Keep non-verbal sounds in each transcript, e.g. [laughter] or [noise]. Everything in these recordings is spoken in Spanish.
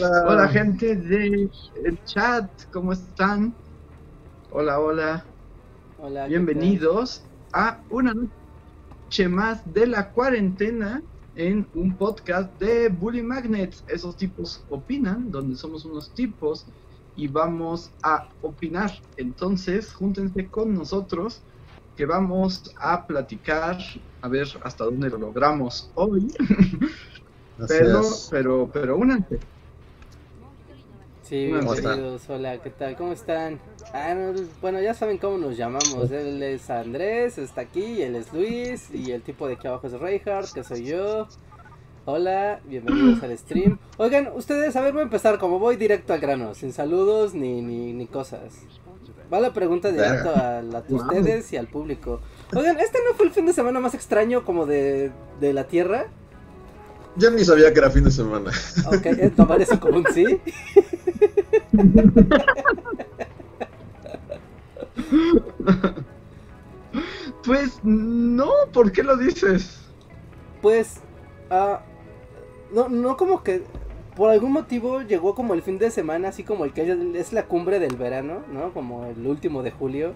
Hola. gente del chat, ¿cómo están? Hola, hola. Hola. Bienvenidos a una noche más de la cuarentena en un podcast de Bully Magnets. Esos tipos opinan, donde somos unos tipos y vamos a opinar. Entonces, júntense con nosotros que vamos a platicar, a ver hasta dónde lo logramos hoy. [laughs] pero, pero, pero únanse. Sí, bienvenidos, hola, ¿qué tal? ¿Cómo están? Ah, bueno, ya saben cómo nos llamamos. Él es Andrés, está aquí, él es Luis, y el tipo de aquí abajo es Reinhardt, que soy yo. Hola, bienvenidos al stream. Oigan, ustedes, a ver, voy a empezar como voy directo al grano, sin saludos ni, ni, ni cosas. Va la pregunta directo a, a, ustedes y al público. Oigan, ¿este no fue el fin de semana más extraño como de, de la Tierra? Ya ni sabía que era fin de semana. [laughs] Ok, tomar eso como un sí. [laughs] Pues no, ¿por qué lo dices? Pues, uh, no, no como que por algún motivo llegó como el fin de semana, así como el que es la cumbre del verano, ¿no? Como el último de julio.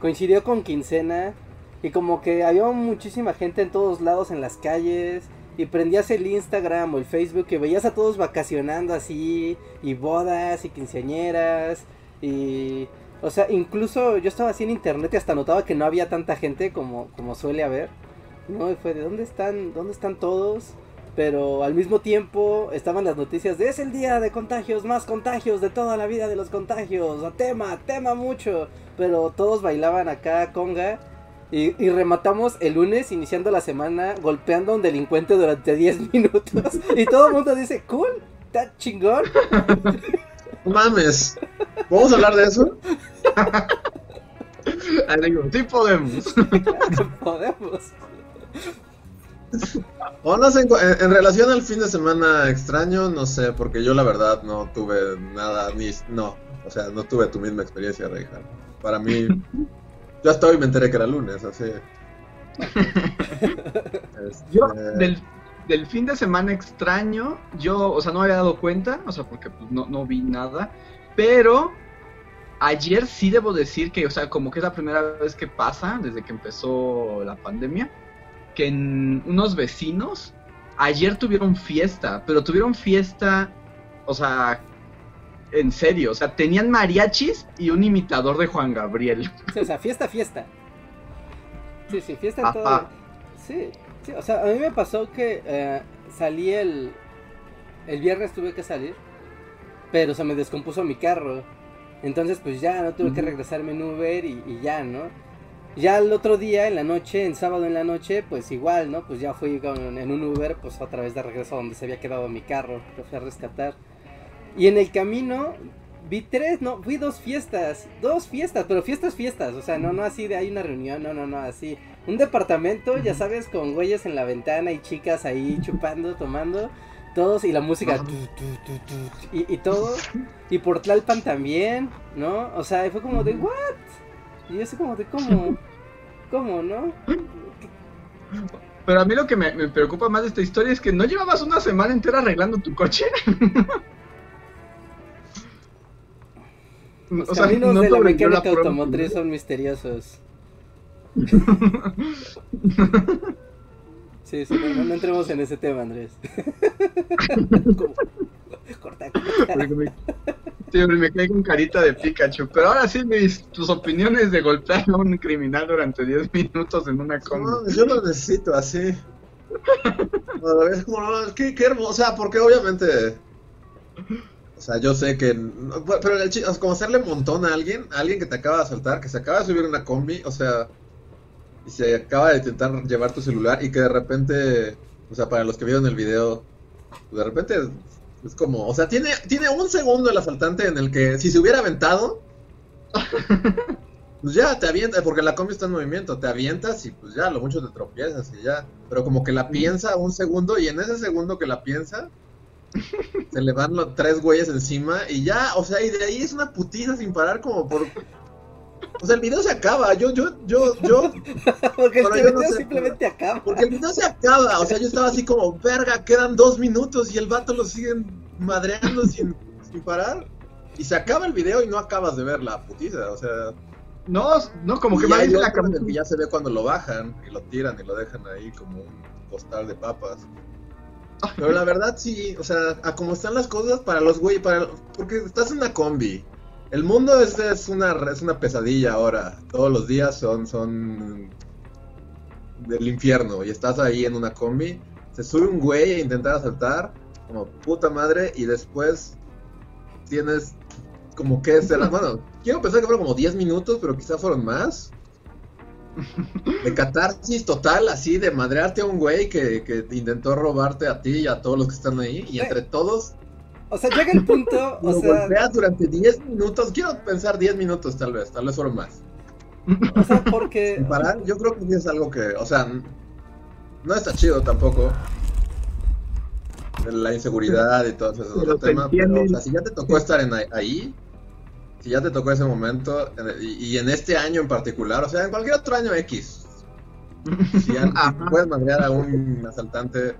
Coincidió con quincena y como que había muchísima gente en todos lados en las calles y prendías el Instagram o el Facebook y veías a todos vacacionando así, y bodas y quinceañeras, y... O sea, incluso yo estaba así en internet y hasta notaba que no había tanta gente como, como suele haber. No, y fue de dónde están, dónde están todos. Pero al mismo tiempo estaban las noticias de es el día de contagios, más contagios de toda la vida de los contagios. Tema, tema mucho. Pero todos bailaban acá conga y, y, rematamos el lunes, iniciando la semana, golpeando a un delincuente durante 10 [laughs] minutos. Y todo el mundo dice, cool, está chingón. Mames, ¿vamos a hablar de eso? [laughs] digo, sí podemos. [laughs] podemos. O no sé, en, en, relación al fin de semana extraño, no sé, porque yo la verdad no tuve nada, ni, no, o sea, no tuve tu misma experiencia, Reija. Para mí, yo hasta hoy me enteré que era lunes, así. [laughs] este... Yo, del, del, fin de semana extraño, yo, o sea, no me había dado cuenta, o sea, porque pues, no, no vi nada, pero ayer sí debo decir que, o sea, como que es la primera vez que pasa desde que empezó la pandemia, que en unos vecinos ayer tuvieron fiesta, pero tuvieron fiesta, o sea, en serio, o sea, tenían mariachis y un imitador de Juan Gabriel. Sí, o sea, fiesta, fiesta. Sí, sí, fiesta en todo. Sí, sí, o sea, a mí me pasó que eh, salí el. El viernes tuve que salir, pero se me descompuso mi carro. Entonces, pues ya no tuve uh -huh. que regresarme en Uber y, y, ya, ¿no? Ya el otro día, en la noche, en sábado en la noche, pues igual, ¿no? Pues ya fui con, en un Uber, pues otra vez de regreso a donde se había quedado mi carro, lo fui a rescatar. Y en el camino vi tres, no, fui dos fiestas, dos fiestas, pero fiestas, fiestas, o sea, no, no así de hay una reunión, no, no, no, así. Un departamento, ya sabes, con güeyes en la ventana y chicas ahí chupando, tomando, todos, y la música, tu, tu, tu, y, y, todo, y por Tlalpan también, ¿no? O sea, fue como de, ¿what? Y yo así como de, ¿cómo? [laughs] ¿Cómo, no? Pero a mí lo que me, me preocupa más de esta historia es que no llevabas una semana entera arreglando tu coche. [laughs] Los o sea, caminos no de la mecánica la automotriz son misteriosos. [laughs] sí, sí, no, no, entremos en ese tema, Andrés. [laughs] corta, corta. Sí, me quedé con carita de Pikachu. Pero ahora sí, mis, tus opiniones de golpear a un criminal durante 10 minutos en una combi. No, yo lo necesito así. [laughs] Es como, qué, qué hermoso. O sea, porque obviamente O sea, yo sé que. Pero el como hacerle montón a alguien, a alguien que te acaba de asaltar, que se acaba de subir una combi, o sea. Y se acaba de intentar llevar tu celular y que de repente. O sea, para los que vieron el video, de repente es como. O sea, tiene, tiene un segundo el asaltante en el que si se hubiera aventado. [laughs] pues ya te avientas, porque la combi está en movimiento, te avientas y pues ya, lo mucho te tropiezas y ya. Pero como que la piensa un segundo y en ese segundo que la piensa, [laughs] se le van los tres güeyes encima y ya, o sea, y de ahí es una putiza sin parar como por... O sea, el video se acaba, yo, yo, yo, yo... [laughs] porque el video simplemente acaba. Porque el video se acaba, o sea, yo estaba así como, verga, quedan dos minutos y el vato lo siguen madreando sin, sin parar. Y se acaba el video y no acabas de ver la putiza, o sea... No, no, como que va la ya se ve cuando lo bajan y lo tiran y lo dejan ahí como un costal de papas. Pero la verdad sí, o sea, a como están las cosas para los güey, para porque estás en una combi. El mundo es, es una es una pesadilla ahora. Todos los días son son del infierno y estás ahí en una combi, se sube un güey a intentar asaltar como puta madre y después tienes como que será, bueno, quiero pensar que fueron como 10 minutos, pero quizá fueron más [laughs] de catarsis total, así, de madrearte a un güey que, que, intentó robarte a ti y a todos los que están ahí, y entre todos. O sea, llega el punto. [laughs] o sea... golpeas durante 10 minutos, quiero pensar 10 minutos tal vez, tal vez fueron más. O sea, porque. parar, yo creo que es algo que, o sea, no está chido tampoco. La inseguridad y todo eso, tema, pero o sea, si ya te tocó estar en ahí, si ya te tocó ese momento, y, en este año en particular, o sea, en cualquier otro año X, si, [laughs] puedes madrear a un asaltante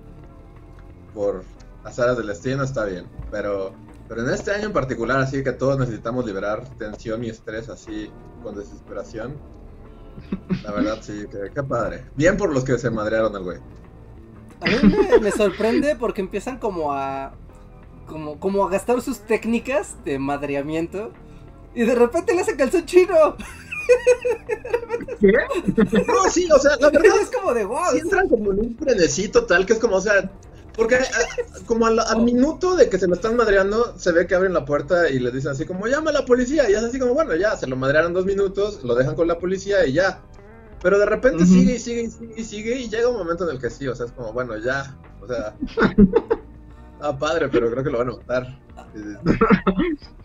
por azaras del destino, está bien, pero, pero en este año en particular, así que todos necesitamos liberar tensión y estrés así con desesperación, la verdad sí, que, qué padre. Bien por los que se madrearon al güey. A mí me, sorprende porque empiezan como a como, como a gastar sus técnicas de madreamiento y de repente le hace calzón chino. ¿Qué? No, sí, o sea, la [laughs] verdad. Es como de wow. Sí entran como en un frenecito tal que es como, o sea. Porque eh, como al, minuto de que se lo están madreando, se ve que abren la puerta y le dicen así como, llama a la policía. Y es así como, bueno, ya, se lo madrearon dos minutos, lo dejan con la policía y ya. Pero de repente sigue y sigue y sigue y sigue y llega un momento en el que sí, o sea, es como, bueno, ya. O sea. [laughs] ah, padre, pero creo que lo van a matar. [laughs]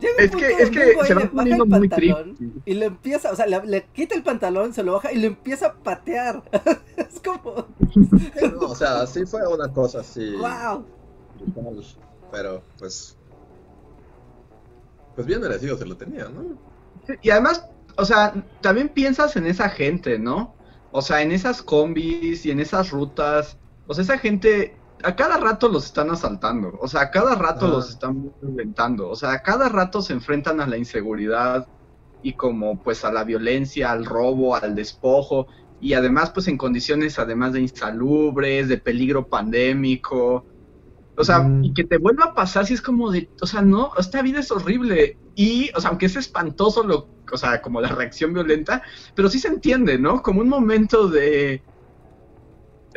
es que, es que se va poniendo muy triste. Y le empieza, o sea, le, quita el pantalón, se lo baja y le empieza a patear. [laughs] es como. o sea, sí fue una cosa así. ¡Wow! Pero, pues. Pues bien merecido se lo tenía, ¿no? Y además, o sea, también piensas en esa gente, ¿no? O sea, en esas combis y en esas rutas. O sea, esa gente a cada rato los están asaltando, o sea, a cada rato los están inventando, o sea, a cada rato se enfrentan a la inseguridad y como pues a la violencia, al robo, al despojo y además pues en condiciones además de insalubres, de peligro pandémico. O sea, mm. y que te vuelva a pasar si es como de, o sea, no, esta vida es horrible y, o sea, aunque es espantoso lo, o sea, como la reacción violenta, pero sí se entiende, ¿no? Como un momento de,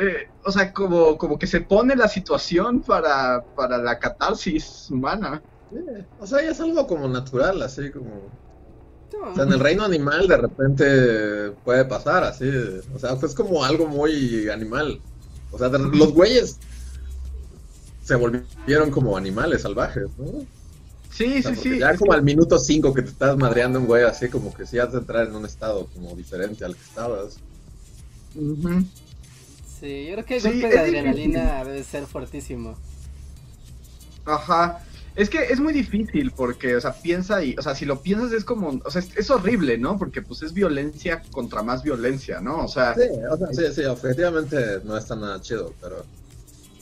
eh, o sea, como, como que se pone la situación para, para la catarsis humana. o sea, ya es algo como natural, así como... O sea, en el reino animal de repente puede pasar así. O sea, es como algo muy animal. O sea, [laughs] los güeyes se volvieron como animales salvajes, ¿no? Sí, sí, sí. Ya como al minuto 5 que te estás madreando un güey así, como que sí has de entrar en un estado como diferente al que estabas. Sí, yo creo que el golpe de adrenalina debe ser fuertísimo. Ajá. Es que es muy difícil porque, o sea, piensa y, o sea, si lo piensas es como, o sea, es, horrible, ¿no? Porque pues es violencia contra más violencia, ¿no? O sea... Sí, o sea, sí, sí, objetivamente no está nada chido, pero...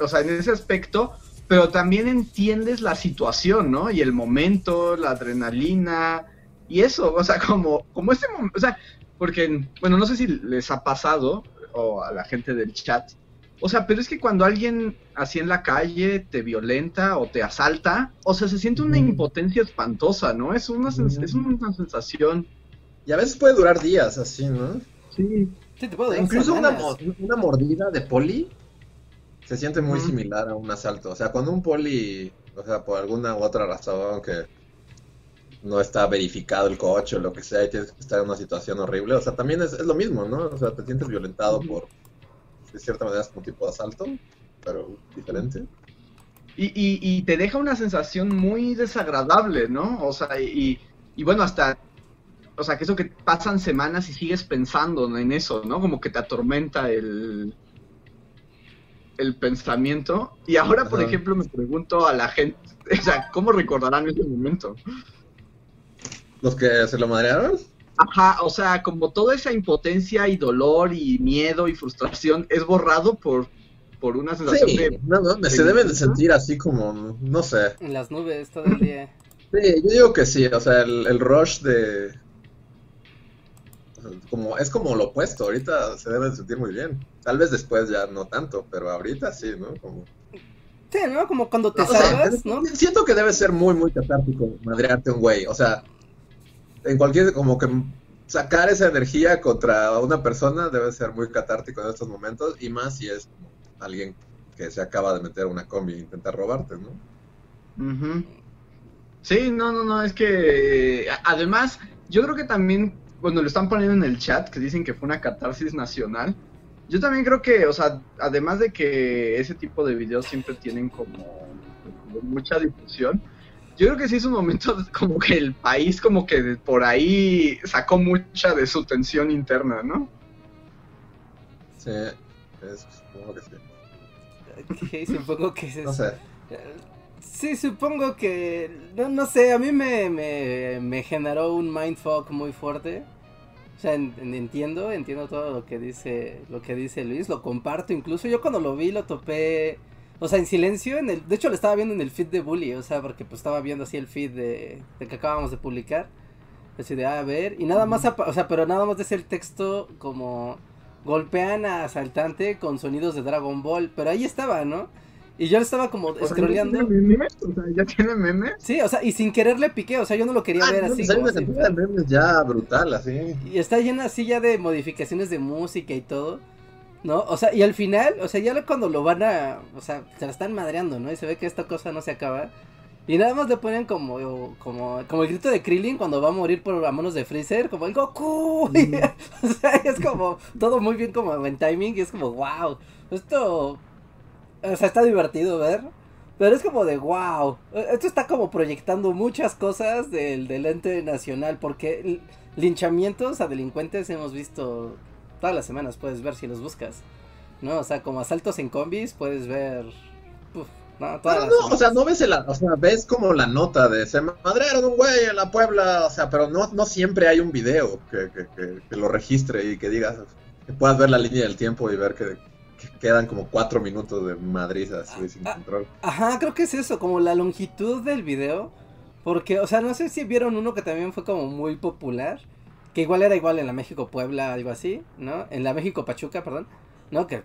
O sea, en ese aspecto, pero también entiendes la situación, ¿no? Y el momento, la adrenalina y eso, o sea, como, como ese momento, o sea, porque, bueno, no sé si les ha pasado, o a la gente del chat. O sea, pero es que cuando alguien así en la calle te violenta o te asalta, o sea, se siente una impotencia espantosa, ¿no? Es una, es una sensación. Y a veces puede durar días así, ¿no? Sí. Incluso una, una, mordida de poli se siente muy similar a un asalto. O sea, cuando un poli o sea, por alguna u otra razón que no está verificado el coche o lo que sea y tienes que estar en una situación horrible, o sea, también es, es lo mismo, ¿no? O sea, te sientes violentado por, de cierta manera, es como un tipo de asalto, pero diferente. Y, y, y, te deja una sensación muy desagradable, ¿no? O sea, y, y bueno, hasta, o sea, que eso que pasan semanas y sigues pensando en eso, ¿no? Como que te atormenta el, el pensamiento. Y ahora, por ejemplo, me pregunto a la gente, [laughs] o sea, ¿cómo recordarán ese momento? ¿Los que se lo madrearon? Ajá, o sea, como toda esa impotencia y dolor y miedo y frustración es borrado por, por una sensación de... No, no, se deben de sentir así como, no sé. En las nubes todo el día. Sí, yo digo que sí, o sea, el, el rush de... Como, es como lo opuesto, ahorita se deben sentir muy bien. Tal vez después ya no tanto, pero ahorita sí, ¿no? Como... Sí, ¿no? Como cuando te salvas, ¿no? Siento que debe ser muy, muy catártico madrearte un güey, o sea en cualquier, como que sacar esa energía contra una persona debe ser muy catártico en estos momentos y más si es alguien que se acaba de meter una combi e intentar robarte, ¿no? Sí, no, no, no, es que además yo creo que también cuando lo están poniendo en el chat que dicen que fue una catarsis nacional, yo también creo que, o sea, además de que ese tipo de videos siempre tienen como mucha difusión, yo creo que sí es un momento [laughs] como que el país como que por ahí sacó mucha de su tensión interna, ¿no? Sí, es, supongo que sí. supongo que es No sé. Sí, supongo que, no, no sé, a mí me, me, generó un mindfuck muy fuerte. O sea, entiendo, entiendo todo lo que dice, lo que dice Luis, lo comparto. Incluso yo cuando lo vi lo topé o sea, en silencio, en el, de hecho lo estaba viendo en el feed de Bully, o sea, porque pues estaba viendo así el feed de, de que acabamos de publicar. Así de, a ver, y nada más, o sea, pero nada más de el texto como golpean a asaltante con sonidos de Dragon Ball, pero ahí estaba, ¿no? Y yo estaba como scrolleando. ¿Ya tiene memes? O sea, ¿ya tiene memes? Sí, o sea, y sin querer le piqué, o sea, yo no lo quería ah, ver así. Pues como así, memes ya brutal, así. Y está llena así ya de modificaciones de música y todo. ¿No? O sea, y al final, o sea, ya cuando lo van a. O sea, se la están madreando, ¿no? Y se ve que esta cosa no se acaba. Y nada más le ponen como, como, como el grito de Krillin cuando va a morir por las manos de Freezer, como el Goku. [laughs] o sea, es como todo muy bien como en timing y es como, wow, esto, o sea, está divertido ver. Pero es como de wow, esto está como proyectando muchas cosas del, del ente nacional, porque linchamientos a delincuentes hemos visto todas las semanas puedes ver si los buscas. ¿No? O sea, como asaltos en combis puedes ver. no, todas no, o sea, no ves la, o sea, ves como la nota de se madrearon un güey en la Puebla, o sea, pero no, no siempre hay un video que, que, que, lo registre y que digas, que puedas ver la línea del tiempo y ver que, quedan como cuatro minutos de Madrid así sin ah, control. Ajá, creo que es eso, como la longitud del video. Porque, o sea, no sé si vieron uno que también fue como muy popular que igual era igual en la México Puebla, algo así, ¿no? En la México Pachuca, perdón, ¿no? Que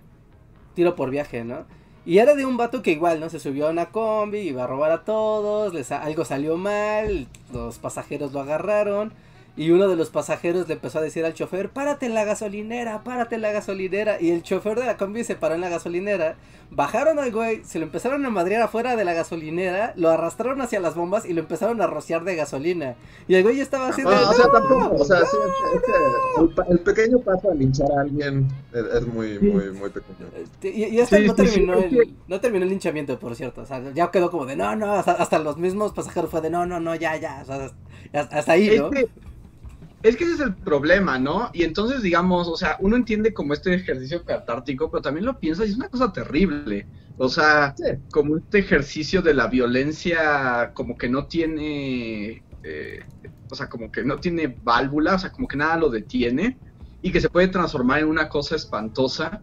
tiro por viaje, ¿no? Y era de un vato que igual, ¿no? Se subió a una combi, iba a robar a todos, les, algo salió mal, los pasajeros lo agarraron y uno de los pasajeros le empezó a decir al chofer, párate en la gasolinera, párate en la gasolinera. Y el chofer de la combi se paró en la gasolinera. Bajaron al güey, se lo empezaron a madrear afuera de la gasolinera, lo arrastraron hacia las bombas y lo empezaron a rociar de gasolina. Y el güey estaba haciendo... o sea, tampoco, o sea, sí, el, pequeño paso a linchar a alguien es, muy, muy, muy pequeño. Este, y, y esto no, terminó el, no terminó el linchamiento, por cierto. O sea, ya quedó como de, no, no, hasta, los mismos pasajeros fue de, no, no, no, ya, ya. O sea, hasta ahí, ¿no? Es que ese es el problema, ¿no? Y entonces, digamos, o sea, uno entiende como este ejercicio catártico, pero también lo piensa y es una cosa terrible. O sea, como este ejercicio de la violencia, como que no tiene, eh, o sea, como que no tiene válvula, o sea, como que nada lo detiene y que se puede transformar en una cosa espantosa.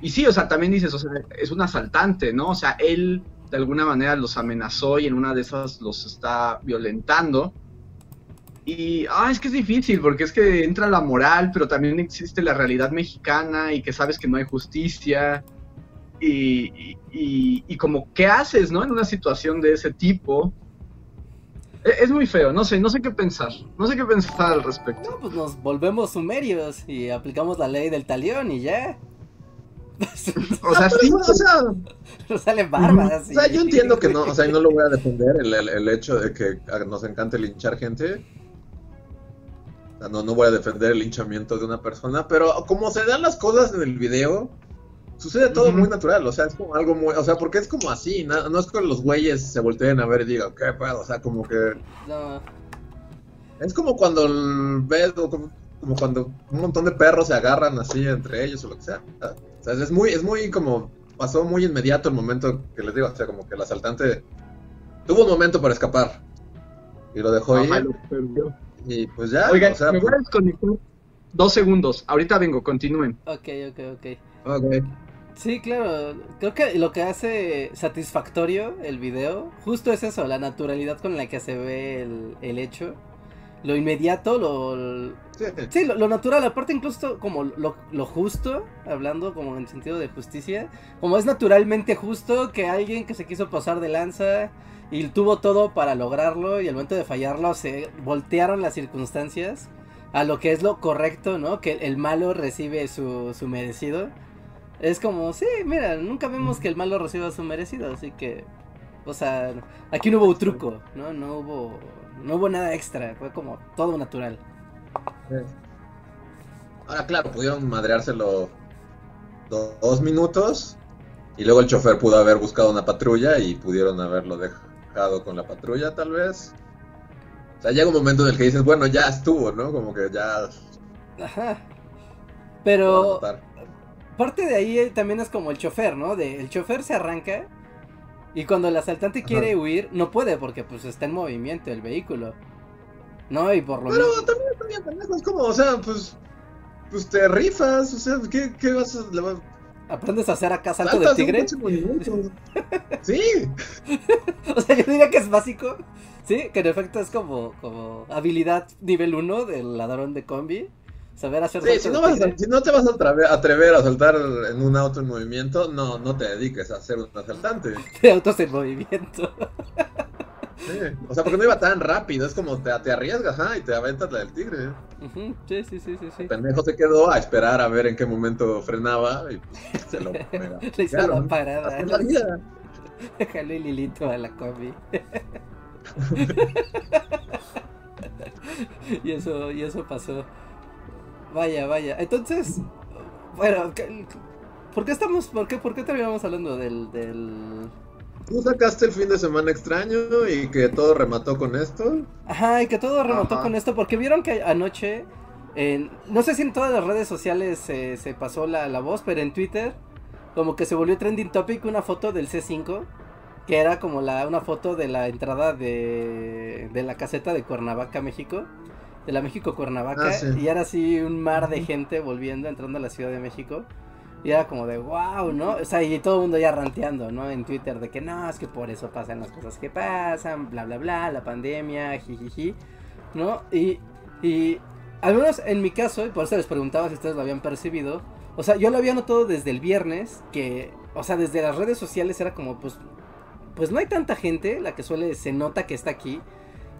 Y sí, o sea, también dices, o sea, es un asaltante, ¿no? O sea, él de alguna manera los amenazó y en una de esas los está violentando y ah, es que es difícil, porque es que entra la moral, pero también existe la realidad mexicana y que sabes que no hay justicia. Y, y, como, ¿qué haces, no? En una situación de ese tipo. E, es, muy feo, no sé, no sé qué pensar. No sé qué pensar al respecto. No, pues nos volvemos sumerios y aplicamos la ley del talión y ya. o sea, sí, o sea, no salen barbas. O sea, yo entiendo que no, o sea, y no lo voy a defender el, el, hecho de que nos encante linchar gente. Sea, no, no voy a defender el linchamiento de una persona, pero como se dan las cosas en el video, sucede todo muy natural, o sea, es como algo muy, o sea, porque es como así, no, no es que los güeyes se volteen a ver y digan, ¿qué pedo? O sea, como que... No. Es como cuando ves, como, como, cuando un montón de perros se agarran así entre ellos o lo que sea. O sea, es muy, es muy como, pasó muy inmediato el momento que les digo, o sea, como que el asaltante tuvo un momento para escapar y lo dejó ir. Y pues ya, Oigan, o sea, me voy a pues desconectar dos segundos, ahorita vengo, continúen. Ok, ok, ok. Ok. Sí, claro. Creo que lo que hace satisfactorio el video, justo es eso, la naturalidad con la que se ve el, hecho. Lo inmediato, lo... Sí, lo, natural, aparte incluso como lo, justo, hablando como en sentido de justicia, como es naturalmente justo que alguien que se quiso pasar de lanza y tuvo todo para lograrlo y al momento de fallarlo se voltearon las circunstancias a lo que es lo correcto, ¿no? Que el malo recibe su, su merecido. Es como, sí, mira, nunca vemos que el malo reciba su merecido, así que, o sea, aquí no hubo truco, ¿no? No hubo, no hubo nada extra, fue como todo natural. Ahora, claro, pudieron madreárselo dos minutos y luego el chofer pudo haber buscado una patrulla y pudieron haberlo dejado con la patrulla, tal vez. O sea, llega un momento en el que dices, bueno, ya estuvo, ¿no? Como que ya... Ajá. Pero parte de ahí también es como el chofer, ¿no? De, el chofer se arranca y cuando el asaltante quiere huir, no puede porque pues está en movimiento el vehículo. ¿No? Y por lo Pero también, también es como, o sea, pues, pues te rifas, o sea, ¿qué, qué vas a... ¿Aprendes a hacer acá salto de tigre? [laughs] sí. o sea, yo diría que es básico. Sí, que en efecto es como, como habilidad nivel 1 del ladrón de combi saber hacer sí, si no, si no, te vas a atrever a saltar en un auto en movimiento, no, no te dediques a ser un asaltante. [laughs] De autos en movimiento. Sí, o sea, porque no iba tan rápido, es como te, te arriesgas y te aventas la del tigre. Sí, sí, sí, sí, El pendejo se quedó a esperar a ver en qué momento frenaba y pues, se lo [laughs] Le hizo la parada. La vida. [laughs] Déjale el hilito a la combi. [laughs] y eso, y eso pasó. Vaya, vaya. Entonces, bueno, ¿por qué estamos, por qué, por qué terminamos hablando del, del... Tú sacaste el fin de semana extraño y que todo remató con esto. Ajá, y que todo remató con esto, porque vieron que anoche, en, no sé si en todas las redes sociales se, se pasó la, la voz, pero en Twitter, como que se volvió trending topic una foto del C5 que era como la una foto de la entrada de, de la caseta de Cuernavaca, México de la México Cuernavaca ah, y era así un mar de gente volviendo, entrando a la Ciudad de México. Y era como de wow, ¿no? O sea, y todo el mundo ya ranteando, ¿no? En Twitter de que no, es que por eso pasan las cosas que pasan, bla, bla, bla, la pandemia, jijiji, ¿no? Y, y al menos en mi caso, y por eso les preguntaba si ustedes lo habían percibido, o sea, yo lo había notado desde el viernes, que, o sea, desde las redes sociales era como, pues, pues no hay tanta gente, la que suele, se nota que está aquí,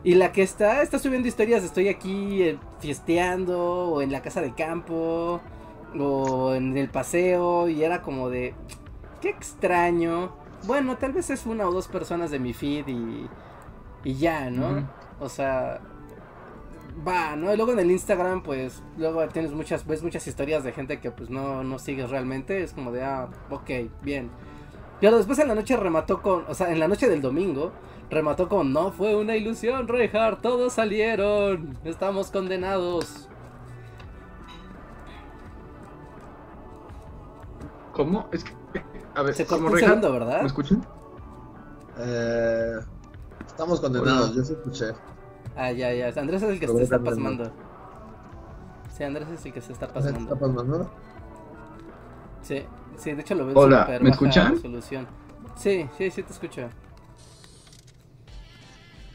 y la que está, está subiendo historias, estoy aquí eh, fiesteando, o en la casa de campo, o en el paseo, y era como de, qué extraño. Bueno, tal vez es una o dos personas de mi feed y, y ya, ¿no? O sea, va, ¿no? Y luego en el Instagram, pues, luego tienes muchas, ves muchas historias de gente que pues no, no sigues realmente, es como de, ah, ok, bien. Pero después en la noche remató con, o sea, en la noche del domingo, remató con no fue una ilusión, Reinhardt, todos salieron, estamos condenados. ¿Cómo? Es que a ver, se como ¿verdad? ¿Me escuchan? Eh, estamos condenados, yo sí escuché. Ah, ya, ya. Andrés es el que se está pasando. Sí, Andrés es el que se está pasando. ¿Se está pasando? Sí, sí, de hecho lo veo Hola, ¿me escuchan? Sí, sí, sí te escucho.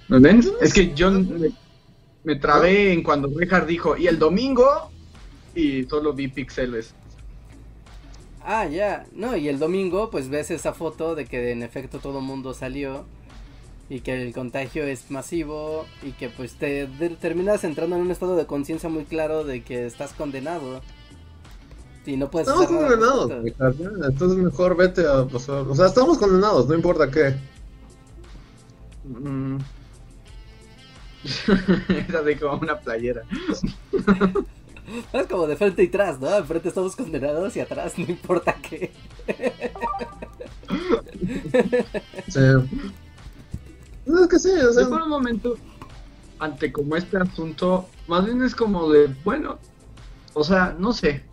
¿Me ven? Es que yo me, trabé en cuando Richard dijo, y el domingo, y solo vi pixeles. Ah, ya. No, y el domingo, pues ves esa foto de que en efecto todo mundo salió y que el contagio es masivo y que pues te terminas entrando en un estado de conciencia muy claro de que estás condenado. y no puedes Estamos condenados, entonces mejor vete a pasar. O sea, estamos condenados, no importa qué. Mm. [laughs] es así como una playera. [laughs] Es como de frente y atrás, ¿no? Enfrente estamos condenados y atrás no importa qué. [laughs] Sí. No, es que sí, o sea, por un momento, ante como este asunto, más bien es como de, bueno, o sea, no sé.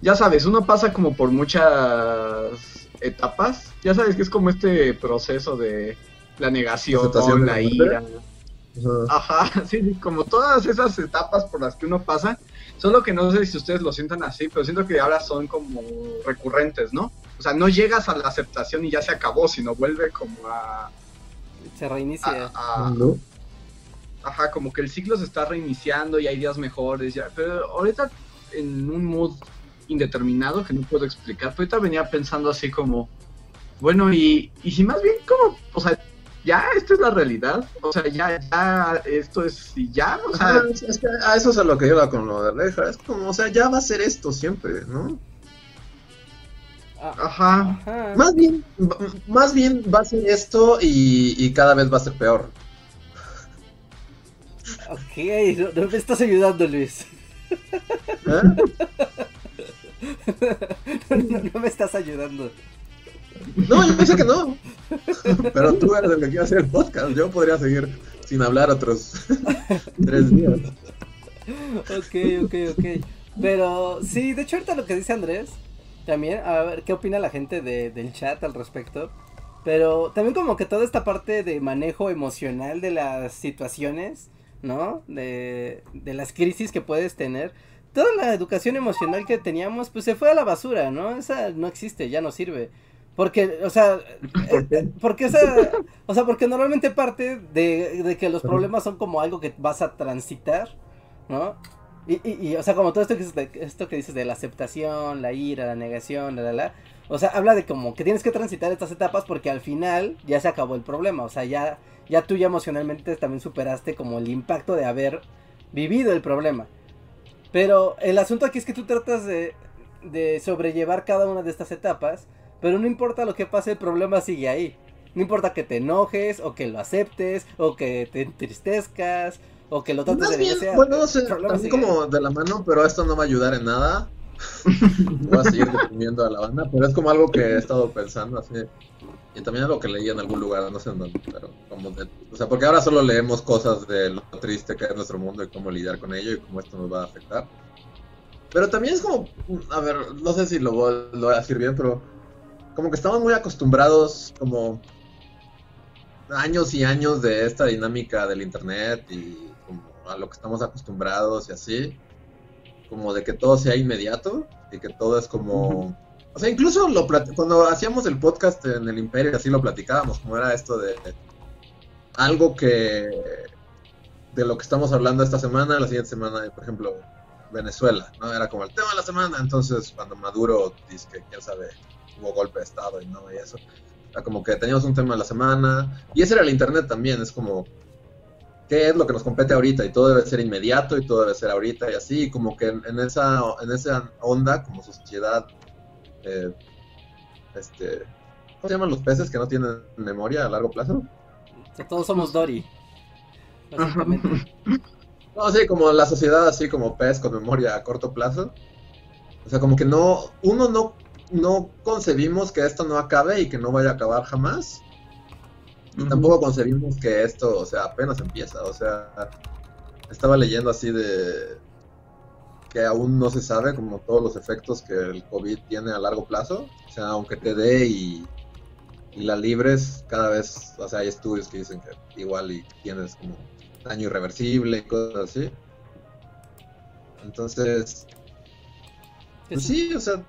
Ya sabes, uno pasa como por muchas etapas. Ya sabes que es como este proceso de la negación, la la ira. o sea, Ajá, [laughs] sí, como todas esas etapas por las que uno pasa, solo que no sé si ustedes lo sientan así, pero siento que ahora son como recurrentes, ¿no? O sea, no llegas a la aceptación y ya se acabó, sino vuelve como a... Se reinicia. a- a- ¿no? ajá, como que el ciclo se está reiniciando y hay días mejores, ya, pero ahorita en un mood indeterminado que no puedo explicar, pero ahorita venía pensando así como, bueno, y, y si más bien como, o sea, ya esto es la realidad, o sea, ya, ya, esto es, y ya, o sea, es, es que a eso es a lo que iba con lo de Reja. Es como, o sea, ya va a ser esto siempre, ¿no? Ah, ajá, ajá. Más bien, más bien va a ser esto y, y cada vez va a ser peor. Ok, no, no me estás ayudando, Luis. ¿eh? [laughs] No, no, no me estás ayudando. No, yo pensé que no. Pero tú eres el que quiere hacer el podcast. Yo podría seguir sin hablar otros [laughs] tres días. Ok, ok, ok. Pero sí, de hecho ahorita lo que dice Andrés, también, a ver qué opina la gente de- del chat al respecto. Pero también como que toda esta parte de manejo emocional de las situaciones, ¿no? De, de las crisis que puedes tener. Toda la educación emocional que teníamos, pues se fue a la basura, ¿no? Esa no existe, ya no sirve. Porque, o sea, ¿Por [laughs] qué? eh, porque esa, o sea, porque normalmente parte de, de que los problemas son como algo que vas a transitar, ¿no? Y, y, y, o sea, como todo esto que, esto que dices de la aceptación, la ira, la negación, la, la, la, o sea, habla de como que tienes que transitar estas etapas porque al final ya se acabó el problema, o sea, ya, ya tú ya emocionalmente también superaste como el impacto de haber vivido el problema. Pero el asunto aquí es que tú tratas de, de sobrellevar cada una de estas etapas, pero no importa lo que pase, el problema sigue ahí. No importa que te enojes, o que lo aceptes, o que te entristezcas, o que lo trates de bien, bueno, no sé, también como de la mano, pero esto no va a ayudar en nada. [laughs] Voy a seguir deprimiendo a la banda, pero es como algo que he estado pensando así. Y también algo que leí en algún lugar, no sé en dónde, pero como de, o sea, porque ahora solo leemos cosas de lo triste que es nuestro mundo y cómo lidiar con ello y cómo esto nos va a afectar. Pero también es como, a ver, no sé si lo voy, lo voy a decir bien, pero como que estamos muy acostumbrados como años y años de esta dinámica del internet y como a lo que estamos acostumbrados y así, como de que todo sea inmediato y que todo es como... O sea, incluso lo plat- cuando hacíamos el podcast en el Imperio, así lo platicábamos, como era esto de algo que... de lo que estamos hablando esta semana, la siguiente semana, por ejemplo, Venezuela, ¿no? Era como el tema de la semana, entonces cuando Maduro dice que, quién sabe, hubo golpe de Estado y no, y eso. O sea, como que teníamos un tema de la semana, y ese era el Internet también, es como, ¿qué es lo que nos compete ahorita? Y todo debe ser inmediato y todo debe ser ahorita y así, y como que en, en esa, en esa onda, como sociedad, eh, este, ¿cómo se llaman los peces que no tienen memoria a largo plazo? Sea, todos somos Dory. [laughs] No, sí, como la sociedad así como pez con memoria a corto plazo. O sea, como que no, uno no, no concebimos que esto no acabe y que no vaya a acabar jamás. Y tampoco concebimos que esto, o sea, apenas empieza. O sea, estaba leyendo así de que aún no se sabe como todos los efectos que el COVID tiene a largo plazo. O sea, aunque te dé y, y la libres, cada vez, o sea, hay estudios que dicen que igual y tienes como daño irreversible y cosas así. Entonces, pues sí, o sea.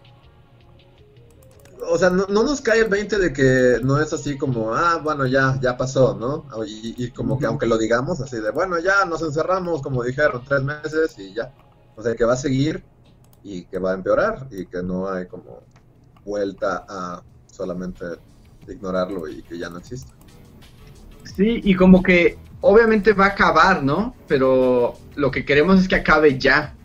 O sea, no, no nos cae el 20 de que no es así como, ah, bueno, ya, ya pasó, ¿no? Y, y como que aunque lo digamos así de, bueno, ya nos encerramos, como dijeron, tres meses y ya. O sea, que va a seguir y que va a empeorar y que no hay como vuelta a solamente ignorarlo y que ya no existe. Sí, y como que obviamente va a acabar, ¿no? Pero lo que queremos es que acabe ya,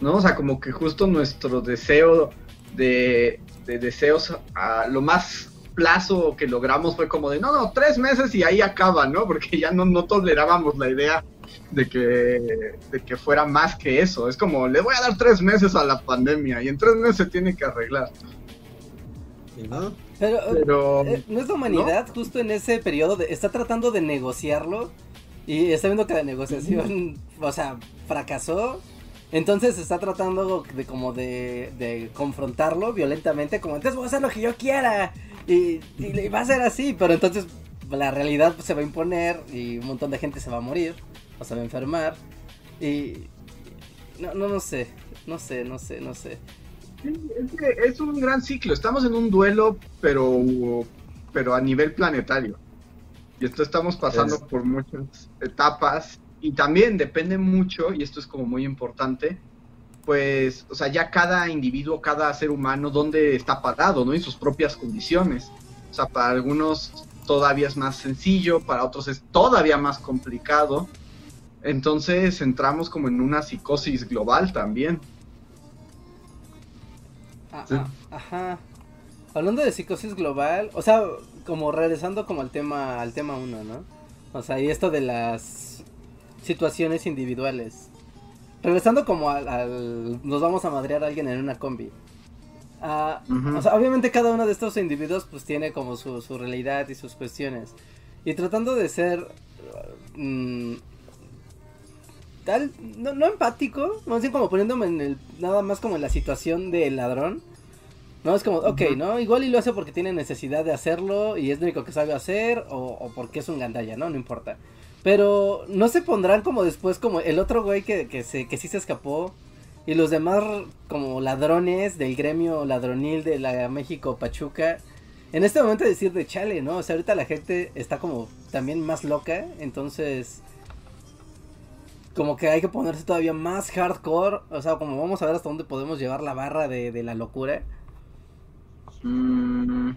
¿no? O sea, como que justo nuestro deseo de, deseos, a lo más plazo que logramos fue como de, no, no, tres meses y ahí acaba, ¿no? Porque ya no, no tolerábamos la idea de que, de que fuera más que eso. Es como, le voy a dar tres meses a la pandemia y en tres meses se tiene que arreglar. no? Pero, eh, ¿no es la humanidad justo en ese periodo? De, está tratando de negociarlo y está viendo que la negociación, o sea, fracasó. Entonces está tratando de como de, de confrontarlo violentamente, como entonces voy a hacer lo que yo quiera. Y, va a ser así, pero entonces la realidad se va a imponer y un montón de gente se va a morir o se va a enfermar. Y no, no, no sé, no sé, no sé, no sé. es que es un gran ciclo, estamos en un duelo, pero, pero a nivel planetario. Y esto estamos pasando por muchas etapas y también depende mucho, y esto es como muy importante, pues, o sea, ya cada individuo, cada ser humano, dónde está parado, ¿no? En sus propias condiciones. O sea, para algunos todavía es más sencillo, para otros es todavía más complicado. Entonces entramos como en una psicosis global también. Ah, ah, ajá. Hablando de psicosis global, o sea, como regresando como al tema al tema uno, ¿no? O sea, y esto de las situaciones individuales. Regresando como al, nos vamos a madrear a alguien en una combi. Ah, o sea, obviamente cada uno de estos individuos pues tiene como su, su realidad y sus cuestiones. Y tratando de ser mm, tal, no, no empático, más bien como poniéndome en el, nada más como en la situación del ladrón. No, es como, ok, ¿no? Igual y lo hace porque tiene necesidad de hacerlo y es lo único que sabe hacer o, porque es un gandalla, ¿no? No importa. Pero no se pondrán como después como el otro güey que, que, se, que sí se escapó y los demás como ladrones del gremio ladronil de la México Pachuca. En este momento decir de chale, ¿no? O sea, ahorita la gente está como también más loca, entonces como que hay que ponerse todavía más hardcore, o sea, como vamos a ver hasta dónde podemos llevar la barra de, de la locura. Mm,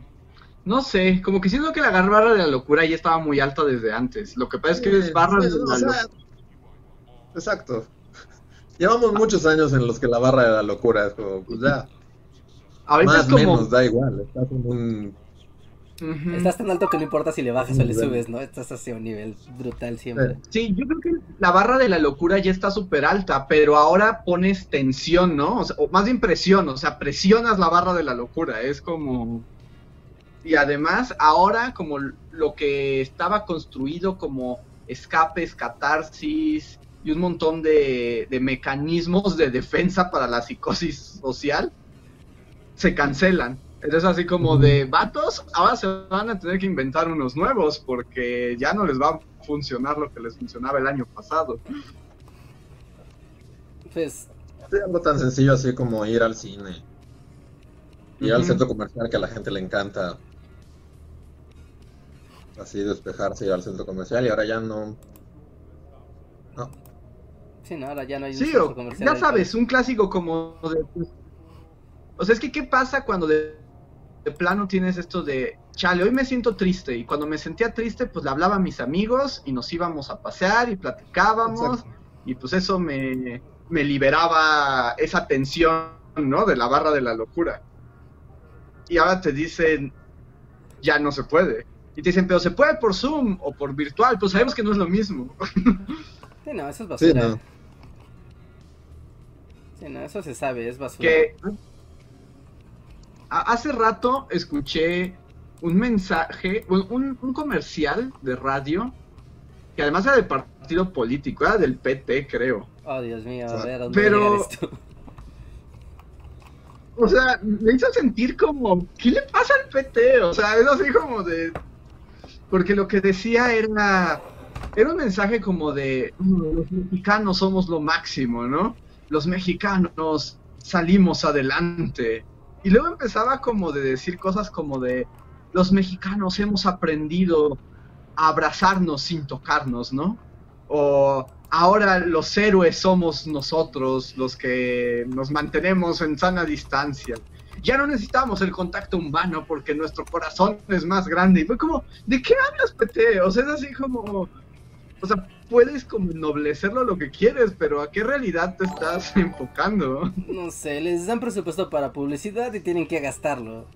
no sé, como que siento que la barra de la locura ya estaba muy alta desde antes. Lo que pasa es que es barra de la locura. Exacto. Llevamos muchos años en los que la barra de la locura es como, pues ya. más o menos, da igual. Estás en un Estás tan alto que no importa si le bajas o le subes, ¿no? Estás hacia un nivel brutal siempre. Sí, yo creo que la barra de la locura ya está súper alta, pero ahora pones tensión, ¿no? O, sea, o más bien presión, o sea, presionas la barra de la locura, es como... Y además, ahora como lo que estaba construido como escapes, catarsis y un montón de, de mecanismos de defensa para la psicosis social, se cancelan. Entonces así como de vatos, ahora se van a tener que inventar unos nuevos porque ya no les va a funcionar lo que les funcionaba el año pasado. Pues... algo tan sencillo así como ir al cine. Ir al centro comercial que a la gente le encanta. Así despejarse, ir al centro comercial y ahora ya no... No. Sí, no, ahora ya no hay un centro comercial. Ya sabes, un clásico como de... O sea, es que ¿qué pasa cuando de de plano tienes esto de, chale, hoy me siento triste y cuando me sentía triste pues le hablaba a mis amigos y nos íbamos a pasear y platicábamos y pues eso me, me liberaba esa tensión, ¿no? De la barra de la locura. Y ahora te dicen, ya no se puede. Y te dicen, pero se puede por Zoom o por virtual, pues sabemos que no es lo mismo. [laughs] Sí, no, eso es basura. Sí, no. Sí, no, eso se sabe, es basura. Que hace rato escuché un mensaje, un, comercial de radio, que además era del partido político, era del PT, creo. Oh, Dios mío, a ver, ¿dónde Pero... [laughs] O sea, me hizo sentir como, ¿qué le pasa al PT? O sea, es así como de... Porque lo que decía era... Era un mensaje como de, mm, los mexicanos somos lo máximo, ¿no? Los mexicanos salimos adelante y luego empezaba como de decir cosas como de los mexicanos hemos aprendido a abrazarnos sin tocarnos, ¿no? O ahora los héroes somos nosotros los que nos mantenemos en sana distancia. Ya no necesitamos el contacto humano porque nuestro corazón es más grande. Y fue como, ¿de qué hablas, PT? O sea, es así como... o sea, puedes como ennoblecerlo lo que quieres, pero ¿a qué realidad te estás [laughs] enfocando? No sé, les dan presupuesto para publicidad y tienen que gastarlo.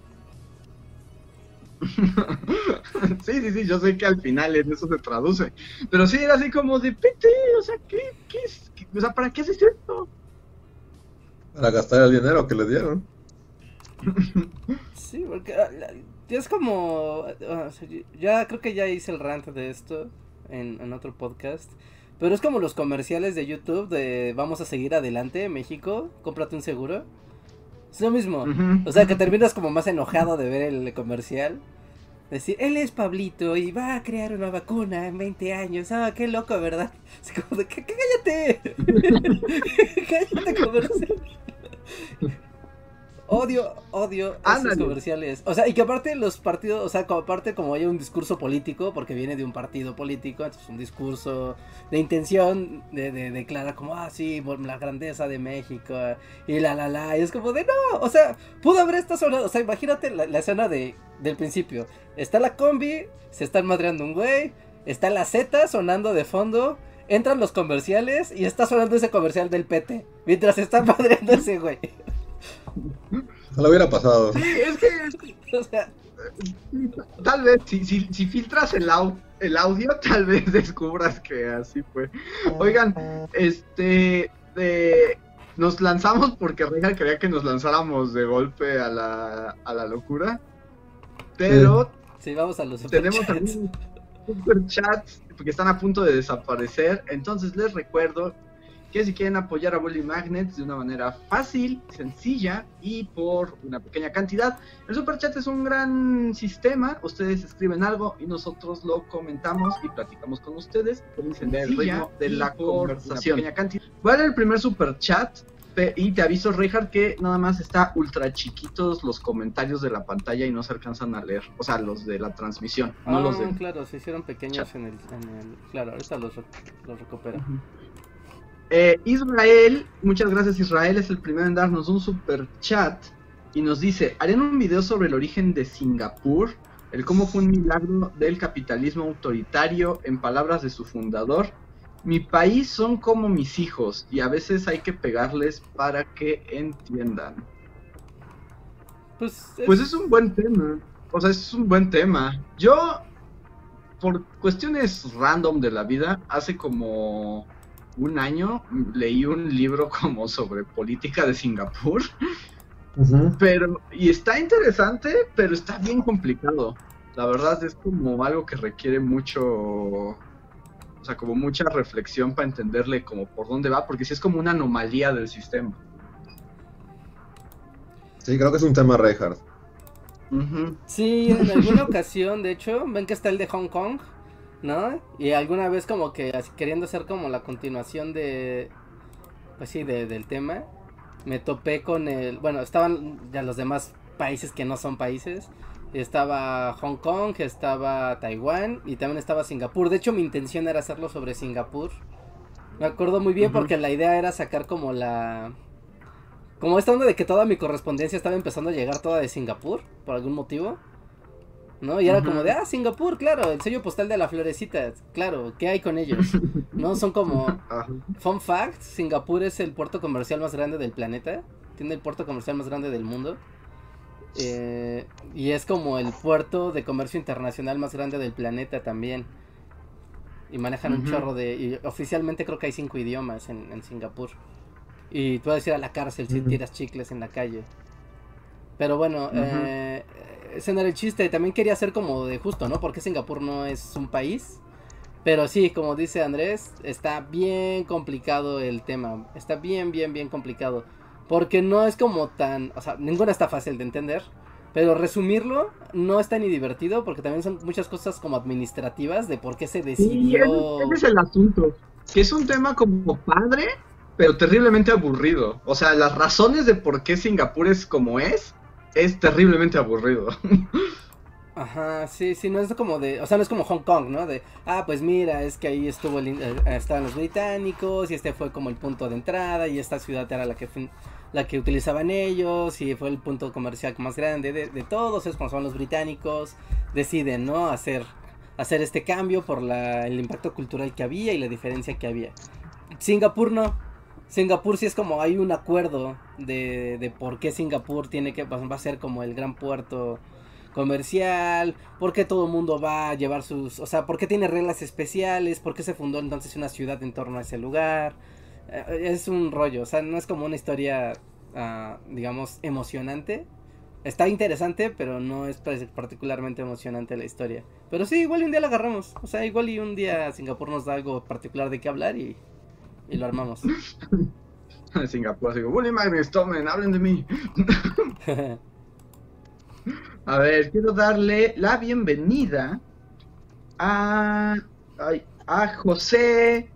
[laughs] sí, sí, sí, yo sé que al final en eso se traduce. Pero sí, era así como de, pete, o sea, ¿qué, qué es? o sea, ¿para qué haces esto? Para gastar el dinero que le dieron. Sí, porque ah, es como... Ah, ya creo que ya hice el rant de esto en, en otro podcast. Pero es como los comerciales de YouTube de vamos a seguir adelante, México, cómprate un seguro. Es lo mismo. O sea, que terminas como más enojado de ver el comercial. Decir, él es Pablito y va a crear una vacuna en 20 años. Ah, qué loco, ¿verdad? Es como de, cállate. [laughs] cállate, comercial. Odio, odio esos comerciales. O sea, y que aparte los partidos, o sea, como aparte como hay un discurso político, porque viene de un partido político, entonces un discurso de intención de, de declarar como, ah, sí, la grandeza de México, y la, la, la, y es como de, no, o sea, pudo haber esta zona, o sea, imagínate la, escena de, del principio. Está la combi, se están madreando un güey, está la Z sonando de fondo, entran los comerciales y está sonando ese comercial del PT, mientras están [laughs] madreando ese güey. No lo hubiera pasado. Sí, es que. o sea, tal vez, si, si, si filtras el, el audio, [laughs] tal vez descubras que así fue. Oigan, este. nos lanzamos porque Reina quería que nos lanzáramos de golpe a la, a la locura. Pero. Sí, vamos a los Tenemos algunos super chats porque están a punto de desaparecer. Entonces les recuerdo que si quieren apoyar a Bully Magnets de una manera fácil, sencilla y por una pequeña cantidad, el super chat es un gran sistema. Ustedes escriben algo y nosotros lo comentamos y platicamos con ustedes. Pueden el ritmo de la conversación. ¿Cuál es el primer super chat? Y te aviso, Reinhardt, que nada más está ultra chiquitos los comentarios de la pantalla y no se alcanzan a leer. O sea, los de la transmisión, no los de. Ah, claro, se hicieron pequeños en el, Claro, ahorita los, los recupera. Eh, Israel, muchas gracias Israel, es el primero en darnos un super chat y nos dice, harían un video sobre el origen de Singapur, el cómo fue un milagro del capitalismo autoritario en palabras de su fundador. Mi país son como mis hijos y a veces hay que pegarles para que entiendan. Pues es... pues es un buen tema. O sea, es un buen tema. Yo, por cuestiones random de la vida, hace como un año leí un libro como sobre política de Singapur. Pero, y está interesante, pero está bien complicado. La verdad es como algo que requiere mucho, o sea, como mucha reflexión para entenderle como por dónde va, porque si es como una anomalía del sistema. Sí, creo que es un tema Reinhardt. Sí, en alguna [laughs] ocasión, de hecho, ven que está el de Hong Kong, ¿no? Y alguna vez como que queriendo hacer como la continuación de, pues sí, del tema, me topé con el, bueno, estaban ya los demás países que no son países. Estaba Hong Kong, estaba Taiwán y también estaba Singapur. De hecho, mi intención era hacerlo sobre Singapur. Me acuerdo muy bien porque la idea era sacar como la... Como esta onda de que toda mi correspondencia estaba empezando a llegar toda de Singapur, por algún motivo. ¿No? Y era como de, ah, Singapur, claro, el sello postal de la florecita, claro, ¿qué hay con ellos? [laughs] ¿No? Son como, fun fact, Singapur es el puerto comercial más grande del planeta, tiene el puerto comercial más grande del mundo. Eh, y es como el puerto de comercio internacional más grande del planeta también. Y manejan un chorro de... Y oficialmente creo que hay cinco idiomas en, Singapur. Y puedes ir a la cárcel si tiras chicles en la calle. Pero bueno, eh, ese no era el chiste. También quería ser como de justo, ¿no? Porque Singapur no es un país. Pero sí, como dice Andrés, está bien complicado el tema. Está bien, bien, bien complicado. Porque no es como tan... O sea, ninguna está fácil de entender. Pero resumirlo no está ni divertido porque también son muchas cosas como administrativas de por qué se decidió. ese, es el asunto. Que es un tema como padre, pero terriblemente aburrido. O sea, las razones de por qué Singapur es como es es terriblemente aburrido. Ajá, sí, sí, no es como de, o sea, no es como Hong Kong, ¿no? De, ah, pues mira, es que ahí estuvo el, eh, estaban los británicos y este fue como el punto de entrada y esta ciudad era la que la que utilizaban ellos y fue el punto comercial más grande de, todos, es como son los británicos, deciden, ¿no? Hacer hacer este cambio por la, el impacto cultural que había y la diferencia que había. Singapur no. Singapur sí es como hay un acuerdo de, de por qué Singapur tiene que va a ser como el gran puerto comercial, por qué todo el mundo va a llevar sus, o sea, por qué tiene reglas especiales, por qué se fundó entonces una ciudad en torno a ese lugar. Eh, es un rollo, o sea, no es como una historia, ah, digamos, emocionante. Está interesante, pero no es particularmente emocionante la historia. Pero sí, igual un día la agarramos. O sea, igual y un día Singapur nos da algo particular de qué hablar y, y lo armamos. [laughs] Singapur, así como, Magnus, tomen, hablen de mí. [laughs] A ver, quiero darle la bienvenida a, a José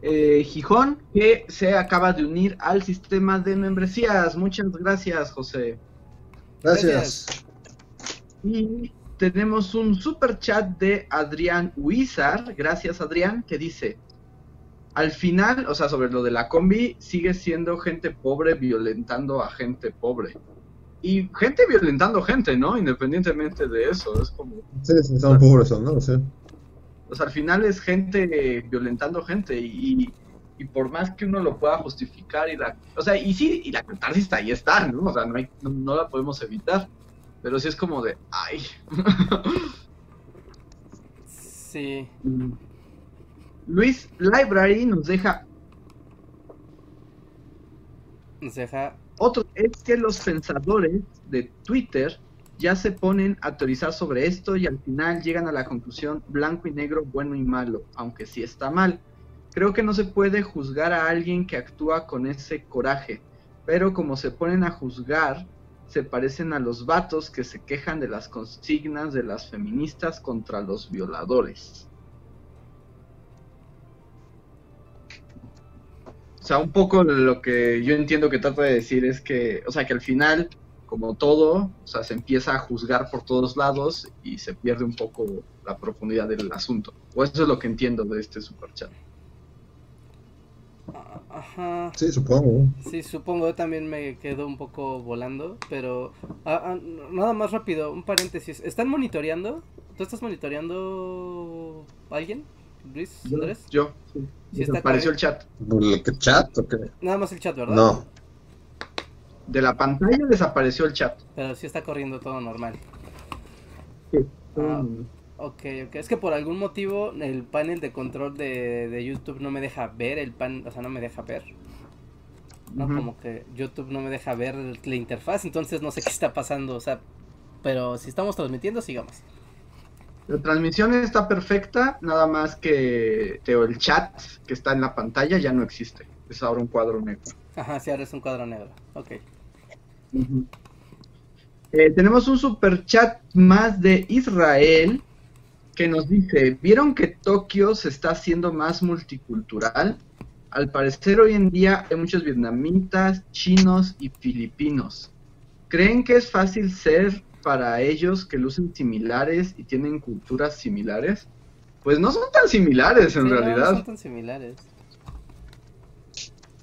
eh, Gijón, que se acaba de unir al sistema de membresías. Muchas gracias, José. Gracias. Y tenemos un super chat de Adrián Huizar. Gracias, Adrián, que dice: Al final, o sea, sobre lo de la combi, sigue siendo gente pobre violentando a gente pobre y gente violentando gente, ¿no? Independientemente de eso, es como... Sí, sí son pobres, ¿no? Sí. O sea, al final es gente violentando gente y, y, por más que uno lo pueda justificar y la... O sea, y sí, y la catarsis está ahí está, ¿no? O sea, no, hay, no, la podemos evitar, pero sí es como de... ¡Ay! [laughs] sí. Luis Library nos deja... Nos deja otro es que los pensadores de Twitter ya se ponen a teorizar sobre esto y al final llegan a la conclusión blanco y negro, bueno y malo, aunque sí está mal. Creo que no se puede juzgar a alguien que actúa con ese coraje, pero como se ponen a juzgar, se parecen a los vatos que se quejan de las consignas de las feministas contra los violadores. O sea, un poco lo que yo entiendo que trata de decir es que, o sea, que al final, como todo, o sea, se empieza a juzgar por todos lados y se pierde un poco la profundidad del asunto. O eso es lo que entiendo de este superchat. Ajá. Sí, supongo. Sí, supongo, yo también me quedo un poco volando, pero ah, ah, nada más rápido, un paréntesis. ¿Están monitoreando? ¿Tú estás monitoreando a alguien? Luis Andrés? Yo, sí. apareció el chat. ¿El chat o qué? Nada más el chat, ¿verdad? No. De la pantalla desapareció el chat. Pero sí está corriendo todo normal. Sí. Ah, ok, ok. Es que por algún motivo el panel de control de, de YouTube no me deja ver el pan, o sea, no me deja ver. No, como que YouTube no me deja ver la interfaz, entonces no sé qué está pasando, o sea, pero si estamos transmitiendo, sigamos. La transmisión está perfecta, nada más que el chat que está en la pantalla ya no existe. Es ahora un cuadro negro. Ajá, sí, ahora es un cuadro negro. Ok. Eh, tenemos un super chat más de Israel que nos dice, ¿vieron que Tokio se está haciendo más multicultural? Al parecer hoy en día hay muchos vietnamitas, chinos y filipinos. ¿Creen que es fácil ser para ellos que lucen similares y tienen culturas similares, pues no son tan similares en realidad. No, son tan similares.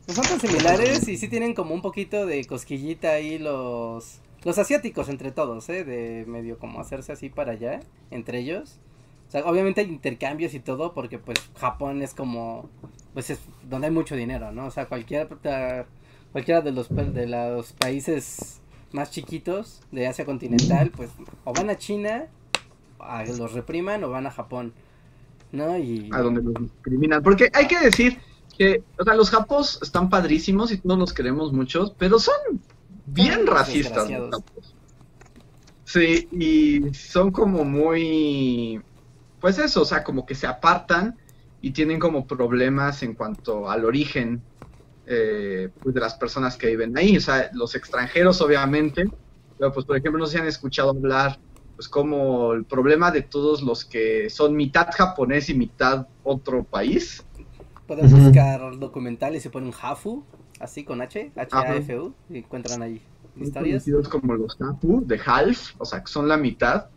No son tan similares y sí tienen como un poquito de cosquillita ahí los los asiáticos entre todos, ¿eh? De medio como hacerse así para allá, entre ellos. O sea, obviamente hay intercambios y todo porque pues Japón es como, pues es donde hay mucho dinero, ¿no? O sea, cualquiera, cualquiera de los, de los países más chiquitos de Asia continental, pues o van a China, a los repriman, o van a Japón, ¿no? Y... A donde los discriminan. Porque hay que decir que, o sea, los japos están padrísimos y todos los queremos mucho, pero son bien racistas. Los sí, y son como muy, pues eso, o sea, como que se apartan y tienen como problemas en cuanto al origen eh, pues de las personas que viven ahí, o sea, los extranjeros obviamente, pero pues por ejemplo no se han escuchado hablar pues como el problema de todos los que son mitad japonés y mitad otro país. Pueden buscar documentales y ponen un Hafu, así con H, H-A-F-U, y encuentran ahí historias. como los Hafu de Half, o sea, que son la mitad.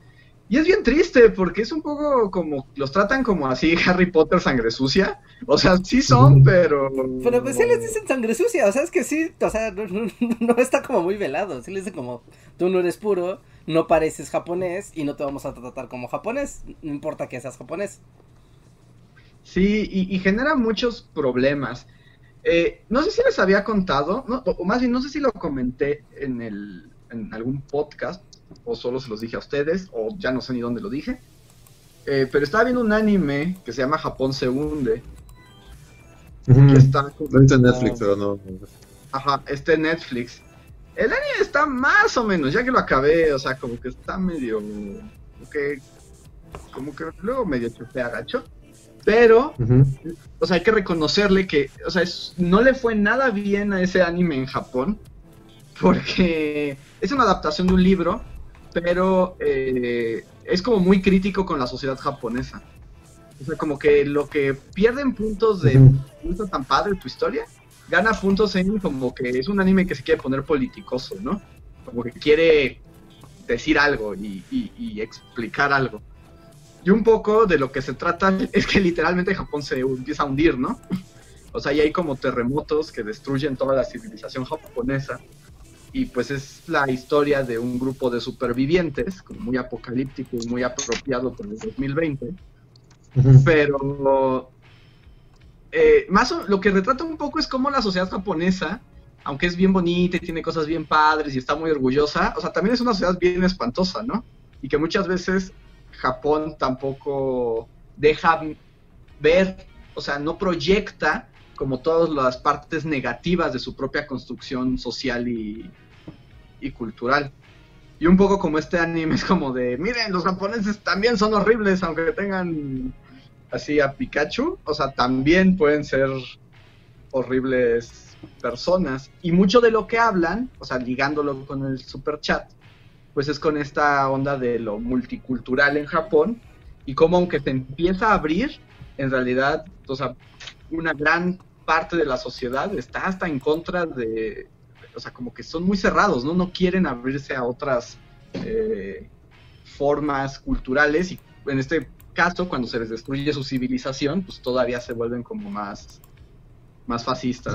Y es bien triste porque es un poco como los tratan como así [laughs] Harry Potter sangre sucia. O sea, sí son, pero Pero pues sí les dicen sangre sucia, o sea, es que sí, o sea, no, está como muy velado, sí les dicen como tú no eres puro, no pareces japonés y no te vamos a tratar como japonés, no importa que seas japonés. Sí, y, genera muchos problemas. Eh, no sé si les había contado, o más bien no sé si lo comenté en, el, en algún podcast, o solo se los dije a ustedes, o ya no sé ni dónde lo dije. Eh, pero estaba viendo un anime que se llama Japón se hunde. Está en Netflix, pero no. Ajá, este Netflix. El anime está más o menos, ya que lo acabé, o sea, como que está medio. Como que, como que luego medio chupea gacho. Pero, o sea, hay que reconocerle que, o sea, no le fue nada bien a ese anime en Japón, porque es una adaptación de un libro, pero eh, es como muy crítico con la sociedad japonesa. O sea, como que lo que pierden puntos de no tan padre tu historia, gana puntos en como que es un anime que se quiere poner politicoso, ¿no? Como que quiere decir algo y, y explicar algo. Y un poco de lo que se trata [laughs] es que literalmente Japón se empieza a hundir, ¿no? O sea, y hay como terremotos que destruyen toda la civilización japonesa. Y pues es la historia de un grupo de supervivientes, como muy apocalíptico y muy apropiado por el 2020. Pero eh, más lo que retrata un poco es cómo la sociedad japonesa, aunque es bien bonita y tiene cosas bien padres y está muy orgullosa, o sea, también es una sociedad bien espantosa, ¿no? Y que muchas veces Japón tampoco deja ver, o sea, no proyecta como todas las partes negativas de su propia construcción social y, cultural. Y un poco como este anime es como de, miren, los japoneses también son horribles, aunque tengan así a Pikachu, o sea, también pueden ser horribles personas. Y mucho de lo que hablan, o sea, ligándolo con el super chat, pues es con esta onda de lo multicultural en Japón y cómo aunque se empieza a abrir, en realidad, o sea, una gran parte de la sociedad está hasta en contra de, o sea, como que son muy cerrados, ¿no? No quieren abrirse a otras eh, formas culturales y en este caso, cuando se les destruye su civilización, pues todavía se vuelven como más, más fascistas.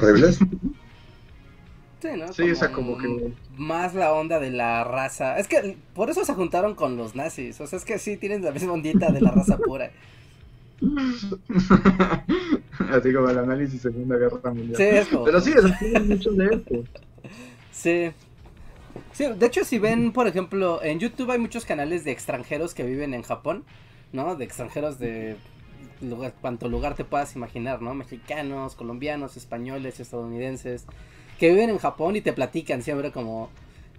Sí, ¿no? Sí, o sea, como que... Más la onda de la raza. Es que por eso se juntaron con los nazis. O sea, es que sí tienen la misma ondita de la raza pura. [laughs] Así como el análisis Segunda Guerra Mundial. Sí, es como... Pero sí, es mucho de esto. Sí. Sí, de hecho, si ven, por ejemplo, en YouTube hay muchos canales de extranjeros que viven en Japón, ¿no? De extranjeros de lugar, cuanto lugar te puedas imaginar, ¿no? Mexicanos, colombianos, españoles, estadounidenses que viven en Japón y te platican siempre como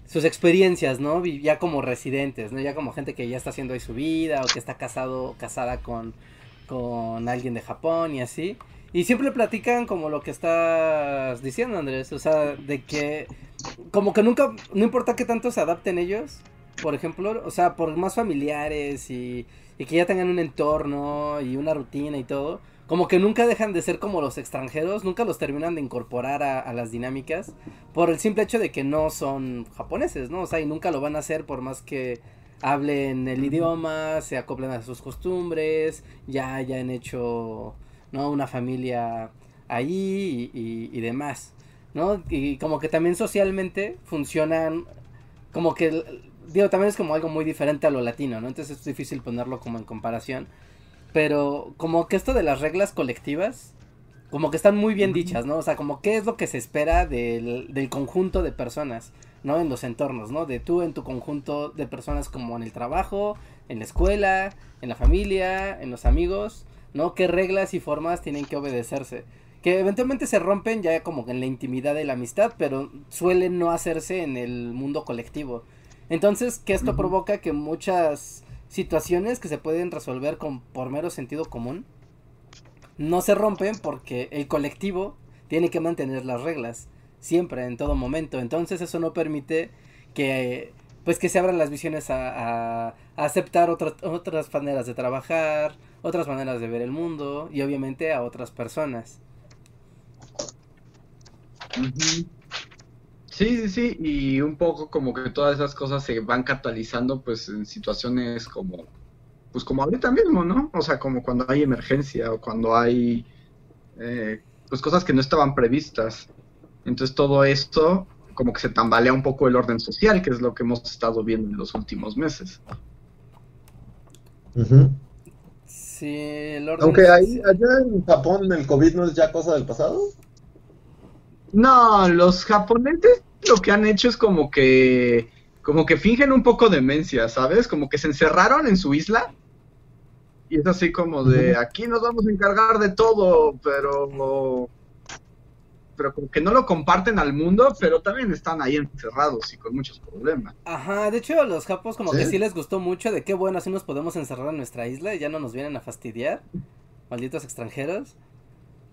sus experiencias, ¿no? Ya como residentes, ¿no? Ya como gente que ya está haciendo ahí su vida o que está casado, casada con, con alguien de Japón y así. Y siempre platican como lo que estás diciendo, Andrés. O sea, de que como que nunca, no importa qué tanto se adapten ellos, por ejemplo, o sea, por más familiares y, y que ya tengan un entorno y una rutina y todo, como que nunca dejan de ser como los extranjeros, nunca los terminan de incorporar a, las dinámicas por el simple hecho de que no son japoneses, ¿no? O sea, y nunca lo van a hacer por más que hablen el idioma, se acoplen a sus costumbres, ya hayan hecho, ¿no? Una familia ahí y, y demás, ¿no? Y como que también socialmente funcionan, como que, digo, también es como algo muy diferente a lo latino, ¿no? Entonces es difícil ponerlo como en comparación pero como que esto de las reglas colectivas, como que están muy bien dichas, ¿no? O sea, como qué es lo que se espera del, del conjunto de personas, ¿no? En los entornos, ¿no? De tú en tu conjunto de personas como en el trabajo, en la escuela, en la familia, en los amigos, ¿no? ¿Qué reglas y formas tienen que obedecerse? Que eventualmente se rompen ya como en la intimidad de la amistad, pero suelen no hacerse en el mundo colectivo. Entonces, que esto provoca que muchas situaciones que se pueden resolver con por mero sentido común no se rompen porque el colectivo tiene que mantener las reglas siempre en todo momento. Entonces eso no permite que pues que se abran las visiones a, a, aceptar otras otras maneras de trabajar otras maneras de ver el mundo y obviamente a otras personas Sí, sí, sí, y un poco como que todas esas cosas se van catalizando pues en situaciones como, pues como ahorita mismo, ¿no? O sea, como cuando hay emergencia o cuando hay, eh, pues cosas que no estaban previstas. Entonces todo esto como que se tambalea un poco el orden social, que es lo que hemos estado viendo en los últimos meses. Sí, el orden Aunque ahí, allá en Japón el COVID no es ya cosa del pasado. No, los japoneses lo que han hecho es como que como que fingen un poco demencia, ¿sabes? Como que se encerraron en su isla y es así como de aquí nos vamos a encargar de todo, pero pero como que no lo comparten al mundo, pero también están ahí encerrados y con muchos problemas. Ajá, de hecho los japos como que sí les gustó mucho de qué bueno así nos podemos encerrar en nuestra isla y ya no nos vienen a fastidiar, malditos extranjeros.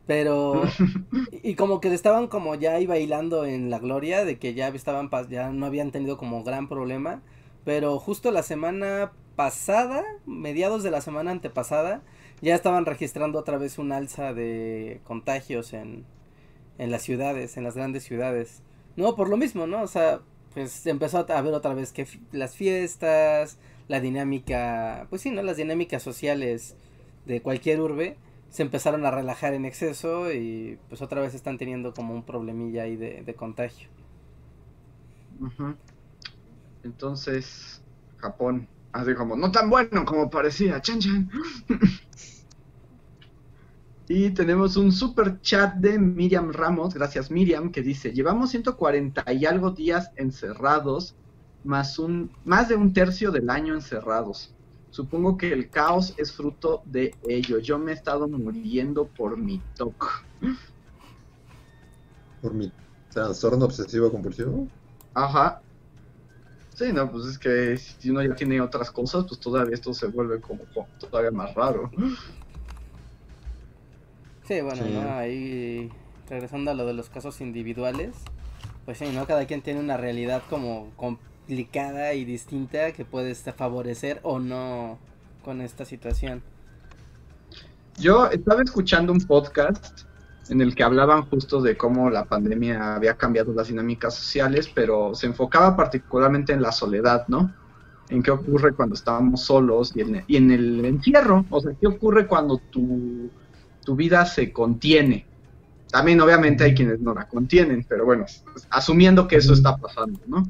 Pero [laughs] y, como que estaban como ya ahí bailando en la gloria de que ya estaban ya no habían tenido como gran problema, pero justo la semana pasada, mediados de la semana antepasada, ya estaban registrando otra vez un alza de contagios en en las ciudades, en las grandes ciudades. No, por lo mismo, ¿no? O sea, pues empezó a ver otra vez que las fiestas, la dinámica, pues sí, ¿no? Las dinámicas sociales de cualquier urbe se empezaron a relajar en exceso y pues otra vez están teniendo como un problemilla ahí de, de contagio. Entonces, Japón, así como, no tan bueno como parecía, chan chan. [laughs] Y tenemos un super chat de Miriam Ramos, gracias Miriam, que dice, llevamos 140 y algo días encerrados, más, un, más de un tercio del año encerrados. Supongo que el caos es fruto de ello. Yo me he estado muriendo por mi TOC. ¿Por mi trastorno obsesivo compulsivo? Ajá. Sí, no, pues es que si uno ya tiene otras cosas, pues todavía esto se vuelve como todavía más raro. Sí, bueno, ¿no? ahí regresando a lo de los casos individuales, pues sí, ¿no? Cada quien tiene una realidad como complicada y distinta que puede favorecer o no con esta situación. Yo estaba escuchando un podcast en el que hablaban justo de cómo la pandemia había cambiado las dinámicas sociales, pero se enfocaba particularmente en la soledad, ¿no? En qué ocurre cuando estábamos solos y en, y en el encierro, o sea, qué ocurre cuando tu tu vida se contiene. También obviamente hay quienes no la contienen, pero bueno, asumiendo que eso está pasando, ¿no?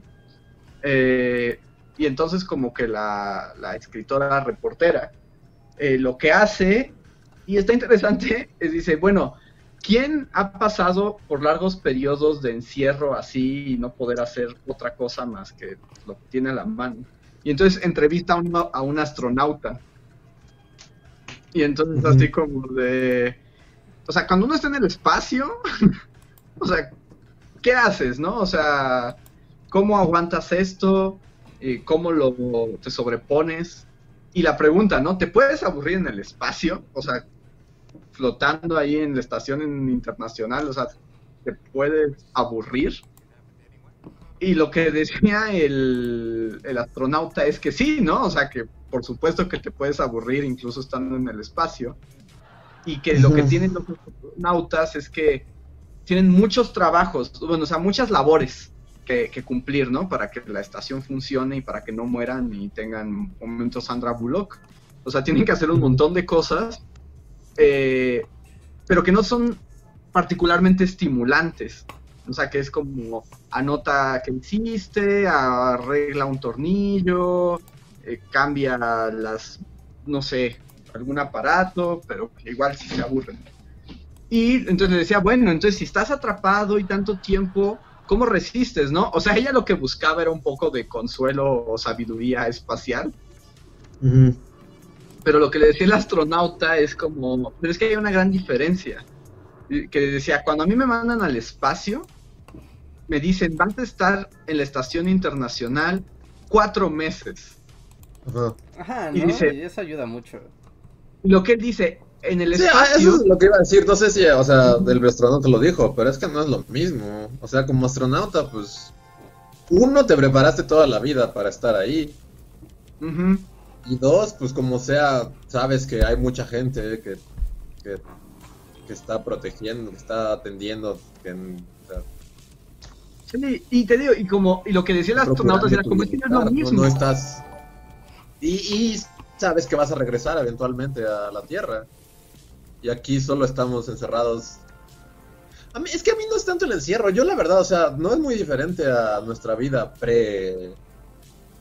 Eh, y entonces como que la, escritora, la reportera, eh, lo que hace, y está interesante, [laughs] es dice, bueno, ¿quién ha pasado por largos periodos de encierro así y no poder hacer otra cosa más que lo que tiene a la mano? Y entonces entrevista a un, a un astronauta y entonces así como de... O sea, cuando uno está en el espacio, [laughs] o sea, ¿qué haces, no? O sea, ¿cómo aguantas esto? Eh, ¿Cómo lo te sobrepones? Y la pregunta, ¿no? ¿Te puedes aburrir en el espacio? O sea, flotando ahí en la estación internacional, o sea, ¿te puedes aburrir? Y lo que decía el, el astronauta es que sí, ¿no? O sea, que por supuesto que te puedes aburrir incluso estando en el espacio. Y que lo que tienen los astronautas es que tienen muchos trabajos, bueno, o sea, muchas labores que, cumplir, ¿no? Para que la estación funcione y para que no mueran y tengan momentos Sandra Bullock. O sea, tienen que hacer un montón de cosas, eh, pero que no son particularmente estimulantes. O sea, que es como anota que hiciste, arregla un tornillo, eh, cambia las, no sé, algún aparato, pero igual si se aburren. Y entonces decía, bueno, entonces si estás atrapado y tanto tiempo, ¿cómo resistes, no? O sea, ella lo que buscaba era un poco de consuelo o sabiduría espacial. Pero lo que le decía el astronauta es como, pero es que hay una gran diferencia. Que decía, cuando a mí me mandan al espacio, me dicen, vas a estar en la estación internacional cuatro meses. Ajá, ¿no? y, dice, eso ayuda mucho. Lo que él dice, en el sí, espacio... Eso es lo que iba a decir, no sé si, o sea, el astronauta lo dijo, pero es que no es lo mismo. O sea, como astronauta, pues, uno, te preparaste toda la vida para estar ahí. Y dos, pues como sea, sabes que hay mucha gente que, que, está protegiendo, que está atendiendo, que, sí, y te digo, y como, y lo que decía el astronauta era como es que no es lo mismo. no estás y, sabes que vas a regresar eventualmente a la Tierra. Y aquí solo estamos encerrados. A mí, es que a mí no es tanto el encierro. Yo, la verdad, o sea, no es muy diferente a nuestra vida pre.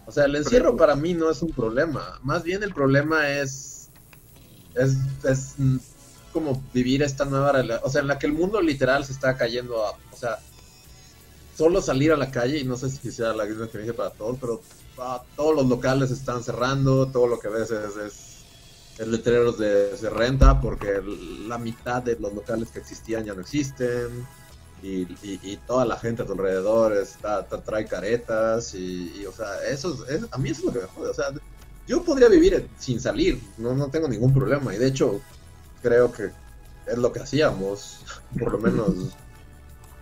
O sea, el encierro para mí no es un problema. Más bien el problema es. Es, es como vivir esta nueva realidad. O sea, en la que el mundo literal se está cayendo a. O sea, solo salir a la calle, y no sé si sea la misma experiencia para todos, pero ah, todos los locales están cerrando, todo lo que ves es, es, letreros de, se renta, porque la mitad de los locales que existían ya no existen, y, y, toda la gente a tu alrededor está, trae caretas, y, o sea, eso es, a mí eso es lo que me jode, o sea, yo podría vivir sin salir, no, no tengo ningún problema, y de hecho, creo que es lo que hacíamos, [laughs] por lo menos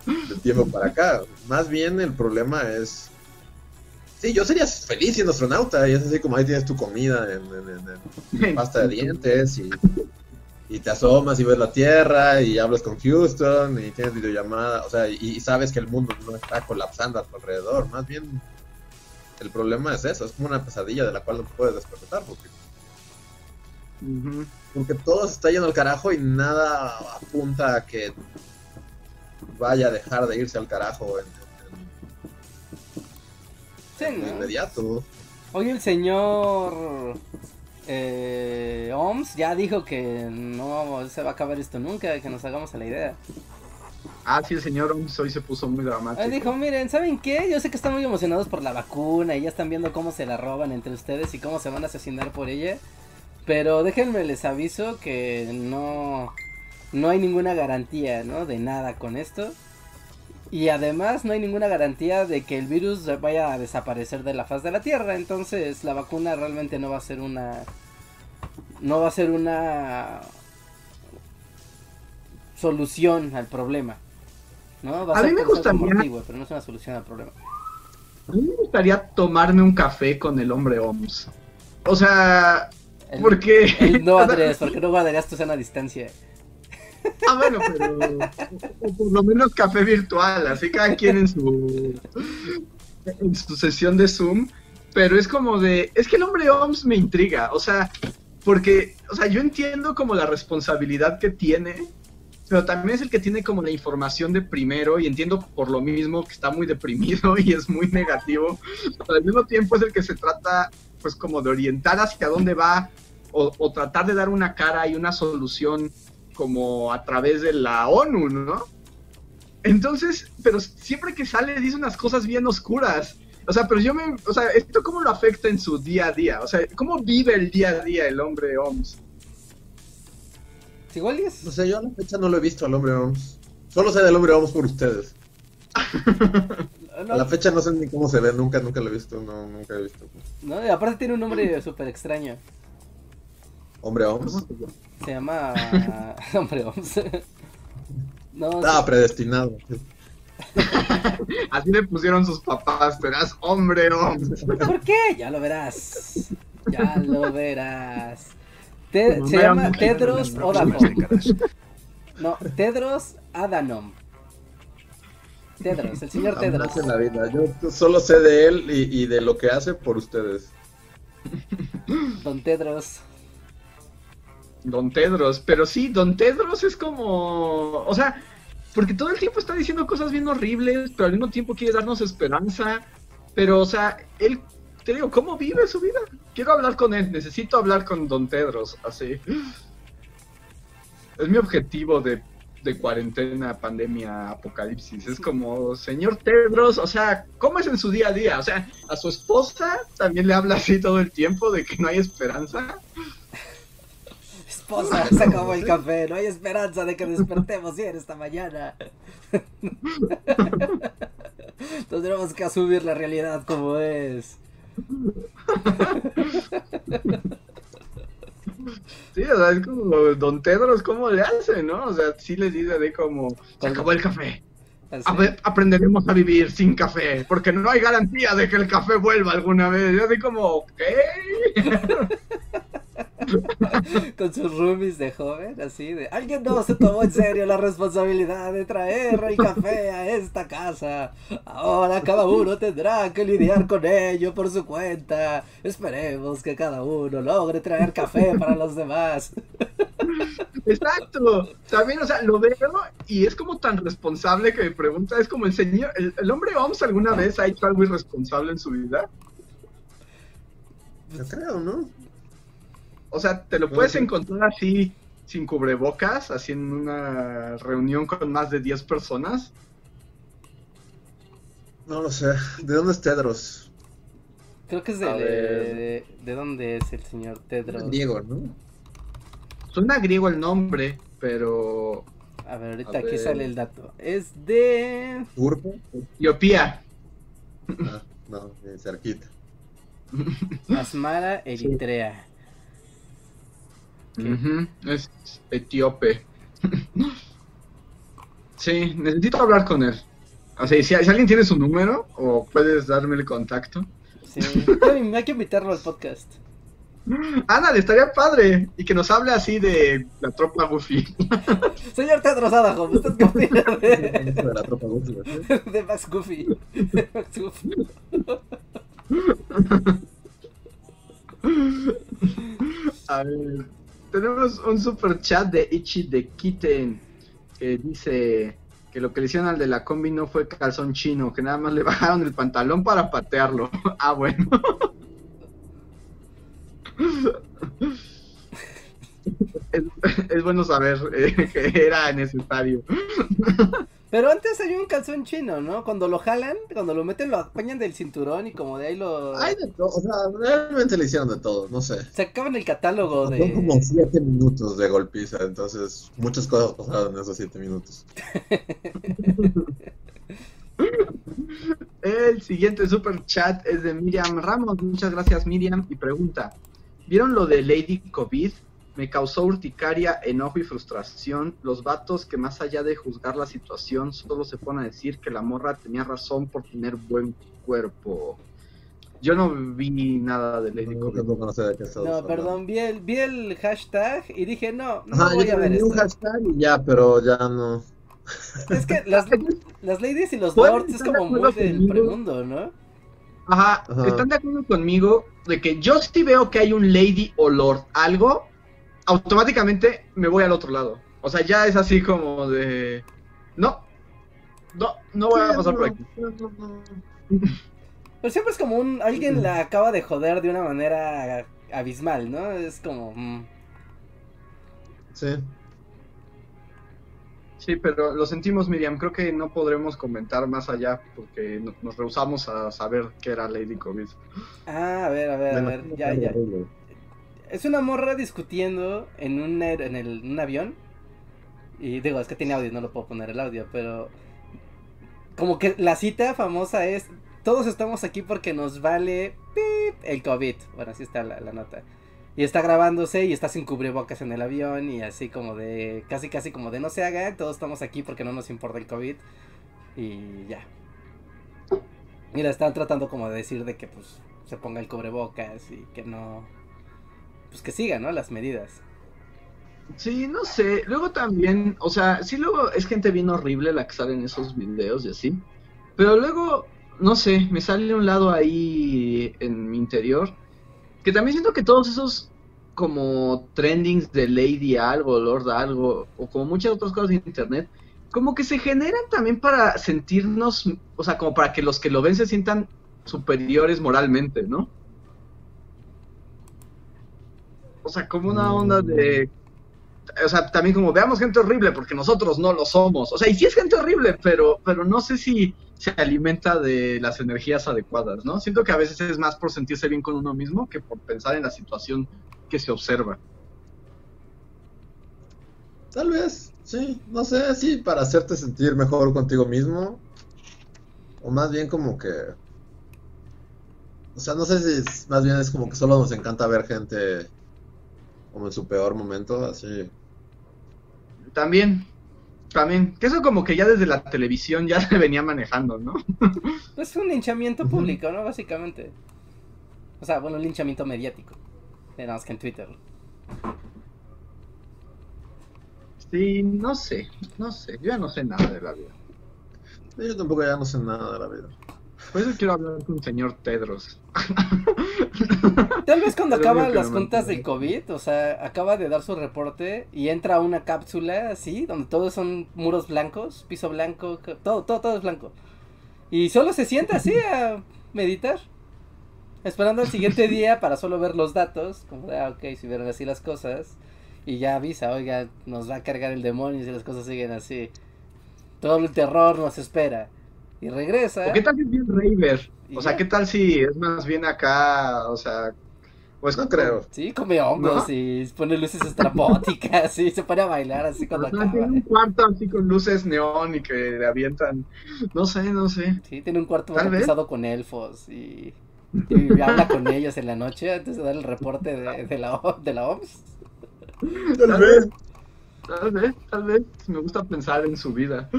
de tiempo para acá. Más bien el problema es. Sí, yo sería feliz siendo astronauta y es así como ahí tienes tu comida en, [laughs] pasta de dientes y, y, te asomas y ves la Tierra y hablas con Houston y tienes videollamada, o sea, y, sabes que el mundo no está colapsando a tu alrededor. Más bien el problema es eso, es como una pesadilla de la cual no puedes despertar porque porque todo se está yendo al carajo y nada apunta a que vaya a dejar de irse al carajo en, inmediato. Hoy el señor eh, OMS ya dijo que no se va a acabar esto nunca, que nos hagamos a la idea. Ah, sí, el señor OMS hoy se puso muy dramático. Él dijo, miren, ¿saben qué? Yo sé que están muy emocionados por la vacuna y ya están viendo cómo se la roban entre ustedes y cómo se van a asesinar por ella. Pero déjenme les aviso que no, no hay ninguna garantía, ¿no? De nada con esto. Y además no hay ninguna garantía de que el virus vaya a desaparecer de la faz de la Tierra. Entonces la vacuna realmente no va a ser una... No va a ser una solución al problema. ¿no? Va a, mí me gustaría... pero no es una solución al problema. A mí me gustaría tomarme un café con el hombre OMS. O sea, porque... no, [laughs] Andrés, porque no guardarías tu sana distancia. Ah, bueno, pero por lo menos café virtual, así cada quien en su en su sesión de Zoom, pero es como de, es que el hombre OMS me intriga, o sea, porque, o sea, yo entiendo como la responsabilidad que tiene, pero también es el que tiene como la información de primero y entiendo por lo mismo que está muy deprimido y es muy negativo, pero al mismo tiempo es el que se trata pues como de orientar hacia dónde va o, o tratar de dar una cara y una solución como a través de la ONU, ¿no? Entonces, pero siempre que sale dice unas cosas bien oscuras. O sea, pero yo me, o sea, ¿esto cómo lo afecta en su día a día? O sea, ¿cómo vive el día a día el hombre OMS? Igual es... No sé, yo a la fecha no lo he visto al hombre OMS. Solo sé del hombre OMS por ustedes. [laughs] A la fecha no sé ni cómo se ve, nunca, nunca lo he visto, no, nunca he visto. No, y aparte tiene un nombre súper extraño. ¿Hombre OMS? Se llama [laughs] Hombre OMS. no, Estaba predestinado. Así le pusieron sus papás, serás hombre OMS. ¿Por qué? Ya lo verás. Ya lo verás. se llama Tedros Adanom. No, Tedros Adanom. Tedros, el señor Tedros. En la vida. Yo solo sé de él y, y de lo que hace por ustedes. Don Tedros. Don Tedros, pero sí, Don Tedros es como, o sea, porque todo el tiempo está diciendo cosas bien horribles, pero al mismo tiempo quiere darnos esperanza, pero, o sea, él, te digo, ¿cómo vive su vida? Quiero hablar con él, necesito hablar con Don Tedros, así. Es mi objetivo de, de cuarentena, pandemia, apocalipsis. Es como, señor Tedros, o sea, ¿cómo es en su día a día? O sea, a su esposa también le habla así todo el tiempo de que no hay esperanza esposa, se acabó el café, no hay esperanza de que despertemos bien esta mañana. Tendremos que asumir la realidad como es. Sí, o sea, es como Don Tedros, ¿cómo le hace, no? O sea, sí les dice de como, se acabó el café. aprenderemos a vivir sin café, porque no hay garantía de que el café vuelva alguna vez. Yo así como, ¿qué? [laughs] [laughs] con sus roomies de joven, así de alguien no se tomó en serio la responsabilidad de traer el café a esta casa. Ahora cada uno tendrá que lidiar con ello por su cuenta. Esperemos que cada uno logre traer café para los demás. [laughs] Exacto. También, o sea, lo veo y es como tan responsable que me pregunta, es como el señor, el, hombre OMS alguna vez ha hecho algo irresponsable en su vida. Yo creo, ¿no? O sea, te lo puedes encontrar así, sin cubrebocas, así en una reunión con más de 10 personas. No lo sé. ¿De dónde es Tedros? Creo que es de, de, dónde es el señor Tedros. Diego, ¿no? Suena griego el nombre, pero. A ver, ahorita aquí sale el dato. Es de. ¿Urpo? Etiopía. Ah, no, cerquita. Asmara Eritrea. Es etíope. sí, necesito hablar con él. O sea, si, alguien tiene su número o puedes darme el contacto. Sí, hay que invitarlo al podcast. Ana, le estaría padre. Y que nos hable así de la tropa Goofy. [laughs] Señor Tedros Adahom, ¿usted qué opina de... [laughs] de la tropa Goofy? De Max Goofy. De Max Goofy. [laughs] A ver, tenemos un super chat de Ichi de Kitten que dice que lo que le hicieron al de la combi no fue calzón chino, que nada más le [laughs] bajaron el pantalón para patearlo. [laughs] ah, bueno. [laughs] es, bueno saber eh, que era necesario. Pero antes hay un calzón chino, ¿no? Cuando lo jalan, cuando lo meten, lo apañan del cinturón y como de ahí lo. Hay de todo, o sea, realmente le hicieron de todo, no sé. Se acaban el catálogo de. Son como siete minutos de golpiza, entonces muchas cosas pasaron en esos siete minutos. [laughs] El siguiente super chat es de Miriam Ramos. Muchas gracias, Miriam. Y pregunta: ¿Vieron lo de Lady COVID? Me causó urticaria, enojo y frustración. Los vatos que más allá de juzgar la situación solo se ponen a decir que la morra tenía razón por tener buen cuerpo. Yo no vi nada de Lady no, No, perdón, vi el, vi el hashtag y dije, no, no voy a ver esto. un hashtag y ya, pero ya no. Es que [laughs] las, las ladies y los lords es como muy del premundo, ¿no? Ajá, están de acuerdo conmigo de que yo sí veo que hay un lady o lord algo, automáticamente me voy al otro lado. O sea, ya es así como de... No, no, no voy a pasar por aquí. Pero siempre es como un... Alguien la acaba de joder de una manera abismal, ¿no? Es como... Mm. Sí. Sí, pero lo sentimos, Miriam. Creo que no podremos comentar más allá porque nos rehusamos a saber qué era Lady COVID. Ah, a ver, a ver, a ver. Ya, ya es una morra discutiendo en un, en, el, un avión. Y digo, es que tiene audio, no lo puedo poner el audio, pero como que la cita famosa es, todos estamos aquí porque nos vale el COVID. Bueno, así está la, nota. Y está grabándose y está sin cubrebocas en el avión y así como de, casi casi como de no se haga, todos estamos aquí porque no nos importa el COVID. Y ya. Y la están tratando como de decir de que pues se ponga el cubrebocas y que no pues que sigan, ¿no? Las medidas. Sí, no sé. Luego también, o sea, sí luego es gente bien horrible la que sale en esos videos y así. Pero luego, no sé, me sale un lado ahí en mi interior. Que también siento que todos esos como trendings de Lady algo, Lord algo, o como muchas otras cosas de internet, como que se generan también para sentirnos, o sea, como para que los que lo ven se sientan superiores moralmente, ¿no? O sea, como una onda de. O sea, también como veamos gente horrible porque nosotros no lo somos. O sea, y sí es gente horrible, pero, pero no sé si se alimenta de las energías adecuadas, ¿no? Siento que a veces es más por sentirse bien con uno mismo que por pensar en la situación que se observa. Tal vez, sí, no sé, sí, para hacerte sentir mejor contigo mismo. O más bien como que... O sea, no sé si más bien es como que solo nos encanta ver gente como en su peor momento, así. También, también, que eso como que ya desde la televisión ya [laughs] se venía manejando, ¿no? Es un linchamiento público, ¿no? Básicamente. O sea, bueno, un linchamiento mediático. Nada más que en Twitter. Sí, no sé, no sé, yo ya no sé nada de la vida. Yo tampoco ya no sé nada de la vida. Por eso quiero hablar con el señor Tedros. Tal vez cuando acaban las me juntas del. COVID, o sea, acaba de dar su reporte y entra a una cápsula así, donde todos son muros blancos, piso blanco, todo, todo, todo es blanco. Y solo se sienta así a meditar. Esperando al siguiente [laughs] día para solo ver los datos, como de, ah, ok, si vieron así las cosas. Y ya avisa, oiga, nos va a cargar el demonio si las cosas siguen así. Todo el terror nos espera. Y regresa. ¿O qué tal si es bien Raver? O sea. ¿qué tal si es más bien acá, o sea, pues No creo. Sí, come hongos ¿No? y pone luces estrambóticas [laughs] y se pone a bailar así cuando acaba. tiene un cuarto así con luces neón y que le avientan, no sé, no sé. Sí, tiene un cuarto pesado con elfos y, y habla con ellos en la noche antes de dar el reporte de, de la, de la OMS. Tal vez. Tal vez, tal vez, me gusta pensar en su vida.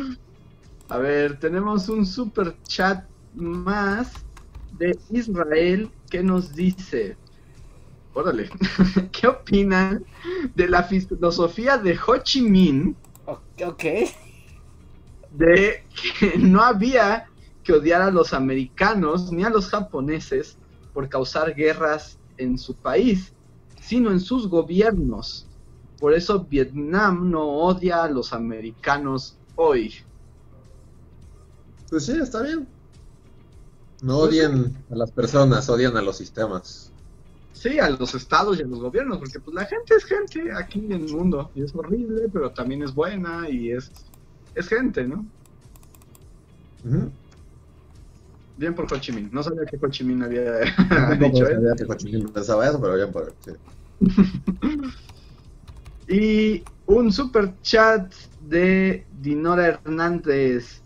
A ver, tenemos un super chat más de Israel que nos dice, órale, [laughs] ¿qué opinan de la filosofía de Ho Chi Minh Ok. de que [laughs] no había que odiar a los americanos ni a los japoneses por causar guerras en su país, sino en sus gobiernos. Por eso Vietnam no odia a los americanos hoy. Pues sí, está bien. No odien a las personas, odian a los sistemas. Sí, a los estados y a los gobiernos, porque pues la gente es gente aquí en el mundo y es horrible, pero también es buena y es es gente, ¿no? Bien por Ho Chi Minh. No sabía que Ho Chi Minh había Tampoco [laughs] dicho eso. sabía que Ho Chi Minh pensaba eso, pero bien por él, sí. [laughs] Y un super chat de Dinora Hernández.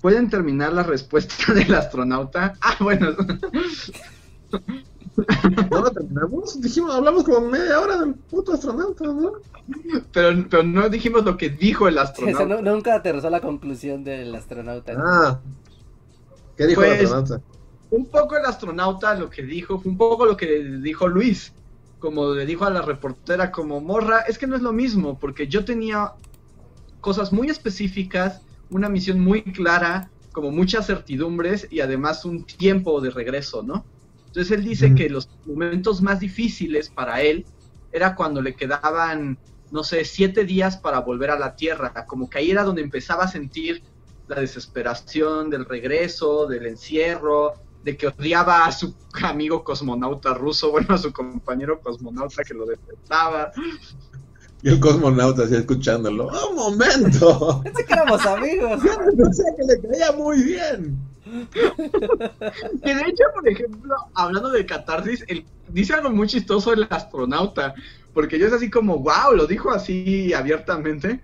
¿Pueden terminar la respuesta [laughs] del astronauta? Ah, bueno. ¿No lo terminamos? Dijimos, hablamos como media hora del puto astronauta, ¿no? Pero, pero no dijimos lo que dijo el [laughs] Sí, o astronauta. sea, no- nunca aterrizó la conclusión del astronauta. Ah. ¿Qué dijo Pues- el astronauta? Un poco el astronauta lo que dijo fue un poco lo que dijo Luis. Como le dijo a la reportera, como morra, es que no es lo mismo, porque yo tenía cosas muy específicas, una misión muy clara, como muchas certidumbres y además un tiempo de regreso, ¿no? Entonces él dice que los momentos más difíciles para él era cuando le quedaban, no sé, siete días para volver a la Tierra, como que ahí era donde empezaba a sentir la desesperación del regreso, del encierro, de que odiaba a su amigo cosmonauta ruso, [laughs] bueno, a su compañero cosmonauta que lo detestaba. Y el cosmonauta así escuchándolo. ¡Un momento! [laughs] Pensé que éramos amigos. Yo [laughs] pensé que le caía muy bien. Que de hecho, por ejemplo, hablando de catarsis, él dice algo muy chistoso el astronauta, porque yo es así como, wow, lo dijo así abiertamente,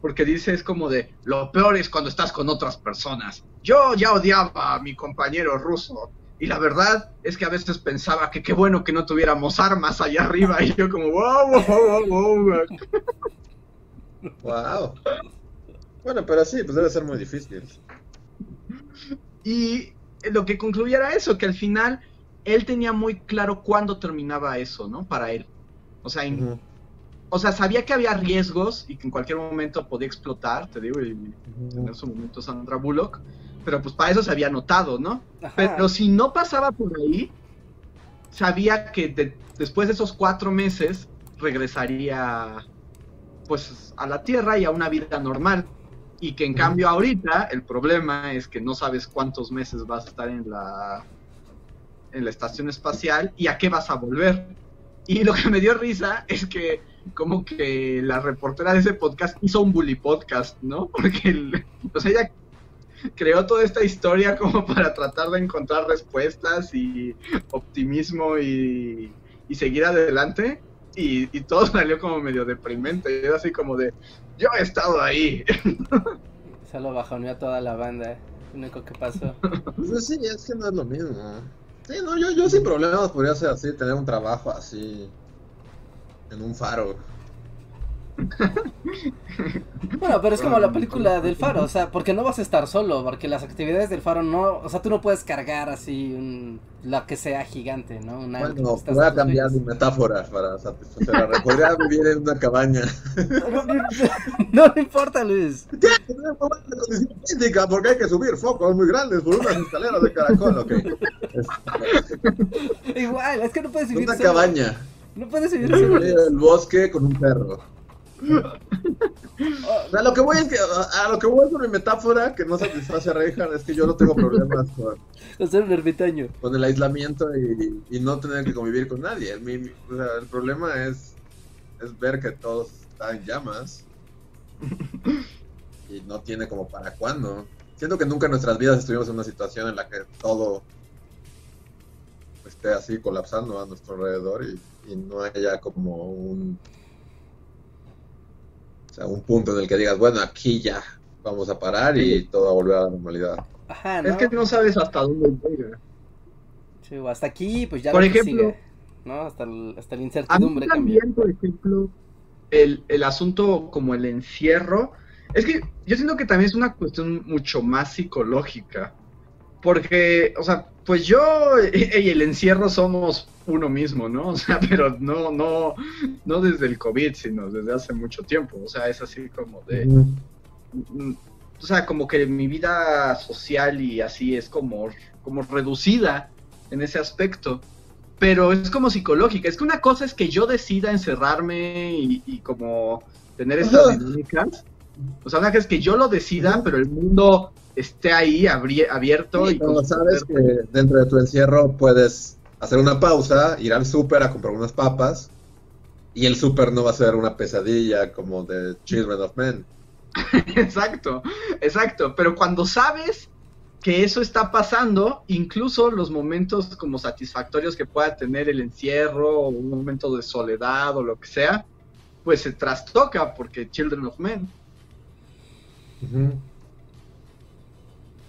porque dice es como de, lo peor es cuando estás con otras personas. Yo ya odiaba a mi compañero ruso, y la verdad es que a veces pensaba que qué bueno que no tuviéramos armas allá arriba, y yo como, wow, wow, wow, wow. Wow. Bueno, pero sí, pues debe ser muy difícil. Y lo que concluía era eso, que al final él tenía muy claro cuándo terminaba eso, ¿no? Para él. O sea, en- Ujú. o sea, sabía que había riesgos y que en cualquier momento podía explotar, te digo, y en su momento Sandra Bullock, pero pues para eso se había notado, ¿no? Ajá. Pero si no pasaba por ahí, sabía que de- después de esos cuatro meses regresaría pues a la Tierra y a una vida normal. Y que en cambio ahorita el problema es que no sabes cuántos meses vas a estar en la en la estación espacial y a qué vas a volver. Y lo que me dio risa es que como que la reportera de ese podcast hizo un bully podcast, ¿no? [laughs] Porque el- o sea, ella creó toda esta historia como para tratar de encontrar respuestas y optimismo y, y seguir adelante. Y, y todo [laughs] salió como medio deprimente. Era así como de, yo he estado ahí. [laughs] Solo bajoneó a toda la banda. Lo único que pasó. Pues sí, es que no es lo mismo. Sí, no, yo, yo sin problemas podría ser así, tener un trabajo así en un faro. [laughs] Bueno, pero es como la película del faro, o sea, porque no vas a estar solo, porque las actividades del faro no, o sea, tú no puedes cargar así un, la que sea gigante, ¿no? Una bueno, voy a cambiar mi metáfora para satisfacer. Podría vivir en una cabaña. [laughs] No, no, importa, Luis. Que tener condición física porque hay que subir focos muy grandes por unas escaleras de caracol, ok. [laughs] Igual, es que no puedes vivir Una cabaña. No puedes vivir en el bosque con un perro. [laughs] A lo que voy es que a, lo que voy con mi metáfora que no satisface a Reinhardt es que yo no tengo problemas con, un ermitaño. con el aislamiento y, no tener que convivir con nadie. El, el problema es, es ver que todo está en llamas [laughs] y no tiene como para cuándo. Siento que nunca en nuestras vidas estuvimos en una situación en la que todo esté así colapsando a nuestro alrededor y, y no haya como un un punto en el que digas, bueno, aquí ya vamos a parar y todo va a volver a la normalidad. Ajá, Es que no sabes hasta dónde llega. Sí, hasta aquí, pues ya por ejemplo, ¿no? Hasta el, hasta la incertidumbre a también, por ejemplo, el, el asunto como el encierro, es que yo siento que también es una cuestión mucho más psicológica. Porque, o sea, pues yo [laughs] y el encierro somos uno mismo, ¿no? O sea, pero no, no, no desde el COVID, sino desde hace mucho tiempo. O sea, es así como de. O sea, como que mi vida social y así es como, como reducida en ese aspecto. Pero es como psicológica. Es que una cosa es que yo decida encerrarme y, como tener estas dinámicas. O sea, una cosa es que yo lo decida, pero el mundo esté ahí abierto. y como sabes que dentro de tu encierro puedes hacer una pausa, ir al súper a comprar unas papas, y el súper no va a ser una pesadilla como de Children of Men. [laughs] exacto, exacto. Pero cuando sabes que eso está pasando, incluso los momentos como satisfactorios que pueda tener el encierro, o un momento de soledad o lo que sea, pues se trastoca porque Children of Men.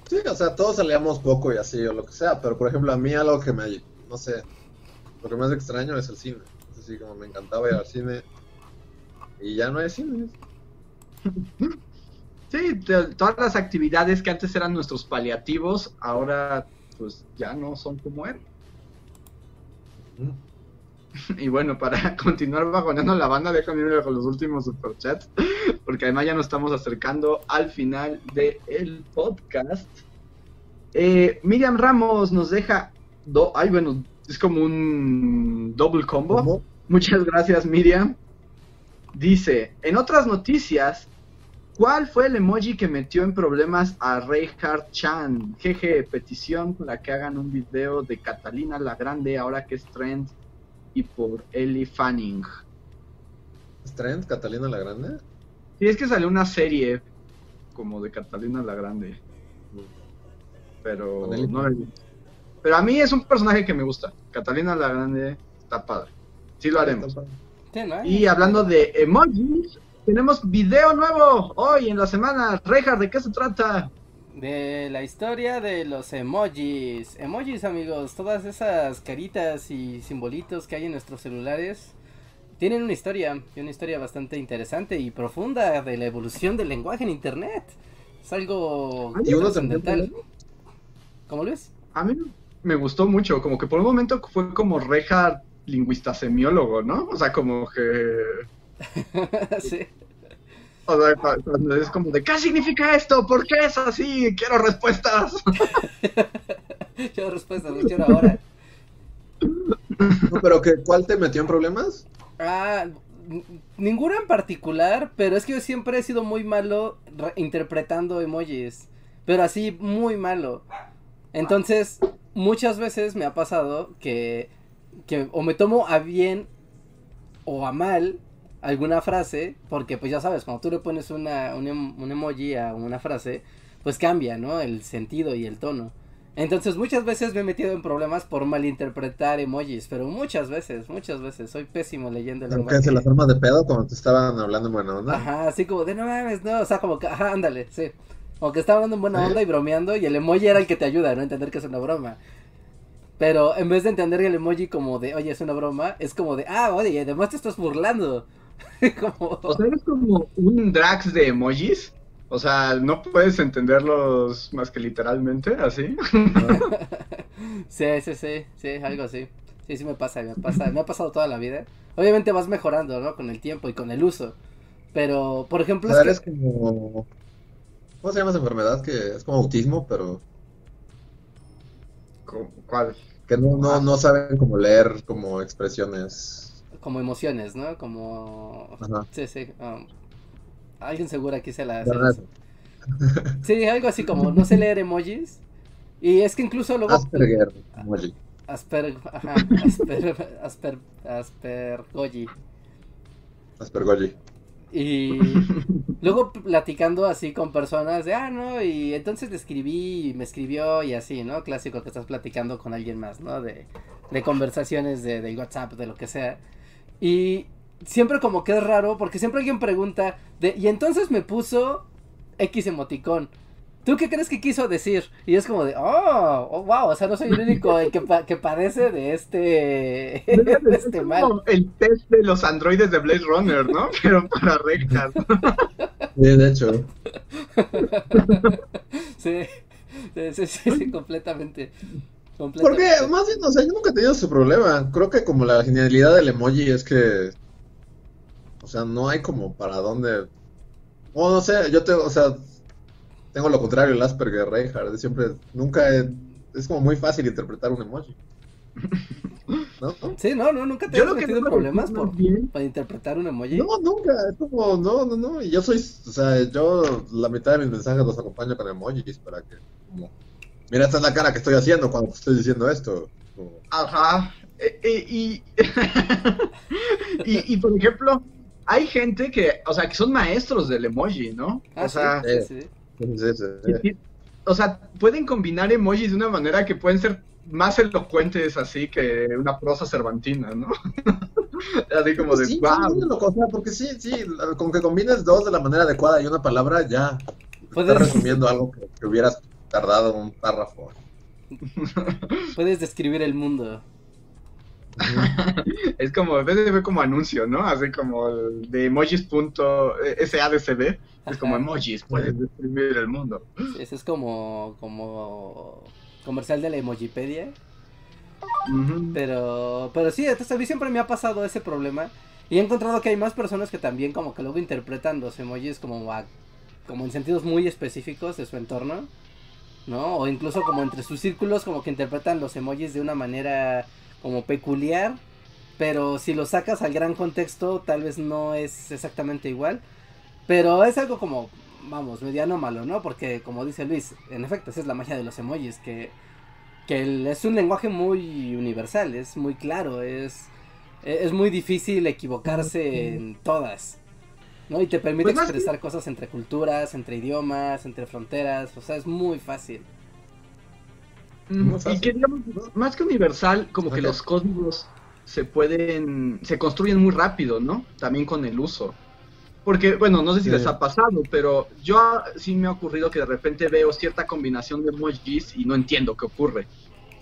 Sí, o sea, todos salíamos poco y así o lo que sea, pero por ejemplo a mí algo que me, no sé, lo que más extraño es el cine. Es así como me encantaba ir al cine y ya no hay cine. [laughs] Sí, todas las actividades que antes eran nuestros paliativos, ahora pues ya no son como eran. [laughs] Y bueno, para [laughs] continuar bajoneando la banda, déjame ir con los últimos superchats, porque además ya nos estamos acercando al final del podcast. Eh, Miriam Ramos nos deja, do ay bueno, es como un double combo. Muchas gracias Miriam. Dice, en otras noticias, ¿cuál fue el emoji que metió en problemas a Reinhardt Chan? Jeje, petición para que hagan un video de Catalina la Grande ahora que es trend y por Ellie Fanning. ¿Es trend Catalina la Grande? Sí, es que salió una serie como de Catalina la Grande. Pero no Pero a mí es un personaje que me gusta. Catalina la Grande está padre. Sí lo haremos. Y hablando de emojis, tenemos video nuevo hoy en la semana. Rejar, ¿de qué se trata? De la historia de los emojis. Emojis, amigos, todas esas caritas y simbolitos que hay en nuestros celulares tienen una historia, una historia bastante interesante y profunda de la evolución del lenguaje en internet. Es algo trascendental. ¿Cómo lo ves? A mí me gustó mucho, como que por un momento fue como reja lingüista semiólogo, ¿no? O sea, como que... [laughs] sí. O sea, cuando es como de, ¿qué significa esto? ¿Por qué es así? Quiero respuestas. [laughs] quiero respuestas, no quiero ahora. [laughs] pero que, ¿cuál te metió en problemas? Ah, ninguna en particular, pero es que yo siempre he sido muy malo interpretando emojis. Pero así, muy malo. Entonces, muchas veces me ha pasado que, que o me tomo a bien o a mal alguna frase, porque pues ya sabes, cuando tú le pones una, un, em, un emoji a una frase, pues cambia, ¿no? El sentido y el tono. Entonces muchas veces me he metido en problemas por malinterpretar emojis, pero muchas veces, muchas veces, soy pésimo leyendo el lenguaje. ¿Qué la forma de pedo cuando te estaban hablando en buena onda? Ajá, así como de no mames, no, o sea, como que, ajá, ándale, sí. O que estaba hablando en buena onda y bromeando y el emoji era el que te ayuda, ¿no? Entender que es una broma. Pero en vez de entender el emoji como de, oye, es una broma, es como de, ah, oye, además te estás burlando. [laughs] O sea, eres como un drax de emojis. O sea, no puedes entenderlos más que literalmente, así. [laughs] Sí, sí, sí, sí, algo así. Sí, sí me pasa, me pasa, me ha pasado toda la vida. Obviamente vas mejorando, ¿no? Con el tiempo y con el uso. Pero, por ejemplo, es, que... como... ¿Cómo se llama esa enfermedad? Que es como autismo, pero... ¿Cuál? Que no, no, no saben cómo leer como expresiones. Como emociones, ¿no? Como... Sí, sí. Um, alguien seguro aquí se la... [laughs] Sí, algo así como no sé leer emojis. Y es que incluso luego... Asperger, [laughs] emoji. Asper, ajá, Asper, Asper, Aspergoyi. Aspergoyi. Y [laughs] luego platicando así con personas de, ah, no, y entonces le escribí y me escribió y así, ¿no? Clásico que estás platicando con alguien más, ¿no? De, de conversaciones de, de WhatsApp, de lo que sea. Y siempre como que es raro porque siempre alguien pregunta de, y entonces me puso X emoticón. ¿Tú qué crees que quiso decir? Y es como de, oh, oh wow, o sea, no soy el único que, que padece de este, [laughs] [laughs] de este mal. El test de los androides de Blade Runner, ¿no? [laughs] Pero para rectas. Sí, de hecho. sí, sí, sí, sí, completamente. Porque más bien, o sea, yo nunca he tenido ese problema. Creo que como la genialidad del emoji es que, sea, no hay como para dónde o no sé, yo tengo, o sea, tengo lo contrario, el Asperger Reinhardt. Siempre, nunca es como muy fácil interpretar un emoji. [laughs] ¿No? Sí, no, no, nunca te has tenido problemas por, para interpretar un emoji. No, nunca, es como, no, no, no. Y yo soy, o sea, yo la mitad de mis mensajes los acompaño con emojis para que, como, mira, esta es la cara que estoy haciendo cuando estoy diciendo esto. Ajá. Eh, eh, y, [laughs] y, y, por ejemplo, hay gente que, o sea, que son maestros del emoji, ¿no? Ah, o sea, sí, sí. o sea, pueden combinar emojis de una manera que pueden ser más elocuentes así que una prosa cervantina, ¿no? [laughs] así como de sí, wow. porque sí, sí, con que combines dos de la manera adecuada y una palabra, ya ¿Puedes... estás resumiendo algo que, que hubieras tardado un párrafo. Puedes describir el mundo. [laughs] es como, a veces fue como anuncio, ¿no? Así como de emojis.sadcb. Es como emojis, puedes describir el mundo. Ese es como, como comercial de la Emojipedia. Pero, pero sí, entonces a mí siempre me ha pasado ese problema. Y he encontrado que hay más personas que también como que luego interpretan los emojis como, como en sentidos muy específicos de su entorno. ¿No? O incluso como entre sus círculos como que interpretan los emojis de una manera como peculiar, pero si lo sacas al gran contexto tal vez no es exactamente igual, pero es algo como, vamos, mediano malo, ¿no? Porque como dice Luis, en efecto, esa es la magia de los emojis, que, que es un lenguaje muy universal, es muy claro, es, es muy difícil equivocarse en todas. ¿no? Y te permite pues expresar cosas entre culturas, entre idiomas, entre fronteras, o sea, es muy fácil. Y que más que universal, como que los códigos se pueden, se construyen muy rápido, ¿no? También con el uso. Porque, bueno, no sé si les ha pasado, pero yo sí me ha ocurrido que de repente veo cierta combinación de emojis y no entiendo qué ocurre.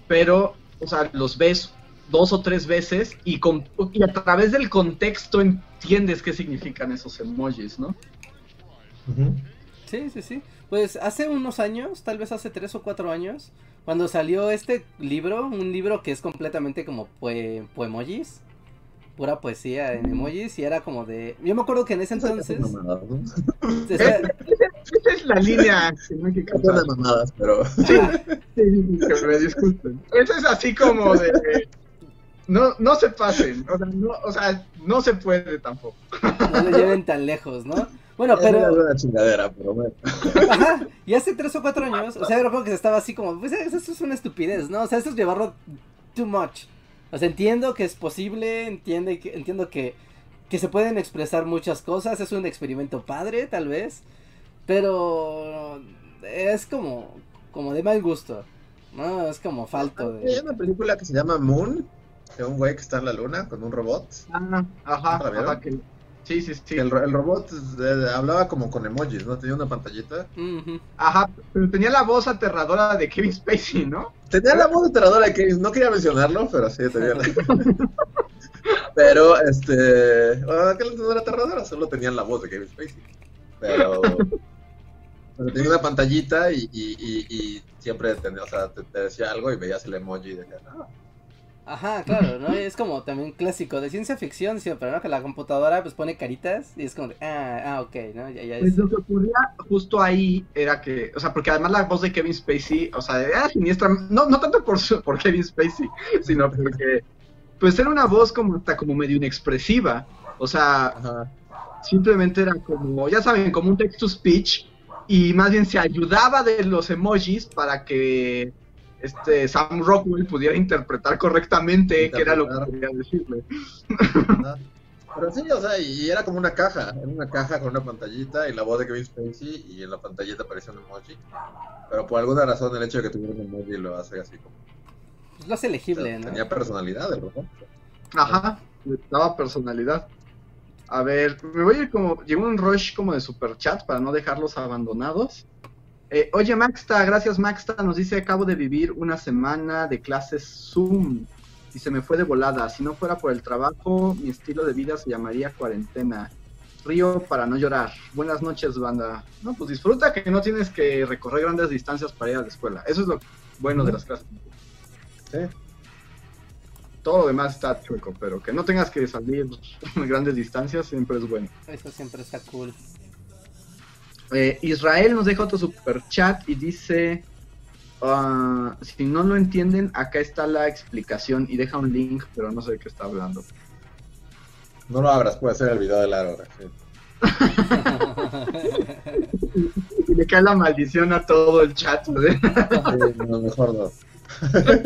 Pero, o sea, los ves dos o tres veces y, con, y a través del contexto entiendes qué significan esos emojis, ¿no? Sí, sí, sí. Pues hace unos años, tal vez hace tres o cuatro años, cuando salió este libro, un libro que es completamente como poemojis, pura poesía en emojis, y era como de... Yo me acuerdo que en ese entonces... Esa es la [laughs] línea que no hay que cantar. mamadas, pero... [laughs] Sí, sí, que me disculpen. Eso es así como de... No, no se pasen, o sea, no, o sea, no se puede tampoco. No le lleven tan lejos, ¿no? Bueno, pero. Es una chingadera, pero bueno. [laughs] Ajá, [laughs] y hace tres o cuatro años, o sea, creo que estaba así como, pues eso es una estupidez, ¿no? O sea, eso es llevarlo too much. O sea, entiendo que es posible, entiendo que, entiendo que, que se pueden expresar muchas cosas, es un experimento padre, tal vez, pero es como, como de mal gusto, ¿no? Es como falto de... Hay una película que se llama Moon, de un güey que está en la luna con un robot. Ah, ajá, ajá, que Sí, sí, sí. El, el robot eh, hablaba como con emojis, ¿no? Tenía una pantallita. Ajá, pero tenía la voz aterradora de Kevin Spacey, ¿no? Tenía la voz aterradora de Kevin, no quería mencionarlo, pero sí tenía la... [laughs] pero, este... Bueno, aquel no era aterradora, solo tenían la voz de Kevin Spacey. Pero... Pero tenía una pantallita y, y, y, y siempre tenía, o sea, te, te decía algo y veías el emoji de que, ah, Ajá, claro, ¿no? Es como también clásico de ciencia ficción, sí, pero no que la computadora pues pone caritas y es como, de, ah, ah, ok, ¿no? Ya, ya Pues es. lo que ocurría justo ahí era que, o sea, porque además la voz de Kevin Spacey, o sea, era siniestra, no, no tanto por, su- por Kevin Spacey, [laughs] sino porque, pues era una voz como hasta como medio inexpresiva, o sea, ajá. simplemente era como, ya saben, como un text to speech, y más bien se ayudaba de los emojis para que este Sam Rockwell pudiera interpretar correctamente qué era lo que Interpretar. quería decirle. Pero sí, o sea, y era como una caja, era una caja con una pantallita y la voz de Kevin Spacey y en la pantallita aparecía un emoji. Pero por alguna razón el hecho de que tuviera un emoji lo hace así como... Pues lo hace o sea, legible, ¿no? Tenía personalidad el robot. Ajá, le daba personalidad. A ver, me voy a ir como. Llegó un rush como de super chat para no dejarlos abandonados. Eh, oye, Maxta, gracias Maxta. Nos dice: Acabo de vivir una semana de clases Zoom y se me fue de volada. Si no fuera por el trabajo, mi estilo de vida se llamaría cuarentena. Río para no llorar. Buenas noches, banda. No, pues disfruta que no tienes que recorrer grandes distancias para ir a la escuela. Eso es lo bueno de las clases. Sí. Todo lo demás está chueco, pero que no tengas que salir [laughs] grandes distancias siempre es bueno. Eso siempre está cool. Eh, Israel nos deja otro super chat y dice: ah, Si no lo entienden, acá está la explicación y deja un link, pero no sé de qué está hablando. No lo abras, puede ser el video de Lara. Sí. Y le cae la maldición a todo el chat. Sí, no, mejor no. [laughs]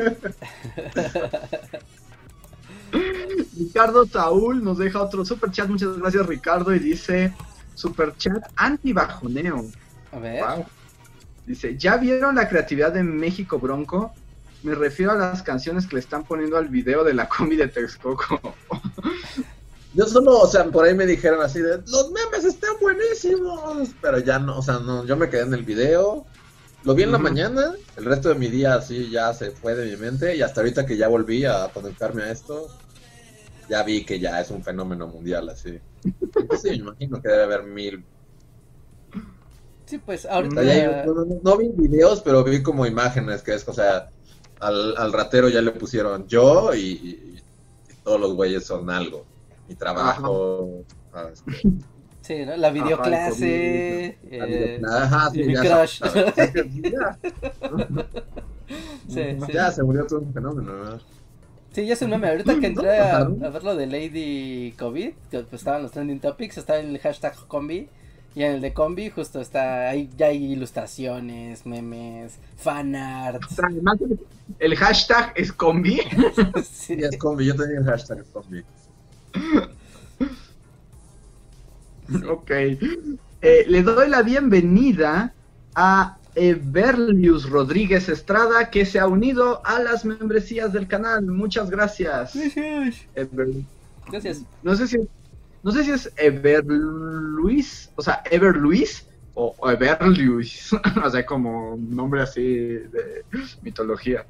Ricardo Saúl nos deja otro super chat. Muchas gracias, Ricardo. Y dice: Super chat anti-bajoneo. A ver. Wow. Dice, ¿ya vieron la creatividad de México Bronco? Me refiero a las canciones que le están poniendo al video de la combi de Texcoco. [laughs] Yo solo, o sea, por ahí me dijeron así de, los memes están buenísimos, pero ya no, o sea, no, yo me quedé en el video, lo vi en la mañana, el resto de mi día así ya se fue de mi mente y hasta ahorita que ya volví a conectarme a esto, ya vi que ya es un fenómeno mundial así. Entonces, sí, me imagino que debe haber mil. Sí, pues ahorita. ya hay- no, no- no vi videos, pero vi como imágenes que es, o sea, al, al ratero ya le pusieron yo y, y- y todos los güeyes son algo. Mi trabajo, ¿sabes? Sí, ¿no? La videoclase. La eh, videoclase, ajá, sí, y mi ya crush. [laughs] ya, sí, sí. ya se murió todo un fenómeno, ¿no? Sí, ya es un meme. Ahorita que entré a, a ver lo de Lady COVID, que pues estaban los trending topics, está en el hashtag combi. Y en el de combi justo está, ahí ya hay ilustraciones, memes, fanarts. Además, el hashtag es combi. [laughs] sí. Sí, es combi, yo tenía el hashtag combi. ok. Eh, le doy la bienvenida a Everlius Rodríguez Estrada, que se ha unido a las membresías del canal. Muchas gracias. Ever- Gracias. No sé si no sé si es Everluis, o sea, Everluis o, o Everluis, [laughs] o sea, como un nombre así de mitología.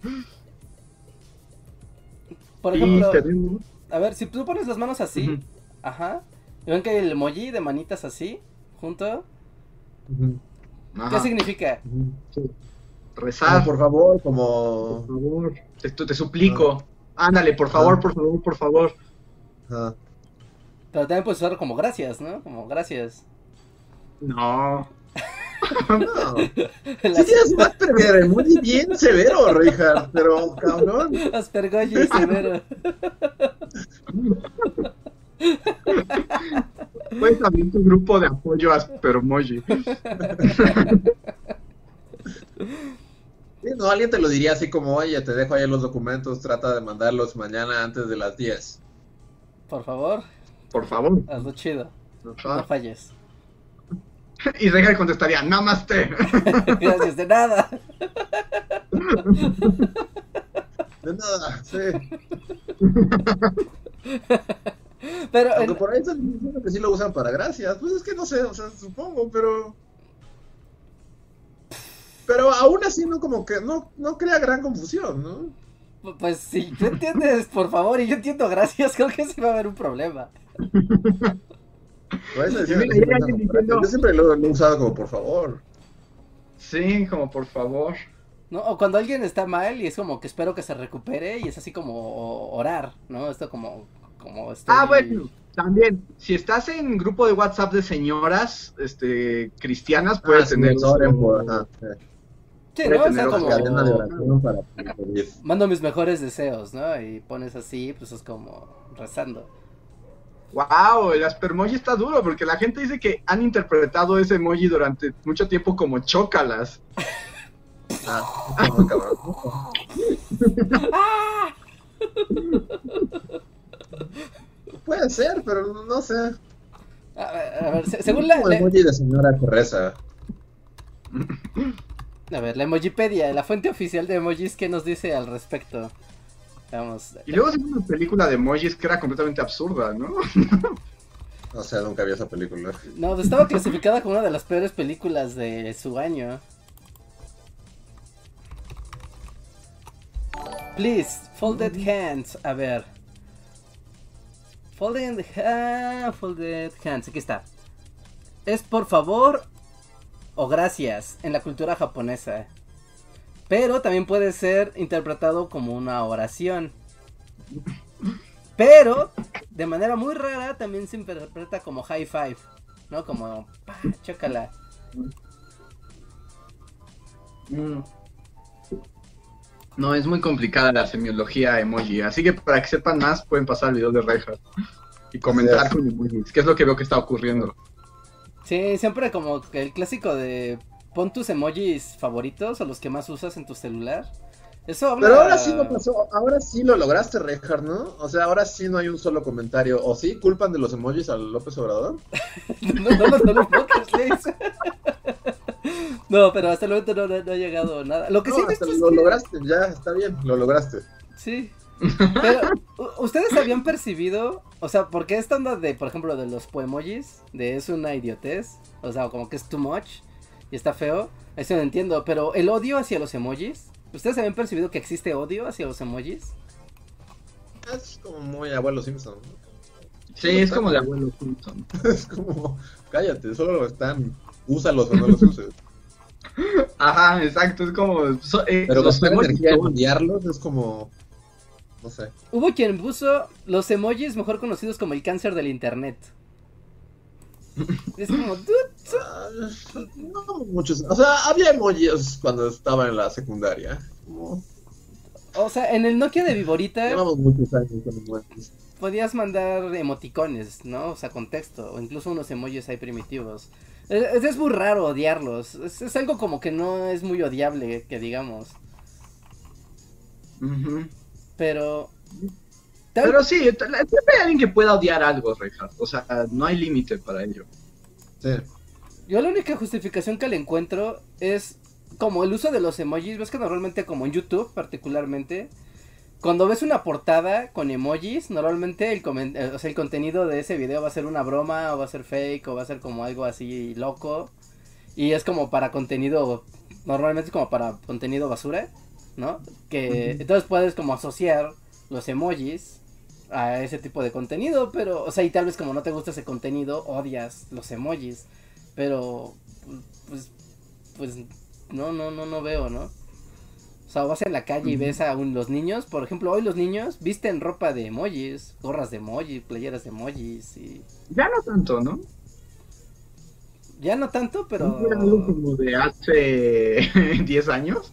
Por ejemplo, tenemos a ver, si tú pones las manos así, ajá, y ven que hay el emoji de manitas así, junto, ¿qué Ajá, significa? sí. Ah, rezar, por favor, por como. favor, te, te suplico. Ándale, por favor, por favor, por favor. Ajá. Pero también puedes usarlo como gracias, ¿no? Como gracias. No. [laughs] No. Las- [laughs] Sí tienes un Asperger muy bien severo, Richard, pero cabrón. Aspergoyi severo. [laughs] Pues también tu grupo de apoyo a Aspermoji. Sí, no, alguien te lo diría así como, oye, te dejo ahí los documentos, trata de mandarlos mañana antes de las 10. Por favor, Por favor. hazlo chido. No falles. [laughs] Y Regal contestaría, namaste. [laughs] Gracias de nada. De nada, sí. [laughs] Pero Aunque en- por ahí están diciendo que sí lo usan para gracias. Pues es que no sé, o sea, supongo, pero. Pero aún así no como que no, no crea gran confusión, ¿no? pues si tú entiendes, por favor, y yo entiendo gracias, creo que sí va a haber un problema. Sí diciendo-. Yo siempre lo, lo he usado como por favor. Sí, como por favor. ¿No? O cuando alguien está mal y es como que espero que se recupere y es así como orar, ¿no? Esto como... como estoy... Ah, bueno, también, si estás en grupo de WhatsApp de señoras este, cristianas, Ah, puedes sí, tener... sí. Sí, puede ¿no? O sea, como... Para pedir. Mando mis mejores deseos, ¿no? Y pones así, pues es como rezando. Wow, el aspermoji está duro porque la gente dice que han interpretado ese emoji durante mucho tiempo como chócalas. Ah, [laughs] no, cabrón. [laughs] Puede ser, pero no- sé. A ver, a ver, se- según la, Como emoji de señora que reza. a ver, la Emojipedia, la fuente oficial de emojis, ¿qué nos dice al respecto? Vamos. Y luego hicieron una película de emojis que era completamente absurda, ¿no? [laughs] No sé, nunca vi esa película. No, estaba clasificada como una de las peores películas de su año. Please, folded hands. A ver. Folded, ah, folded hands. Aquí está. Es por favor o gracias en la cultura japonesa. Pero también puede ser interpretado como una oración. Pero, de manera muy rara, también se interpreta como high five. ¿No? Como, pa, chócala. No, es muy complicada la semiología emoji, así que para que sepan más pueden pasar al video de Rejas y comentar es. con emojis, que es lo que veo que está ocurriendo. Sí, siempre como que el clásico de pon tus emojis favoritos o los que más usas en tu celular. Eso habla... Pero ahora sí lo pasó, ahora sí lo lograste, Reinhardt, ¿no? O sea, ahora sí no hay un solo comentario. ¿O sí culpan de los emojis al López Obrador? no, no, no. No, pero hasta el momento no, no- no ha llegado nada. Lo que No, sí hasta lo que- lograste, ya, está bien, lo lograste. Sí. Pero, ¿u- ¿ustedes habían percibido? O sea, porque esta onda de, por ejemplo, de los poemojis, de es una idiotez, o sea, como que es too much y está feo, eso no entiendo, pero el odio hacia los emojis, ¿ustedes habían percibido que existe odio hacia los emojis? Es como muy abuelo Simpson. Sí, es como de abuelo Simpson. [laughs] Es como, cállate, solo lo están, úsalos o no los uses. [laughs] Ajá, exacto, es como... so- eh, Pero los gastar emojis energía en odiarlos es como, no sé. Hubo quien puso los emojis mejor conocidos como el cáncer del internet. Es como, Ah, No muchos, o sea, había emojis cuando estaba en la secundaria. Como, o sea, en el Nokia de Viborita llevamos muchos años con emojis. podías mandar emoticones, ¿no? O sea, con texto, o incluso unos emojis ahí primitivos. Es, es muy raro odiarlos. Es, es algo como que no es muy odiable, que digamos. Pero. tal- Pero sí, siempre hay alguien que pueda odiar algo, Reinhardt. O sea, no hay límite para ello. Sí. Yo la única justificación que le encuentro es como el uso de los emojis. Ves que normalmente, como en YouTube particularmente, cuando ves una portada con emojis, normalmente el, eh, o sea, el contenido de ese video va a ser una broma, o va a ser fake, o va a ser como algo así loco. Y es como para contenido, normalmente es como para contenido basura, ¿no? Que entonces puedes como asociar los emojis a ese tipo de contenido, pero, o sea, y tal vez como no te gusta ese contenido, odias los emojis. Pero, pues, pues, no, no, no, no veo, ¿no? O sea, vas en la calle y ves a un- los niños, por ejemplo, hoy los niños visten ropa de emojis, gorras de emojis, playeras de emojis y... Ya no tanto, ¿no? Ya no tanto, pero... ¿No era algo como de hace [laughs] 10 años?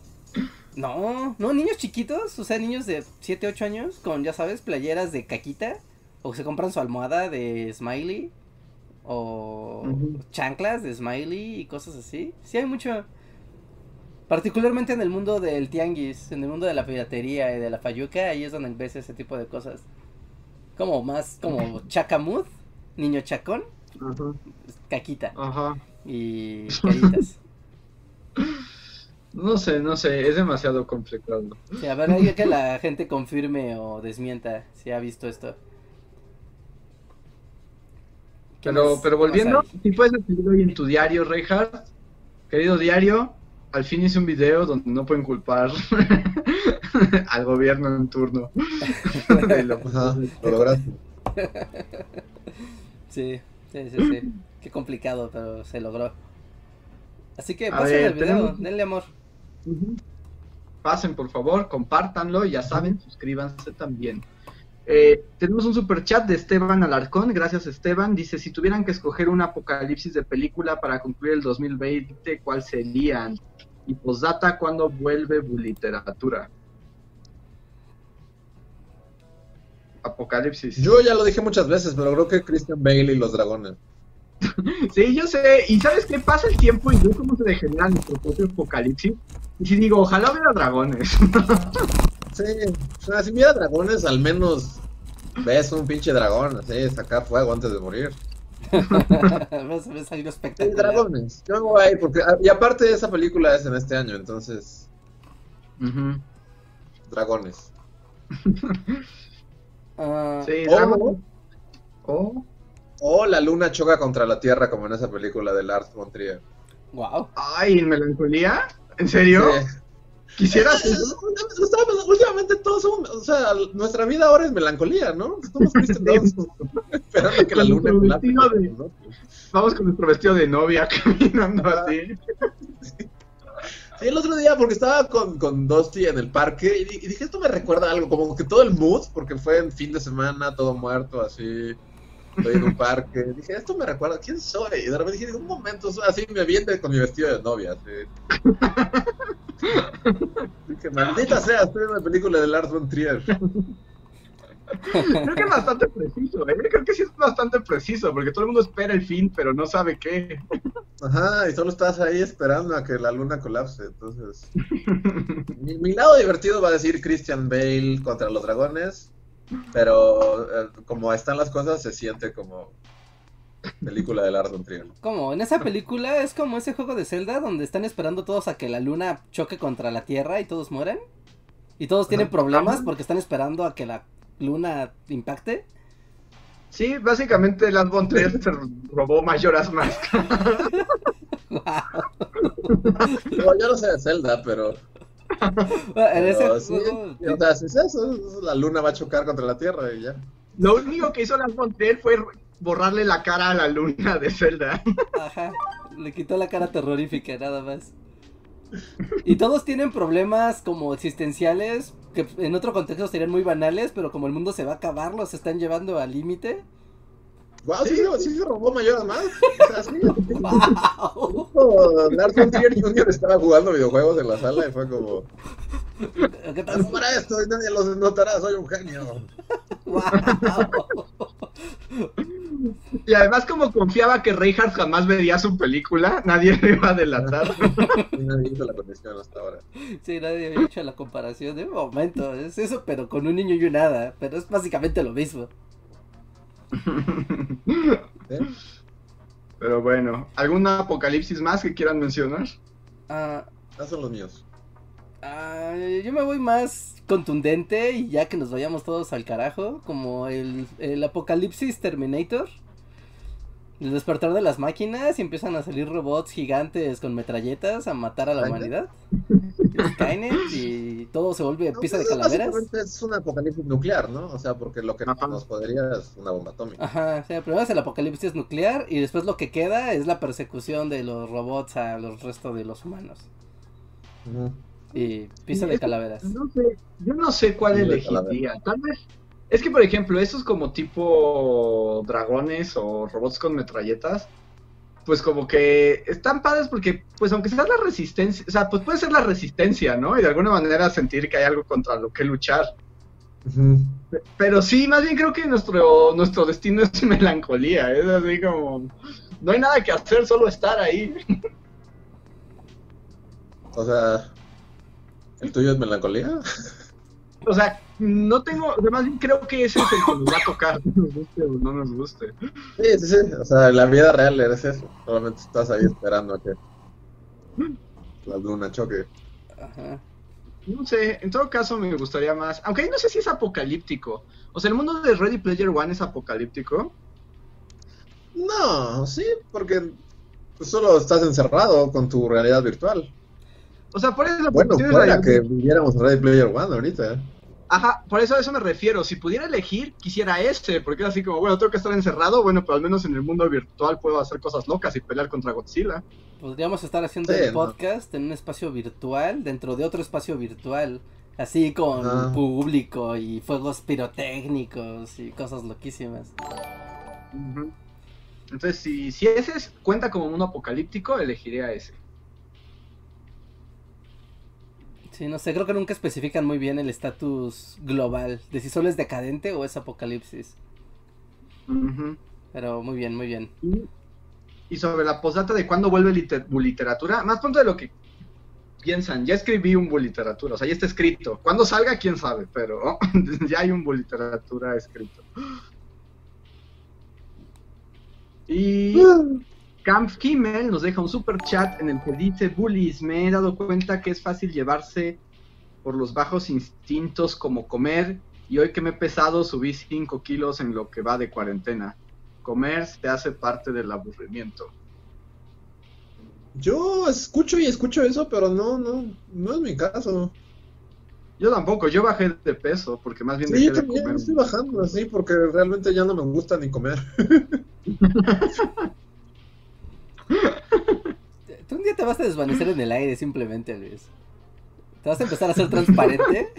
No, no, niños chiquitos, o sea, niños de 7, 8 años, con, ya sabes, playeras de caquita, o se compran su almohada de Smiley, o chanclas de Smiley y cosas así. Sí hay mucho, particularmente en el mundo del tianguis, en el mundo de la piratería y de la fayuca, ahí es donde ves ese tipo de cosas. Como más, como chacamud, niño chacón, caquita y caritas. [laughs] No sé, no sé, es demasiado complicado. Sí, a ver, hay que la gente confirme o desmienta si ha visto esto. ¿Qué Pero, más- pero volviendo, si puedes escribir hoy en tu diario, Reinhardt, querido diario, al fin hice un video donde no pueden culpar [laughs] al gobierno en turno. [laughs] lo- [laughs] Ajá, lo lograste. Sí, sí, sí, sí. Qué complicado, pero se logró. Así que pasen ver, el video, tenemos- denle amor. Pasen, por favor, compártanlo y ya saben, suscríbanse también. Eh, tenemos un super chat de Esteban Alarcón. Gracias, Esteban. Dice: Si tuvieran que escoger un apocalipsis de película para concluir el 2020, ¿cuál serían? Y posdata, ¿cuándo vuelve literatura? Apocalipsis. Yo ya lo dije muchas veces, pero creo que Christian Bale y los dragones. [laughs] Sí, yo sé. Y sabes qué pasa el tiempo y veo cómo se degenera nuestro propio apocalipsis. Y si digo, ojalá hubiera dragones. [laughs] Sí, o sea, si hubiera dragones, al menos ves un pinche dragón, así, sacar fuego antes de morir. ves, ves algo Sí, espectacular. dragones. Yo voy a ir porque. ah, Y aparte, esa película es en este año, entonces. Dragones. [laughs] Ah, Sí, Oh. dragones. Oh. O la luna choca contra la tierra, como en esa película de Lars von Trier. wow. Ay, melancolía. ¿En serio? Sí. ¿Quisieras eso? estamos- Últimamente todos somos, o sea, nuestra vida ahora es melancolía, ¿no? Somos Kristen Dunst, esperando que la luna de- nosotros. Vamos con nuestro vestido de novia [laughs] caminando Ah. así. Sí, el otro día, porque estaba con, con Dusty en el parque y, di- y dije, esto me recuerda a algo, como que todo el mood, porque fue en fin de semana, todo muerto, así, estoy en un parque. Dije, esto me recuerda, ¿quién soy? Y de repente dije, un momento, así me viene con mi vestido de novia, así. Dije, maldita sea, estoy en una película de Lars von Trier. Creo que es bastante preciso, ¿eh? Creo que sí es bastante preciso, porque todo el mundo espera el fin, pero no sabe qué. Ajá, y solo estás ahí esperando a que la luna colapse, entonces... Mi, mi lado divertido va a decir Christian Bale contra los dragones, pero eh, como están las cosas, se siente como película de Lars von Trier. Como en esa película es como ese juego de Zelda donde están esperando todos a que la luna choque contra la tierra y todos mueren. Y todos tienen problemas porque están esperando a que la luna impacte. Sí, básicamente Lars von Trier se robó Majora's Mask. [laughs] No, yo no sé de Zelda, pero, en ese pero sí, juego- o sea, si es eso, la luna va a chocar contra la tierra y ya. Lo único que hizo Lars von Trier fue borrarle la cara a la luna de Zelda. Ajá, le quitó la cara terrorífica, nada más. Y todos tienen problemas como existenciales, que en otro contexto serían muy banales, pero como el mundo se va a acabar, los están llevando al límite. Wow, sí, Sí, se robó mayor más. O sea, sí, ¡Wow! Lars von Trier Jr. estaba jugando videojuegos en la sala y fue como, ¿Qué tal? "Haz para esto y nadie los notará, soy un genio. ¡Wow! Y además como confiaba que Reinhardt jamás vería su película, nadie le iba a delatar. Nadie hizo la condición hasta ahora. Sí, nadie había hecho la comparación de un momento, es eso, pero con un niño y un hada, pero es básicamente lo mismo. [laughs] Pero bueno, ¿algún apocalipsis más que quieran mencionar? Ah, Esos son los míos. ah, yo me voy más contundente y ya que nos vayamos todos al carajo, como el, el apocalipsis Terminator. El despertar de las máquinas y empiezan a salir robots gigantes con metralletas a matar a la humanidad. Skynet y todo se vuelve No, pista de calaveras. Es un apocalipsis nuclear, ¿no? O sea, porque lo que Ajá. nos podría es una bomba atómica. Ajá, o sea, primero es el apocalipsis nuclear y después lo que queda es la persecución de los robots a los restos de los humanos. Y pista de calaveras. No sé, yo no sé cuál elegiría. Tal vez. Es que, por ejemplo, estos como tipo dragones o robots con metralletas, pues como que están padres porque, pues aunque sea la resistencia, o sea, pues puede ser la resistencia, ¿no? Y de alguna manera sentir que hay algo contra lo que luchar. Pero sí, más bien creo que nuestro, nuestro destino es melancolía, es así como... No hay nada que hacer, solo estar ahí. O sea, ¿el tuyo es melancolía? O sea, no tengo, más bien creo que ese es el que nos va a tocar, [laughs] nos guste o no nos guste. Sí, sí, sí. O sea, en la vida real eres eso. Solamente estás ahí esperando a que la luna choque. Ajá. No sé, en todo caso me gustaría más, aunque ahí no sé si es apocalíptico. O sea, el mundo de Ready Player One es apocalíptico. No, sí, porque solo estás encerrado con tu realidad virtual. O sea, por eso Bueno, fuera que viviéramos en Ready Player One ahorita. Ajá, por eso a eso me refiero. Si pudiera elegir, quisiera este, porque es así como, bueno, tengo que estar encerrado, bueno, pero al menos en el mundo virtual puedo hacer cosas locas y pelear contra Godzilla. Podríamos estar haciendo Sí, el ¿no? podcast en un espacio virtual, dentro de otro espacio virtual, así con Ajá. público y fuegos pirotécnicos y cosas loquísimas. Entonces, si, si ese es- cuenta como mundo apocalíptico, elegiría ese. Sí, no sé, creo que nunca especifican muy bien el estatus global, de si solo es decadente o es apocalipsis. Pero muy bien, muy bien. Y, sobre la postdata de cuándo vuelve liter- literatura, más pronto de lo que piensan, ya escribí un literatura, o sea, ya está escrito. Cuando salga, quién sabe, pero [laughs] ya hay un literatura escrito. Y Camp Kimmel nos deja un super chat en el que dice, Bullies, me he dado cuenta que es fácil llevarse por los bajos instintos como comer y hoy que me he pesado subí 5 kilos en lo que va de cuarentena. Comer se hace parte del aburrimiento. Yo escucho y escucho eso, pero no, no, no es mi caso. Yo tampoco, yo bajé de peso porque más bien Sí, yo dejé de también comer. estoy bajando así porque realmente ya no me gusta ni comer. [laughs] Tú un día te vas a desvanecer en el aire simplemente, Luis. Te vas a empezar a ser transparente.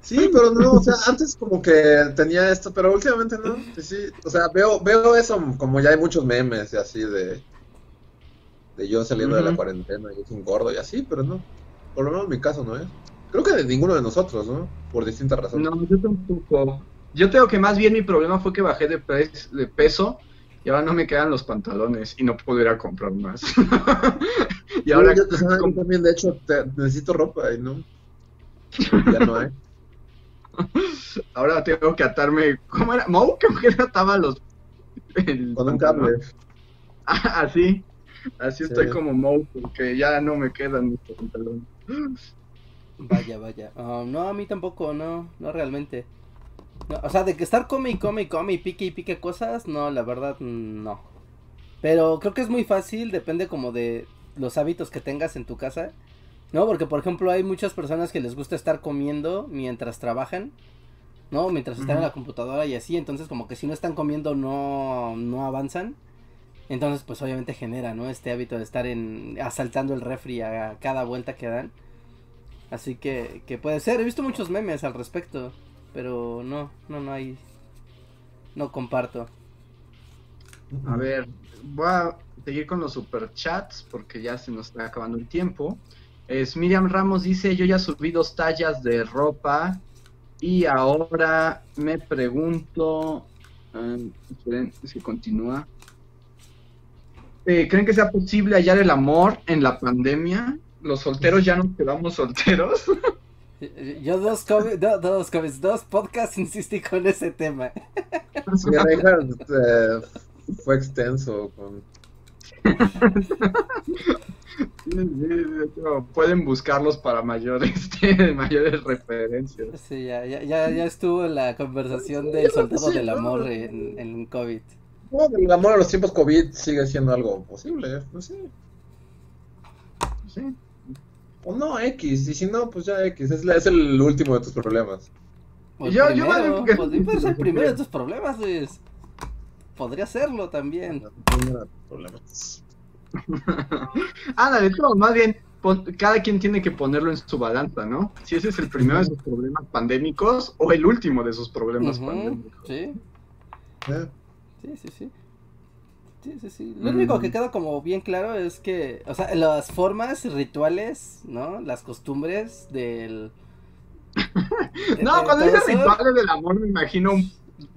Sí, pero no, o sea, antes como que tenía esto, pero últimamente no. Sí, sí, o sea, veo, veo eso como ya hay muchos memes y así de, de yo saliendo de la cuarentena y es un gordo y así, pero no. Por lo menos en mi caso no es. Creo que de ninguno de nosotros, ¿no? Por distintas razones. No, yo tampoco. Yo tengo que más bien mi problema fue que bajé de, de peso y ahora no me quedan los pantalones y no puedo ir a comprar más. [laughs] y ahora yo, sea, yo también, de hecho, te- necesito ropa y no. Ya no hay. [laughs] Ahora tengo que atarme. ¿Cómo era? ¿Mau? ¿Cómo que ataba los. el Con un cable. [laughs] Ah, así. Así Sí. estoy como Mau, porque ya no me quedan mis pantalones. Vaya, vaya. Ah, no, a mí tampoco, no, no realmente. No, o sea, de que estar come y come y come y pique y pique cosas, no, la verdad, no. Pero creo que es muy fácil, depende como de los hábitos que tengas en tu casa. No, porque por ejemplo hay muchas personas que les gusta estar comiendo mientras trabajan. ¿No? Mientras están en la computadora y así, entonces como que si no están comiendo no, no avanzan. Entonces pues obviamente genera, ¿no? Este hábito de estar en asaltando el refri a cada vuelta que dan. Así que, que puede ser, he visto muchos memes al respecto, pero no, no, no hay, no comparto. A ver, voy a seguir con los superchats porque ya se nos está acabando el tiempo. Es Miriam Ramos dice, yo ya subí dos tallas de ropa y ahora me pregunto, eh, continúa. Eh, ¿Creen que sea posible hallar el amor en la pandemia? ¿Los solteros ya nos quedamos solteros? [laughs] Yo dos, dos, dos podcasts insistí con ese tema. Sí, Reinhardt eh, fue extenso con Sí, sí, de hecho, Pueden buscarlos para mayores, [laughs] mayores referencias. Sí, ya, ya, ya, estuvo la conversación del soldado Sí, del no. amor en, en COVID. No, el amor a los tiempos COVID sigue siendo algo posible, pues sí. Sí. O no, X, y si no, pues ya X, es, la- es el último de tus problemas. El Yo- yo más bien primero, porque- [laughs] podría puede ser el primero de tus problemas, Luis. [laughs] Podría serlo también. Problemas. Ándale, todo, más bien, pon- cada quien tiene que ponerlo en su balanza, ¿no? Si ese es el primero de sus problemas pandémicos o el último de sus problemas pandémicos. Sí, Eh, sí, sí, sí. Sí, sí, sí. Lo Mm. único que queda como bien claro es que, o sea, las formas, rituales, ¿no? Las costumbres del... de- [laughs] No, de cuando dices rituales del amor me imagino un,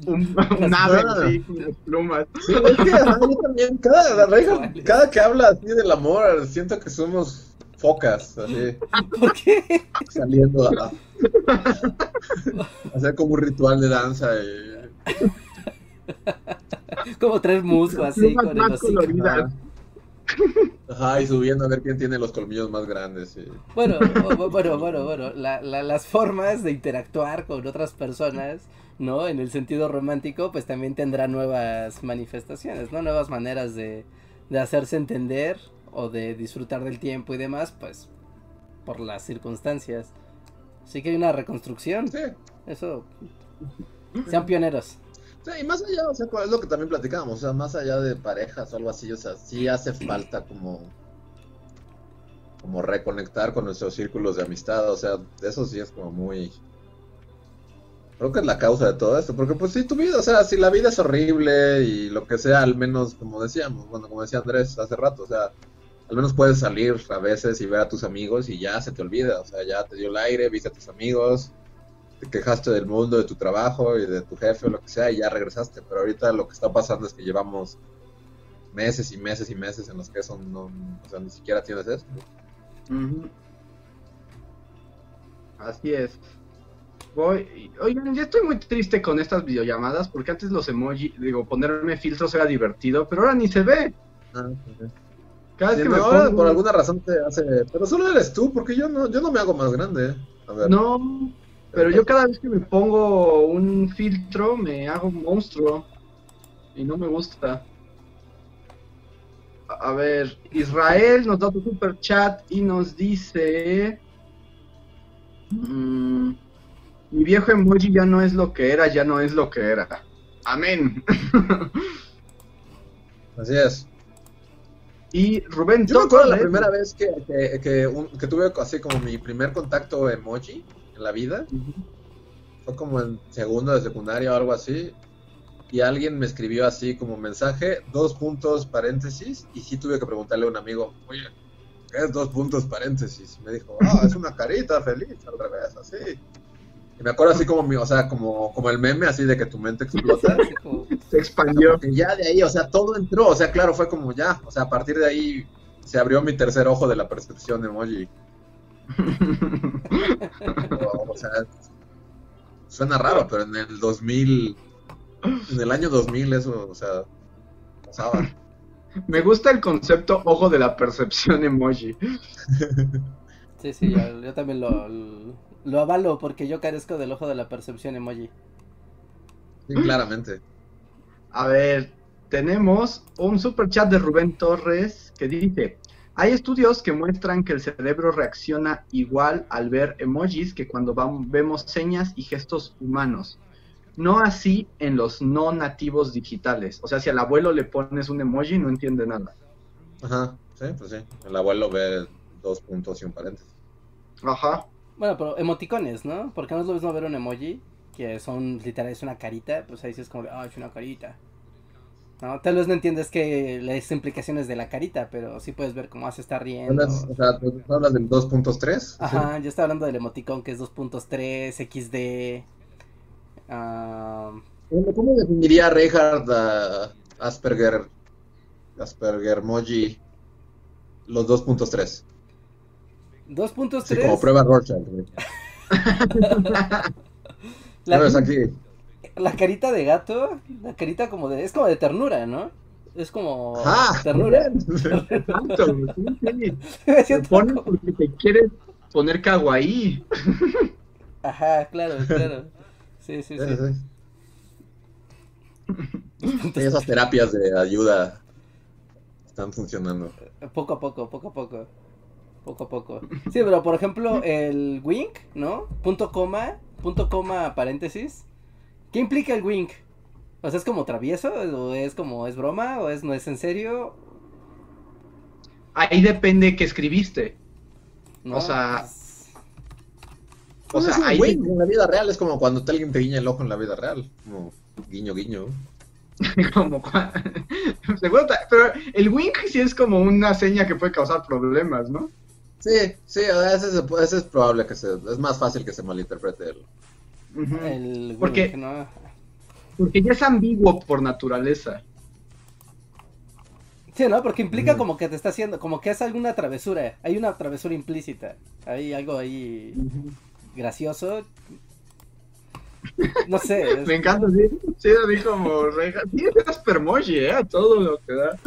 un, [laughs] un ave así con las plumas. Sí, es que yo también, cada, [laughs] cada que habla así del amor, siento que somos focas, así, ¿Por qué? saliendo a, a hacer como un ritual de danza y... [laughs] Como traer musgo así con el más hocico. coloridas. Ajá, y subiendo a ver quién tiene los colmillos más grandes. Y... Bueno, [laughs] bueno, bueno, bueno, la- la- las formas de interactuar con otras personas, ¿no? En el sentido romántico, pues también tendrá nuevas manifestaciones, ¿no? Nuevas maneras de, de hacerse entender o de disfrutar del tiempo y demás, pues por las circunstancias. Así que hay una reconstrucción. Sí. Eso. Sean pioneros. Sí, y más allá, o sea, es lo que también platicábamos, o sea, más allá de parejas o algo así, o sea, sí hace falta como como reconectar con nuestros círculos de amistad, o sea, eso sí es como muy creo que es la causa de todo esto, porque pues sí, tu vida, o sea, si la vida es horrible y lo que sea, al menos, como decíamos, bueno, como decía Andrés hace rato, o sea, al menos puedes salir a veces y ver a tus amigos y ya se te olvida, o sea, ya te dio el aire, viste a tus amigos, te quejaste del mundo, de tu trabajo y de tu jefe o lo que sea y ya regresaste, pero ahorita lo que está pasando es que llevamos meses y meses y meses en los que eso no, o sea, ni siquiera tienes eso. Ujú. Así es. Voy, oigan, ya estoy muy triste con estas videollamadas porque antes los emojis, digo, ponerme filtros era divertido, pero ahora ni se ve. Ah, ok. Cada vez que me ahora pongo- por alguna razón te hace, pero solo eres tú, porque yo no, yo no me hago más grande. A ver. No, pero yo cada vez que me pongo un filtro me hago un monstruo y no me gusta. A ver, Israel nos da otro super chat y nos dice: mm, Mi viejo emoji ya no es lo que era, ya no es lo que era. Amén. [laughs] Así es. y Rubén Yo me acuerdo la primera vez que, que, que, un- que tuve así como mi primer contacto emoji en la vida. Fue como en segundo de secundaria o algo así. Y alguien me escribió así como mensaje, dos puntos paréntesis. Y sí tuve que preguntarle a un amigo, oye, ¿qué es dos puntos paréntesis? Me dijo, ah, [laughs] es una carita feliz, al revés, así. Y me acuerdo así como, mi, o sea, como, como el meme así de que tu mente explota. [laughs] Se expandió. Que ya de ahí, o sea, todo entró, o sea, claro, fue como ya, o sea, a partir de ahí se abrió mi tercer ojo de la percepción emoji. O, [laughs] o sea, suena raro, pero en el 2000, en el año 2000 eso, o sea, pasaba. [laughs] Me gusta el concepto ojo de la percepción emoji. [laughs] Sí, sí, yo, yo también lo, lo avalo porque yo carezco del ojo de la percepción emoji. Sí, claramente. A ver, tenemos un super chat de Rubén Torres que dice: Hay estudios que muestran que el cerebro reacciona igual al ver emojis que cuando vemos señas y gestos humanos. No así en los no nativos digitales. O sea, si al abuelo le pones un emoji, no entiende nada. Ajá, sí, pues sí. El abuelo ve dos puntos y un paréntesis. Ajá. Bueno, pero emoticones, ¿no? Porque no es lo mismo ver un emoji, que son literal, es una carita, pues ahí sí es como ah, es una carita. No, tal vez no entiendes que las implicaciones de la carita, pero sí puedes ver cómo se está riendo. O sea, ¿tú hablas del 2.3? Ajá, yo estaba hablando del emoticón que es 2.3, XD. ah, ¿Cómo- ¿Cómo definiría Reinhard ah, Asperger, Asperger Moji los 2.3? 2.3. Sí, como prueba Rorschach. [laughs] Aquí. La carita de gato, la carita como de, es como de ternura, ¿no? Es como Ajá, ternura. [laughs] Exacto, [laughs] Te pones como- porque te quieres poner kawaii. Ajá, claro, claro. Sí, sí, Sí, sí. sí. Sí, [laughs] esas terapias de ayuda están funcionando. Poco a poco, poco a poco. Poco a poco. Sí, pero por ejemplo, el wink, ¿no? Punto coma, punto coma, paréntesis. ¿Qué implica el wink? O sea, ¿es como travieso? ¿O es como, es broma? ¿O es no es en serio? Ahí depende que escribiste. ¿No? O sea, Pues, O Pues sea, es un ahí wink en la vida real, es como cuando alguien te guiña el ojo en la vida real. Como guiño, guiño. [laughs] como cua- Seguro, [laughs] pero el wink sí es como una seña que puede causar problemas, ¿no? Sí, sí, ese es, ese es probable que se. Es más fácil que se malinterprete el. El Porque- ¿no? Porque ya es ambiguo por naturaleza. Sí, ¿no? Porque implica como que te está haciendo, como que es alguna travesura. Hay una travesura implícita. Hay algo ahí gracioso. [laughs] No sé. es- Me encanta, sí. Sí, así como reja. Sí, ¿eh? A todo lo que da.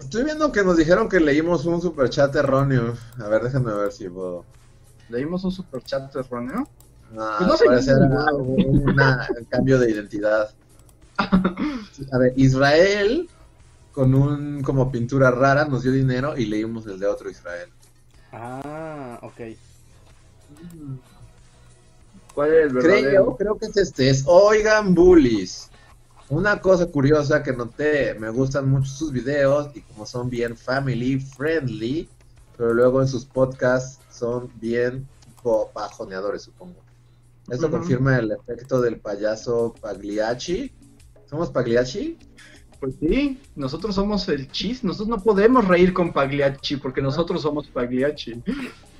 Estoy viendo que nos dijeron que leímos un superchat erróneo. A ver, déjenme ver si puedo. Leímos un superchat erróneo. Ah, Pues no sé. parece un [laughs] cambio de identidad. A ver, Israel con un como pintura rara nos dio dinero y leímos el de otro Israel. Ah. Ok. ¿Cuál es el verdadero? Creo, creo que es este. Es Oigan Bullies. Una cosa curiosa que noté, me gustan mucho sus videos y como son bien family friendly, pero luego en sus podcasts son bien pajoneadores, supongo. Esto Ujú. confirma el efecto del payaso Pagliacci. ¿Somos Pagliacci? Pues sí, nosotros somos el chis, nosotros no podemos reír con Pagliacci porque nosotros somos Pagliacci.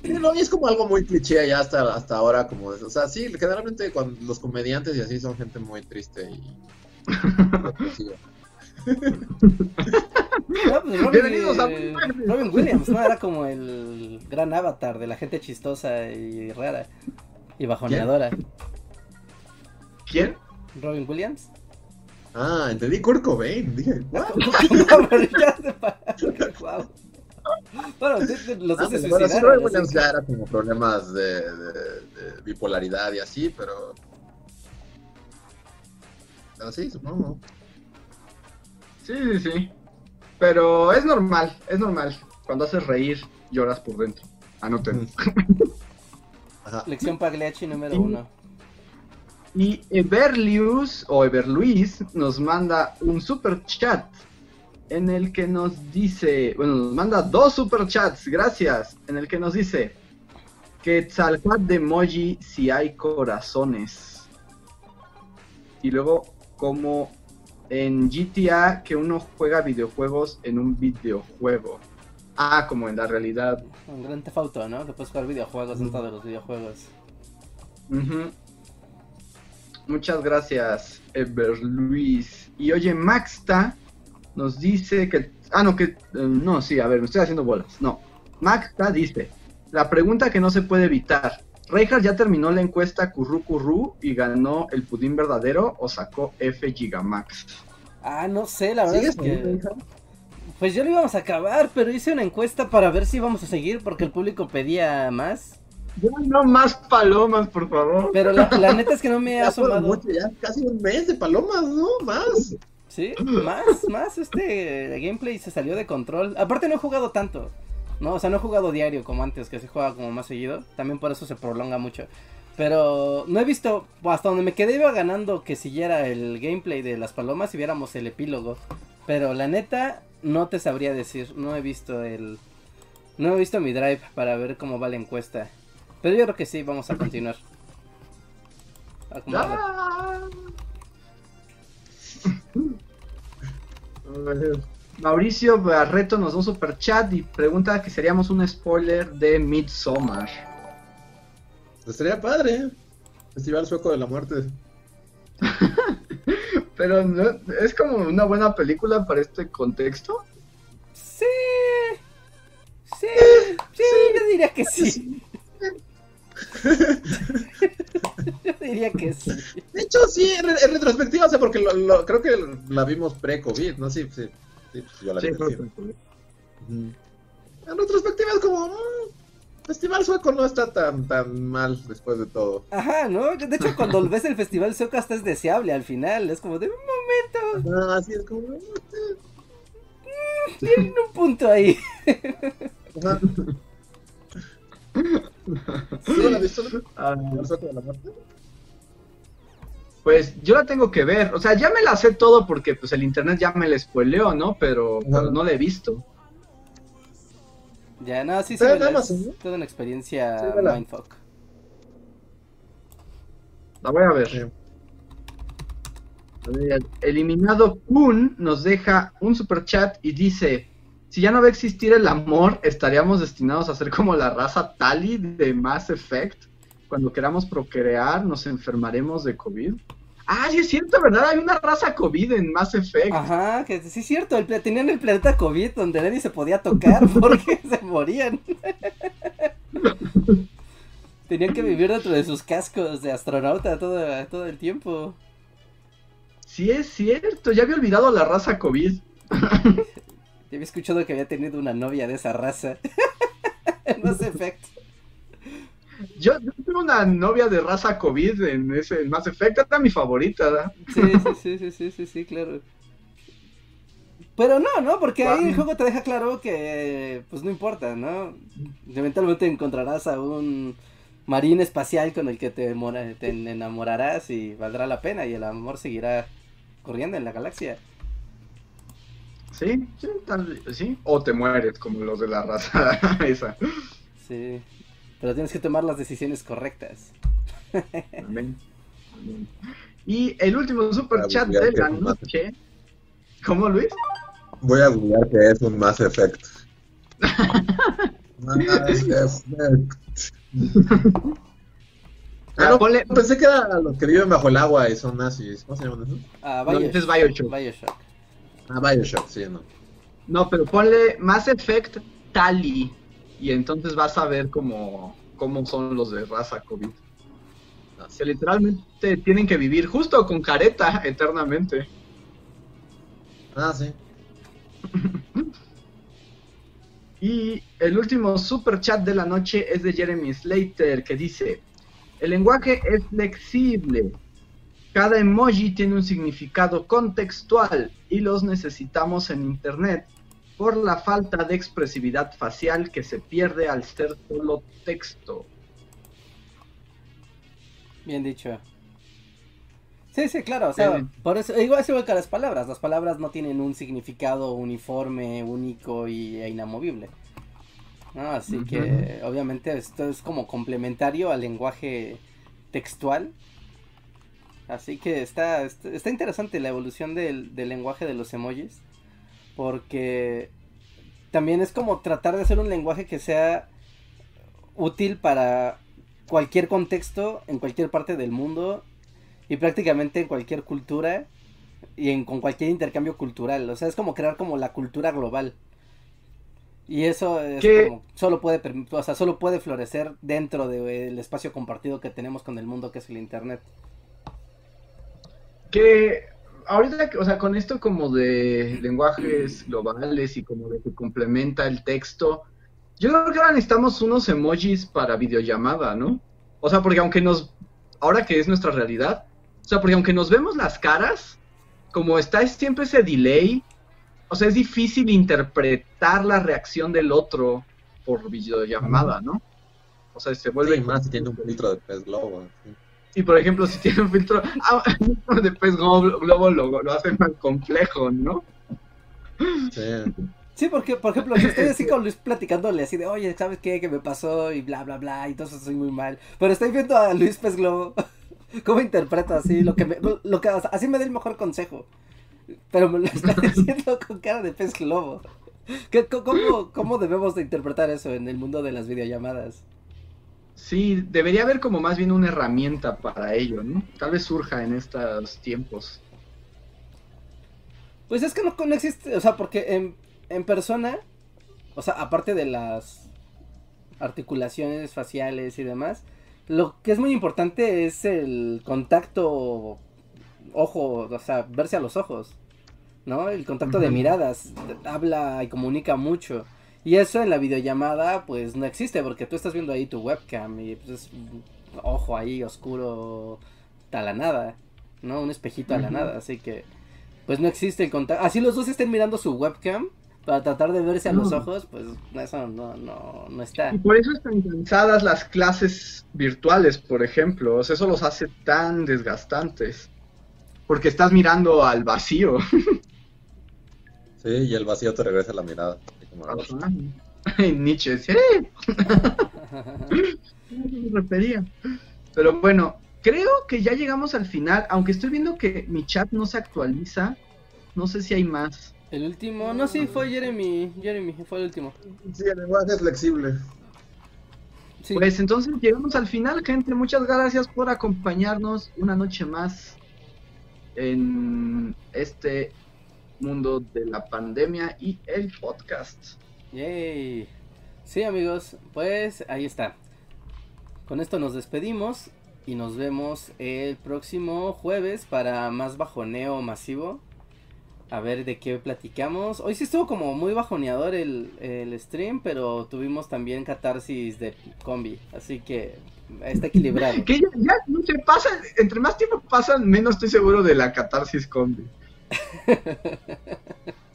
No, y es como algo muy cliché ya hasta, hasta ahora, como, o sea, sí, generalmente cuando los comediantes y así son gente muy triste y... depresiva. No, pues Robin, Bienvenidos a eh. Robin Williams, ¿no? Era como el gran avatar de la gente chistosa y rara y bajoneadora. ¿Quién? Robin Williams. Ah, entendí Kurt Cobain, dije, [laughs] Guau. Bueno, los Ah, dos se pues, bueno, sí. Robin Williams así ya era como problemas de, de- de bipolaridad y así, pero... Pero sí, supongo. Sí, sí, sí. Pero es normal, es normal. Cuando haces reír, lloras por dentro. Anoten. [laughs] Ajá. Lección Pagliacci número uno. Y Everlius o Everluis nos manda un super chat en el que nos dice, bueno, nos manda dos super chats, gracias, en el que nos dice que Tzalcat de emoji si hay corazones. Y luego como en GTA que uno juega videojuegos en un videojuego. Ah, como en la realidad. Un gran tefauto, ¿no? Que puedes jugar videojuegos dentro de los videojuegos. Muchas gracias, Ever Luis. Y oye, Maxta nos dice que. Ah, no, que. eh, no, sí, a ver, me estoy haciendo bolas. No. Maxta dice: La pregunta que no se puede evitar. ¿Reinhardt ya terminó la encuesta Curru Curru y ganó el pudín verdadero o sacó F Gigamax? Ah, no sé, la verdad ¿Sigues es que... Pues yo lo íbamos a acabar, pero hice una encuesta para ver si íbamos a seguir porque el público pedía más. Ya no más palomas, por favor. Pero la, la neta es que no me [laughs] ha Ya asomado. mucho, ya casi un mes de palomas, ¿no? Más. Sí, más, más este gameplay se salió de control. Aparte no he jugado tanto. No, o sea, no he jugado diario como antes, que se juega como más seguido. También por eso se prolonga mucho. Pero no he visto, hasta donde me quedé iba ganando que siguiera el gameplay de las palomas y viéramos el epílogo. Pero la neta, no te sabría decir, no he visto el... No he visto mi drive para ver cómo va la encuesta. Pero yo creo que sí, vamos a continuar. Ah. Mauricio Barreto nos da un super chat y pregunta que seríamos un spoiler de Midsommar. Estaría padre. ¿eh? Festival Sueco de la Muerte. [laughs] Pero no- es como una buena película para este contexto. Sí. Sí, sí, yo diría que sí. [laughs] yo diría que sí. De hecho, sí, en, re- en retrospectiva, o sea, porque lo, lo- creo que la vimos pre-COVID, ¿no? Sí, sí. Sí, pues yo la vi. Sí. En retrospectiva es como. mm, Festival Sueco no está tan, tan mal después de todo. Ajá, ¿no? De hecho, cuando ves el festival sueco hasta es deseable al final. Es como de un momento, Ah, así es como. mm, tienen un punto ahí. Ajá. ¿Tú la viste? no? Ah, ¿Festival Sueco de la Muerte? pues yo la tengo que ver. O sea, ya me la sé todo porque pues el internet ya me la spoileó, ¿no? Pero, pero no la he visto. Ya, no, sí, sí, Pero nada más, ¿no? toda una experiencia Sí, mindfuck. La voy a ver. Eliminado Kun nos deja un super chat y dice: Si ya no va a existir el amor, estaríamos destinados a ser como la raza Tali de Mass Effect. Cuando queramos procrear, nos enfermaremos de COVID. Ah, sí es cierto, ¿verdad? Hay una raza COVID en Mass Effect. Ajá, que sí es cierto, el, tenían el planeta COVID donde nadie se podía tocar [laughs] porque [laughs] se morían. [laughs] Tenían que vivir dentro de sus cascos de astronauta todo, todo el tiempo. Sí es cierto, ya había olvidado la raza COVID. Yo había escuchado que había tenido una novia de esa raza. no sé, Effect. Yo, yo tuve una novia de raza COVID en ese en Mass Effect, era mi favorita. ¿verdad? Sí, sí, sí, sí, sí, sí, sí, claro. Pero no, ¿no? Porque ahí el juego te deja claro que, pues no importa, ¿no? Eventualmente encontrarás a un marín espacial con el que te, te enamorarás y valdrá la pena y el amor seguirá corriendo en la galaxia. Sí, sí, tal, sí. O te mueres como los de la raza [laughs] esa. Sí, pero tienes que tomar las decisiones correctas. Amén. Y el último super chat de la noche. ¿Cómo, Luis? Voy a googlear que es un Mass Effect. [laughs] Mass Effect. Ah, no, Pensé que eran los que viven bajo el agua y son nazis. ¿Cómo se llaman eso? Ah, Bioshock. No, es Bioshock. Bioshock. Ah, Bioshock, sí, no. No, pero ponle Mass Effect Tali. Y entonces vas a ver cómo, cómo son los de raza COVID. Ah, que literalmente tienen que vivir justo con careta eternamente. Ah, sí. [laughs] y el último super chat de la noche es de Jeremy Slater que dice, el lenguaje es flexible. Cada emoji tiene un significado contextual y los necesitamos en Internet por la falta de expresividad facial que se pierde al ser solo texto. Bien dicho. Sí, sí, claro, o sea, por eso, igual se que las palabras, las palabras no tienen un significado uniforme, único y, e inamovible. Así que obviamente esto es como complementario al lenguaje textual. Así que está, está, interesante la evolución del, del, lenguaje de los emojis. Porque también es como tratar de hacer un lenguaje que sea útil para cualquier contexto, en cualquier parte del mundo y prácticamente en cualquier cultura y en, con cualquier intercambio cultural. O sea, es como crear como la cultura global. Y eso es como, solo puede, o sea, solo puede florecer dentro del espacio compartido que tenemos con el mundo que es el internet. Que ahorita, o sea, con esto como de lenguajes globales y como de que complementa el texto, yo creo que ahora necesitamos unos emojis para videollamada, ¿no? O sea, porque aunque nos, ahora que es nuestra realidad, o sea, porque aunque nos vemos las caras, como está siempre ese delay, o sea, es difícil interpretar la reacción del otro por videollamada, ¿no? O sea, se vuelve... más si tiene un filtro de pez globo. Y por ejemplo, si tiene un filtro ah, [laughs] de pez globo, lo, lo hace más complejo, ¿no? Sí. Sí, porque, por ejemplo, si estoy así con Luis platicándole así de, oye, ¿sabes qué? Que me pasó y bla, bla, bla, y entonces soy muy mal. Pero estoy viendo a Luis Pez Globo [laughs] ¿Cómo interpreto así? Lo que me, lo que, así me da el mejor consejo. Pero me lo está [laughs] diciendo con cara de pez globo. cómo, ¿Cómo debemos de interpretar eso en el mundo de las videollamadas? Sí, debería haber como más bien una herramienta para ello, ¿no? Tal vez surja en estos tiempos. Pues es que no, no existe, o sea, porque en, en persona, o sea, aparte de las articulaciones faciales y demás, lo que es muy importante es el contacto ojo, o sea, verse a los ojos, ¿no? El contacto de miradas, habla y comunica mucho. Y eso en la videollamada pues no existe porque tú estás viendo ahí tu webcam y pues es ojo ahí oscuro a la nada, ¿no? Un espejito a la nada, así que pues no existe el contacto. Así los dos estén mirando su webcam, para tratar de verse a los ojos, pues eso no, no, no está. Y por eso están cansadas las clases virtuales, por ejemplo. O sea, eso los hace tan desgastantes. Porque estás mirando al vacío. [laughs] Sí, y el vacío te regresa la mirada. [laughs] Nietzsche, sí. [laughs] me refería. Pero bueno, creo que ya llegamos al final, aunque estoy viendo que mi chat no se actualiza. No sé si hay más. El último, no, sí, fue Jeremy. Jeremy fue el último. Sí, el lenguaje es flexible. Pues entonces llegamos al final, gente. Muchas gracias por acompañarnos una noche más en este mundo de la pandemia y el podcast. Yay. Sí, amigos, pues ahí está. Con esto nos despedimos y nos vemos el próximo jueves para más bajoneo masivo a ver de qué platicamos. Hoy sí estuvo como muy bajoneador el, el stream, pero tuvimos también catarsis de combi, así que está equilibrado. [laughs] que ya, no se pasa, entre más tiempo pasan, menos estoy seguro de la catarsis combi.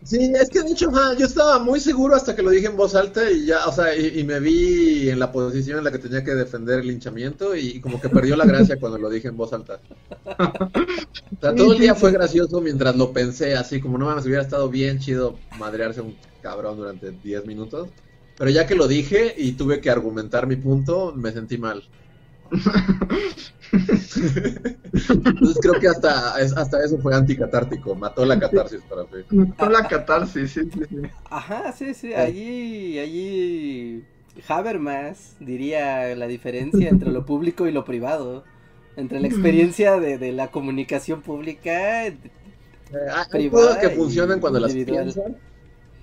Sí, es que de hecho, yo estaba muy seguro hasta que lo dije en voz alta y ya, o sea, y, me vi en la posición en la que tenía que defender el linchamiento y como que perdió la gracia cuando lo dije en voz alta. O sea, todo el día fue gracioso mientras lo pensé, así como no mames, hubiera estado bien chido madrearse un cabrón durante 10 minutos. Pero ya que lo dije y tuve que argumentar mi punto, me sentí mal. Entonces creo que hasta, hasta eso fue anticatártico, mató la catarsis para mí. Mató la catarsis, sí, sí, sí. Ajá, sí, sí, allí, allí Habermas diría la diferencia entre lo público y lo privado, entre la experiencia de, la comunicación pública. Eh, cosas que funcionan cuando las piensas,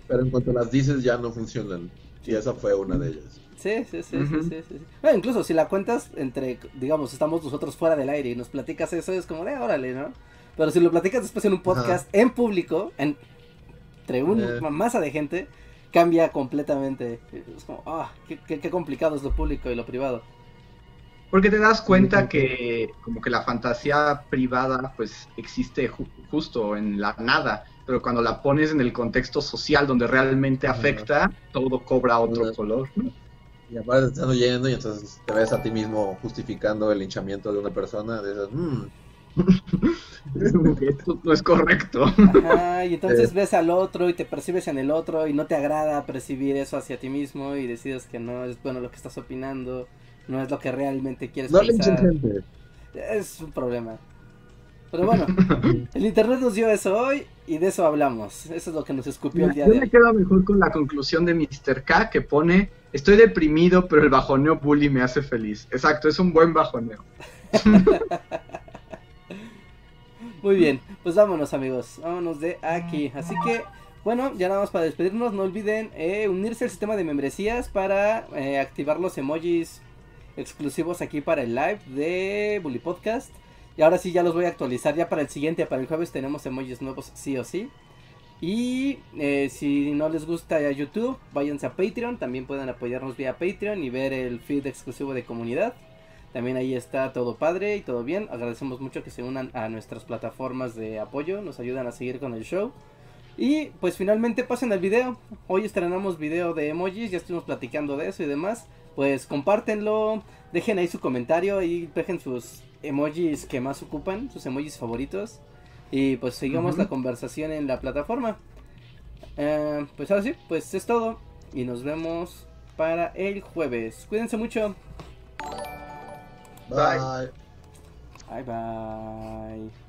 pero en cuanto las dices ya no funcionan. Y esa fue una de ellas. Sí, sí, sí, sí, sí, Bueno, incluso si la cuentas entre, digamos, estamos nosotros fuera del aire y nos platicas eso, es como de, órale, ¿no? Pero si lo platicas después en un podcast en público, en, entre una eh. masa de gente, cambia completamente. Es como, ah, qué, complicado es lo público y lo privado. Porque te das cuenta que como que la fantasía privada pues existe justo en la nada, pero cuando la pones en el contexto social donde realmente afecta, todo cobra otro color. ¿no? Y aparte te estás oyendo y entonces te ves a ti mismo justificando el linchamiento de una persona. De esas, mm". [laughs] Esto no es correcto. Ajá, y entonces ves al otro y te percibes en el otro y no te agrada percibir eso hacia ti mismo y decides que no es bueno lo que estás opinando, no es lo que realmente quieres no pensar. Es un problema. Pero bueno, [laughs] el internet nos dio eso hoy y de eso hablamos. Eso es lo que nos escupió el día de hoy. me quedo mejor con la conclusión de Mr. K que pone Estoy deprimido, pero el bajoneo bully me hace feliz. Exacto, es un buen bajoneo. [laughs] Muy bien, pues vámonos amigos, vámonos de aquí. Así que, bueno, ya nada más para despedirnos, no olviden eh, unirse al sistema de membresías para eh, activar los emojis exclusivos aquí para el live de Bully Podcast. Y ahora sí ya los voy a actualizar, ya para el siguiente, para el jueves tenemos emojis nuevos sí o sí. Y eh, si no les gusta YouTube, váyanse a Patreon. También pueden apoyarnos vía Patreon y ver el feed exclusivo de comunidad. También ahí está todo padre y todo bien. Agradecemos mucho que se unan a nuestras plataformas de apoyo. Nos ayudan a seguir con el show. Y pues finalmente pasen al video. Hoy estrenamos video de emojis. Ya estuvimos platicando de eso y demás. Pues compártenlo. Dejen ahí su comentario y dejen sus emojis que más ocupan. Sus emojis favoritos. Y pues sigamos la conversación en la plataforma. Eh, pues ahora sí, pues es todo. Y nos vemos para el jueves. Cuídense mucho. Bye. Bye bye.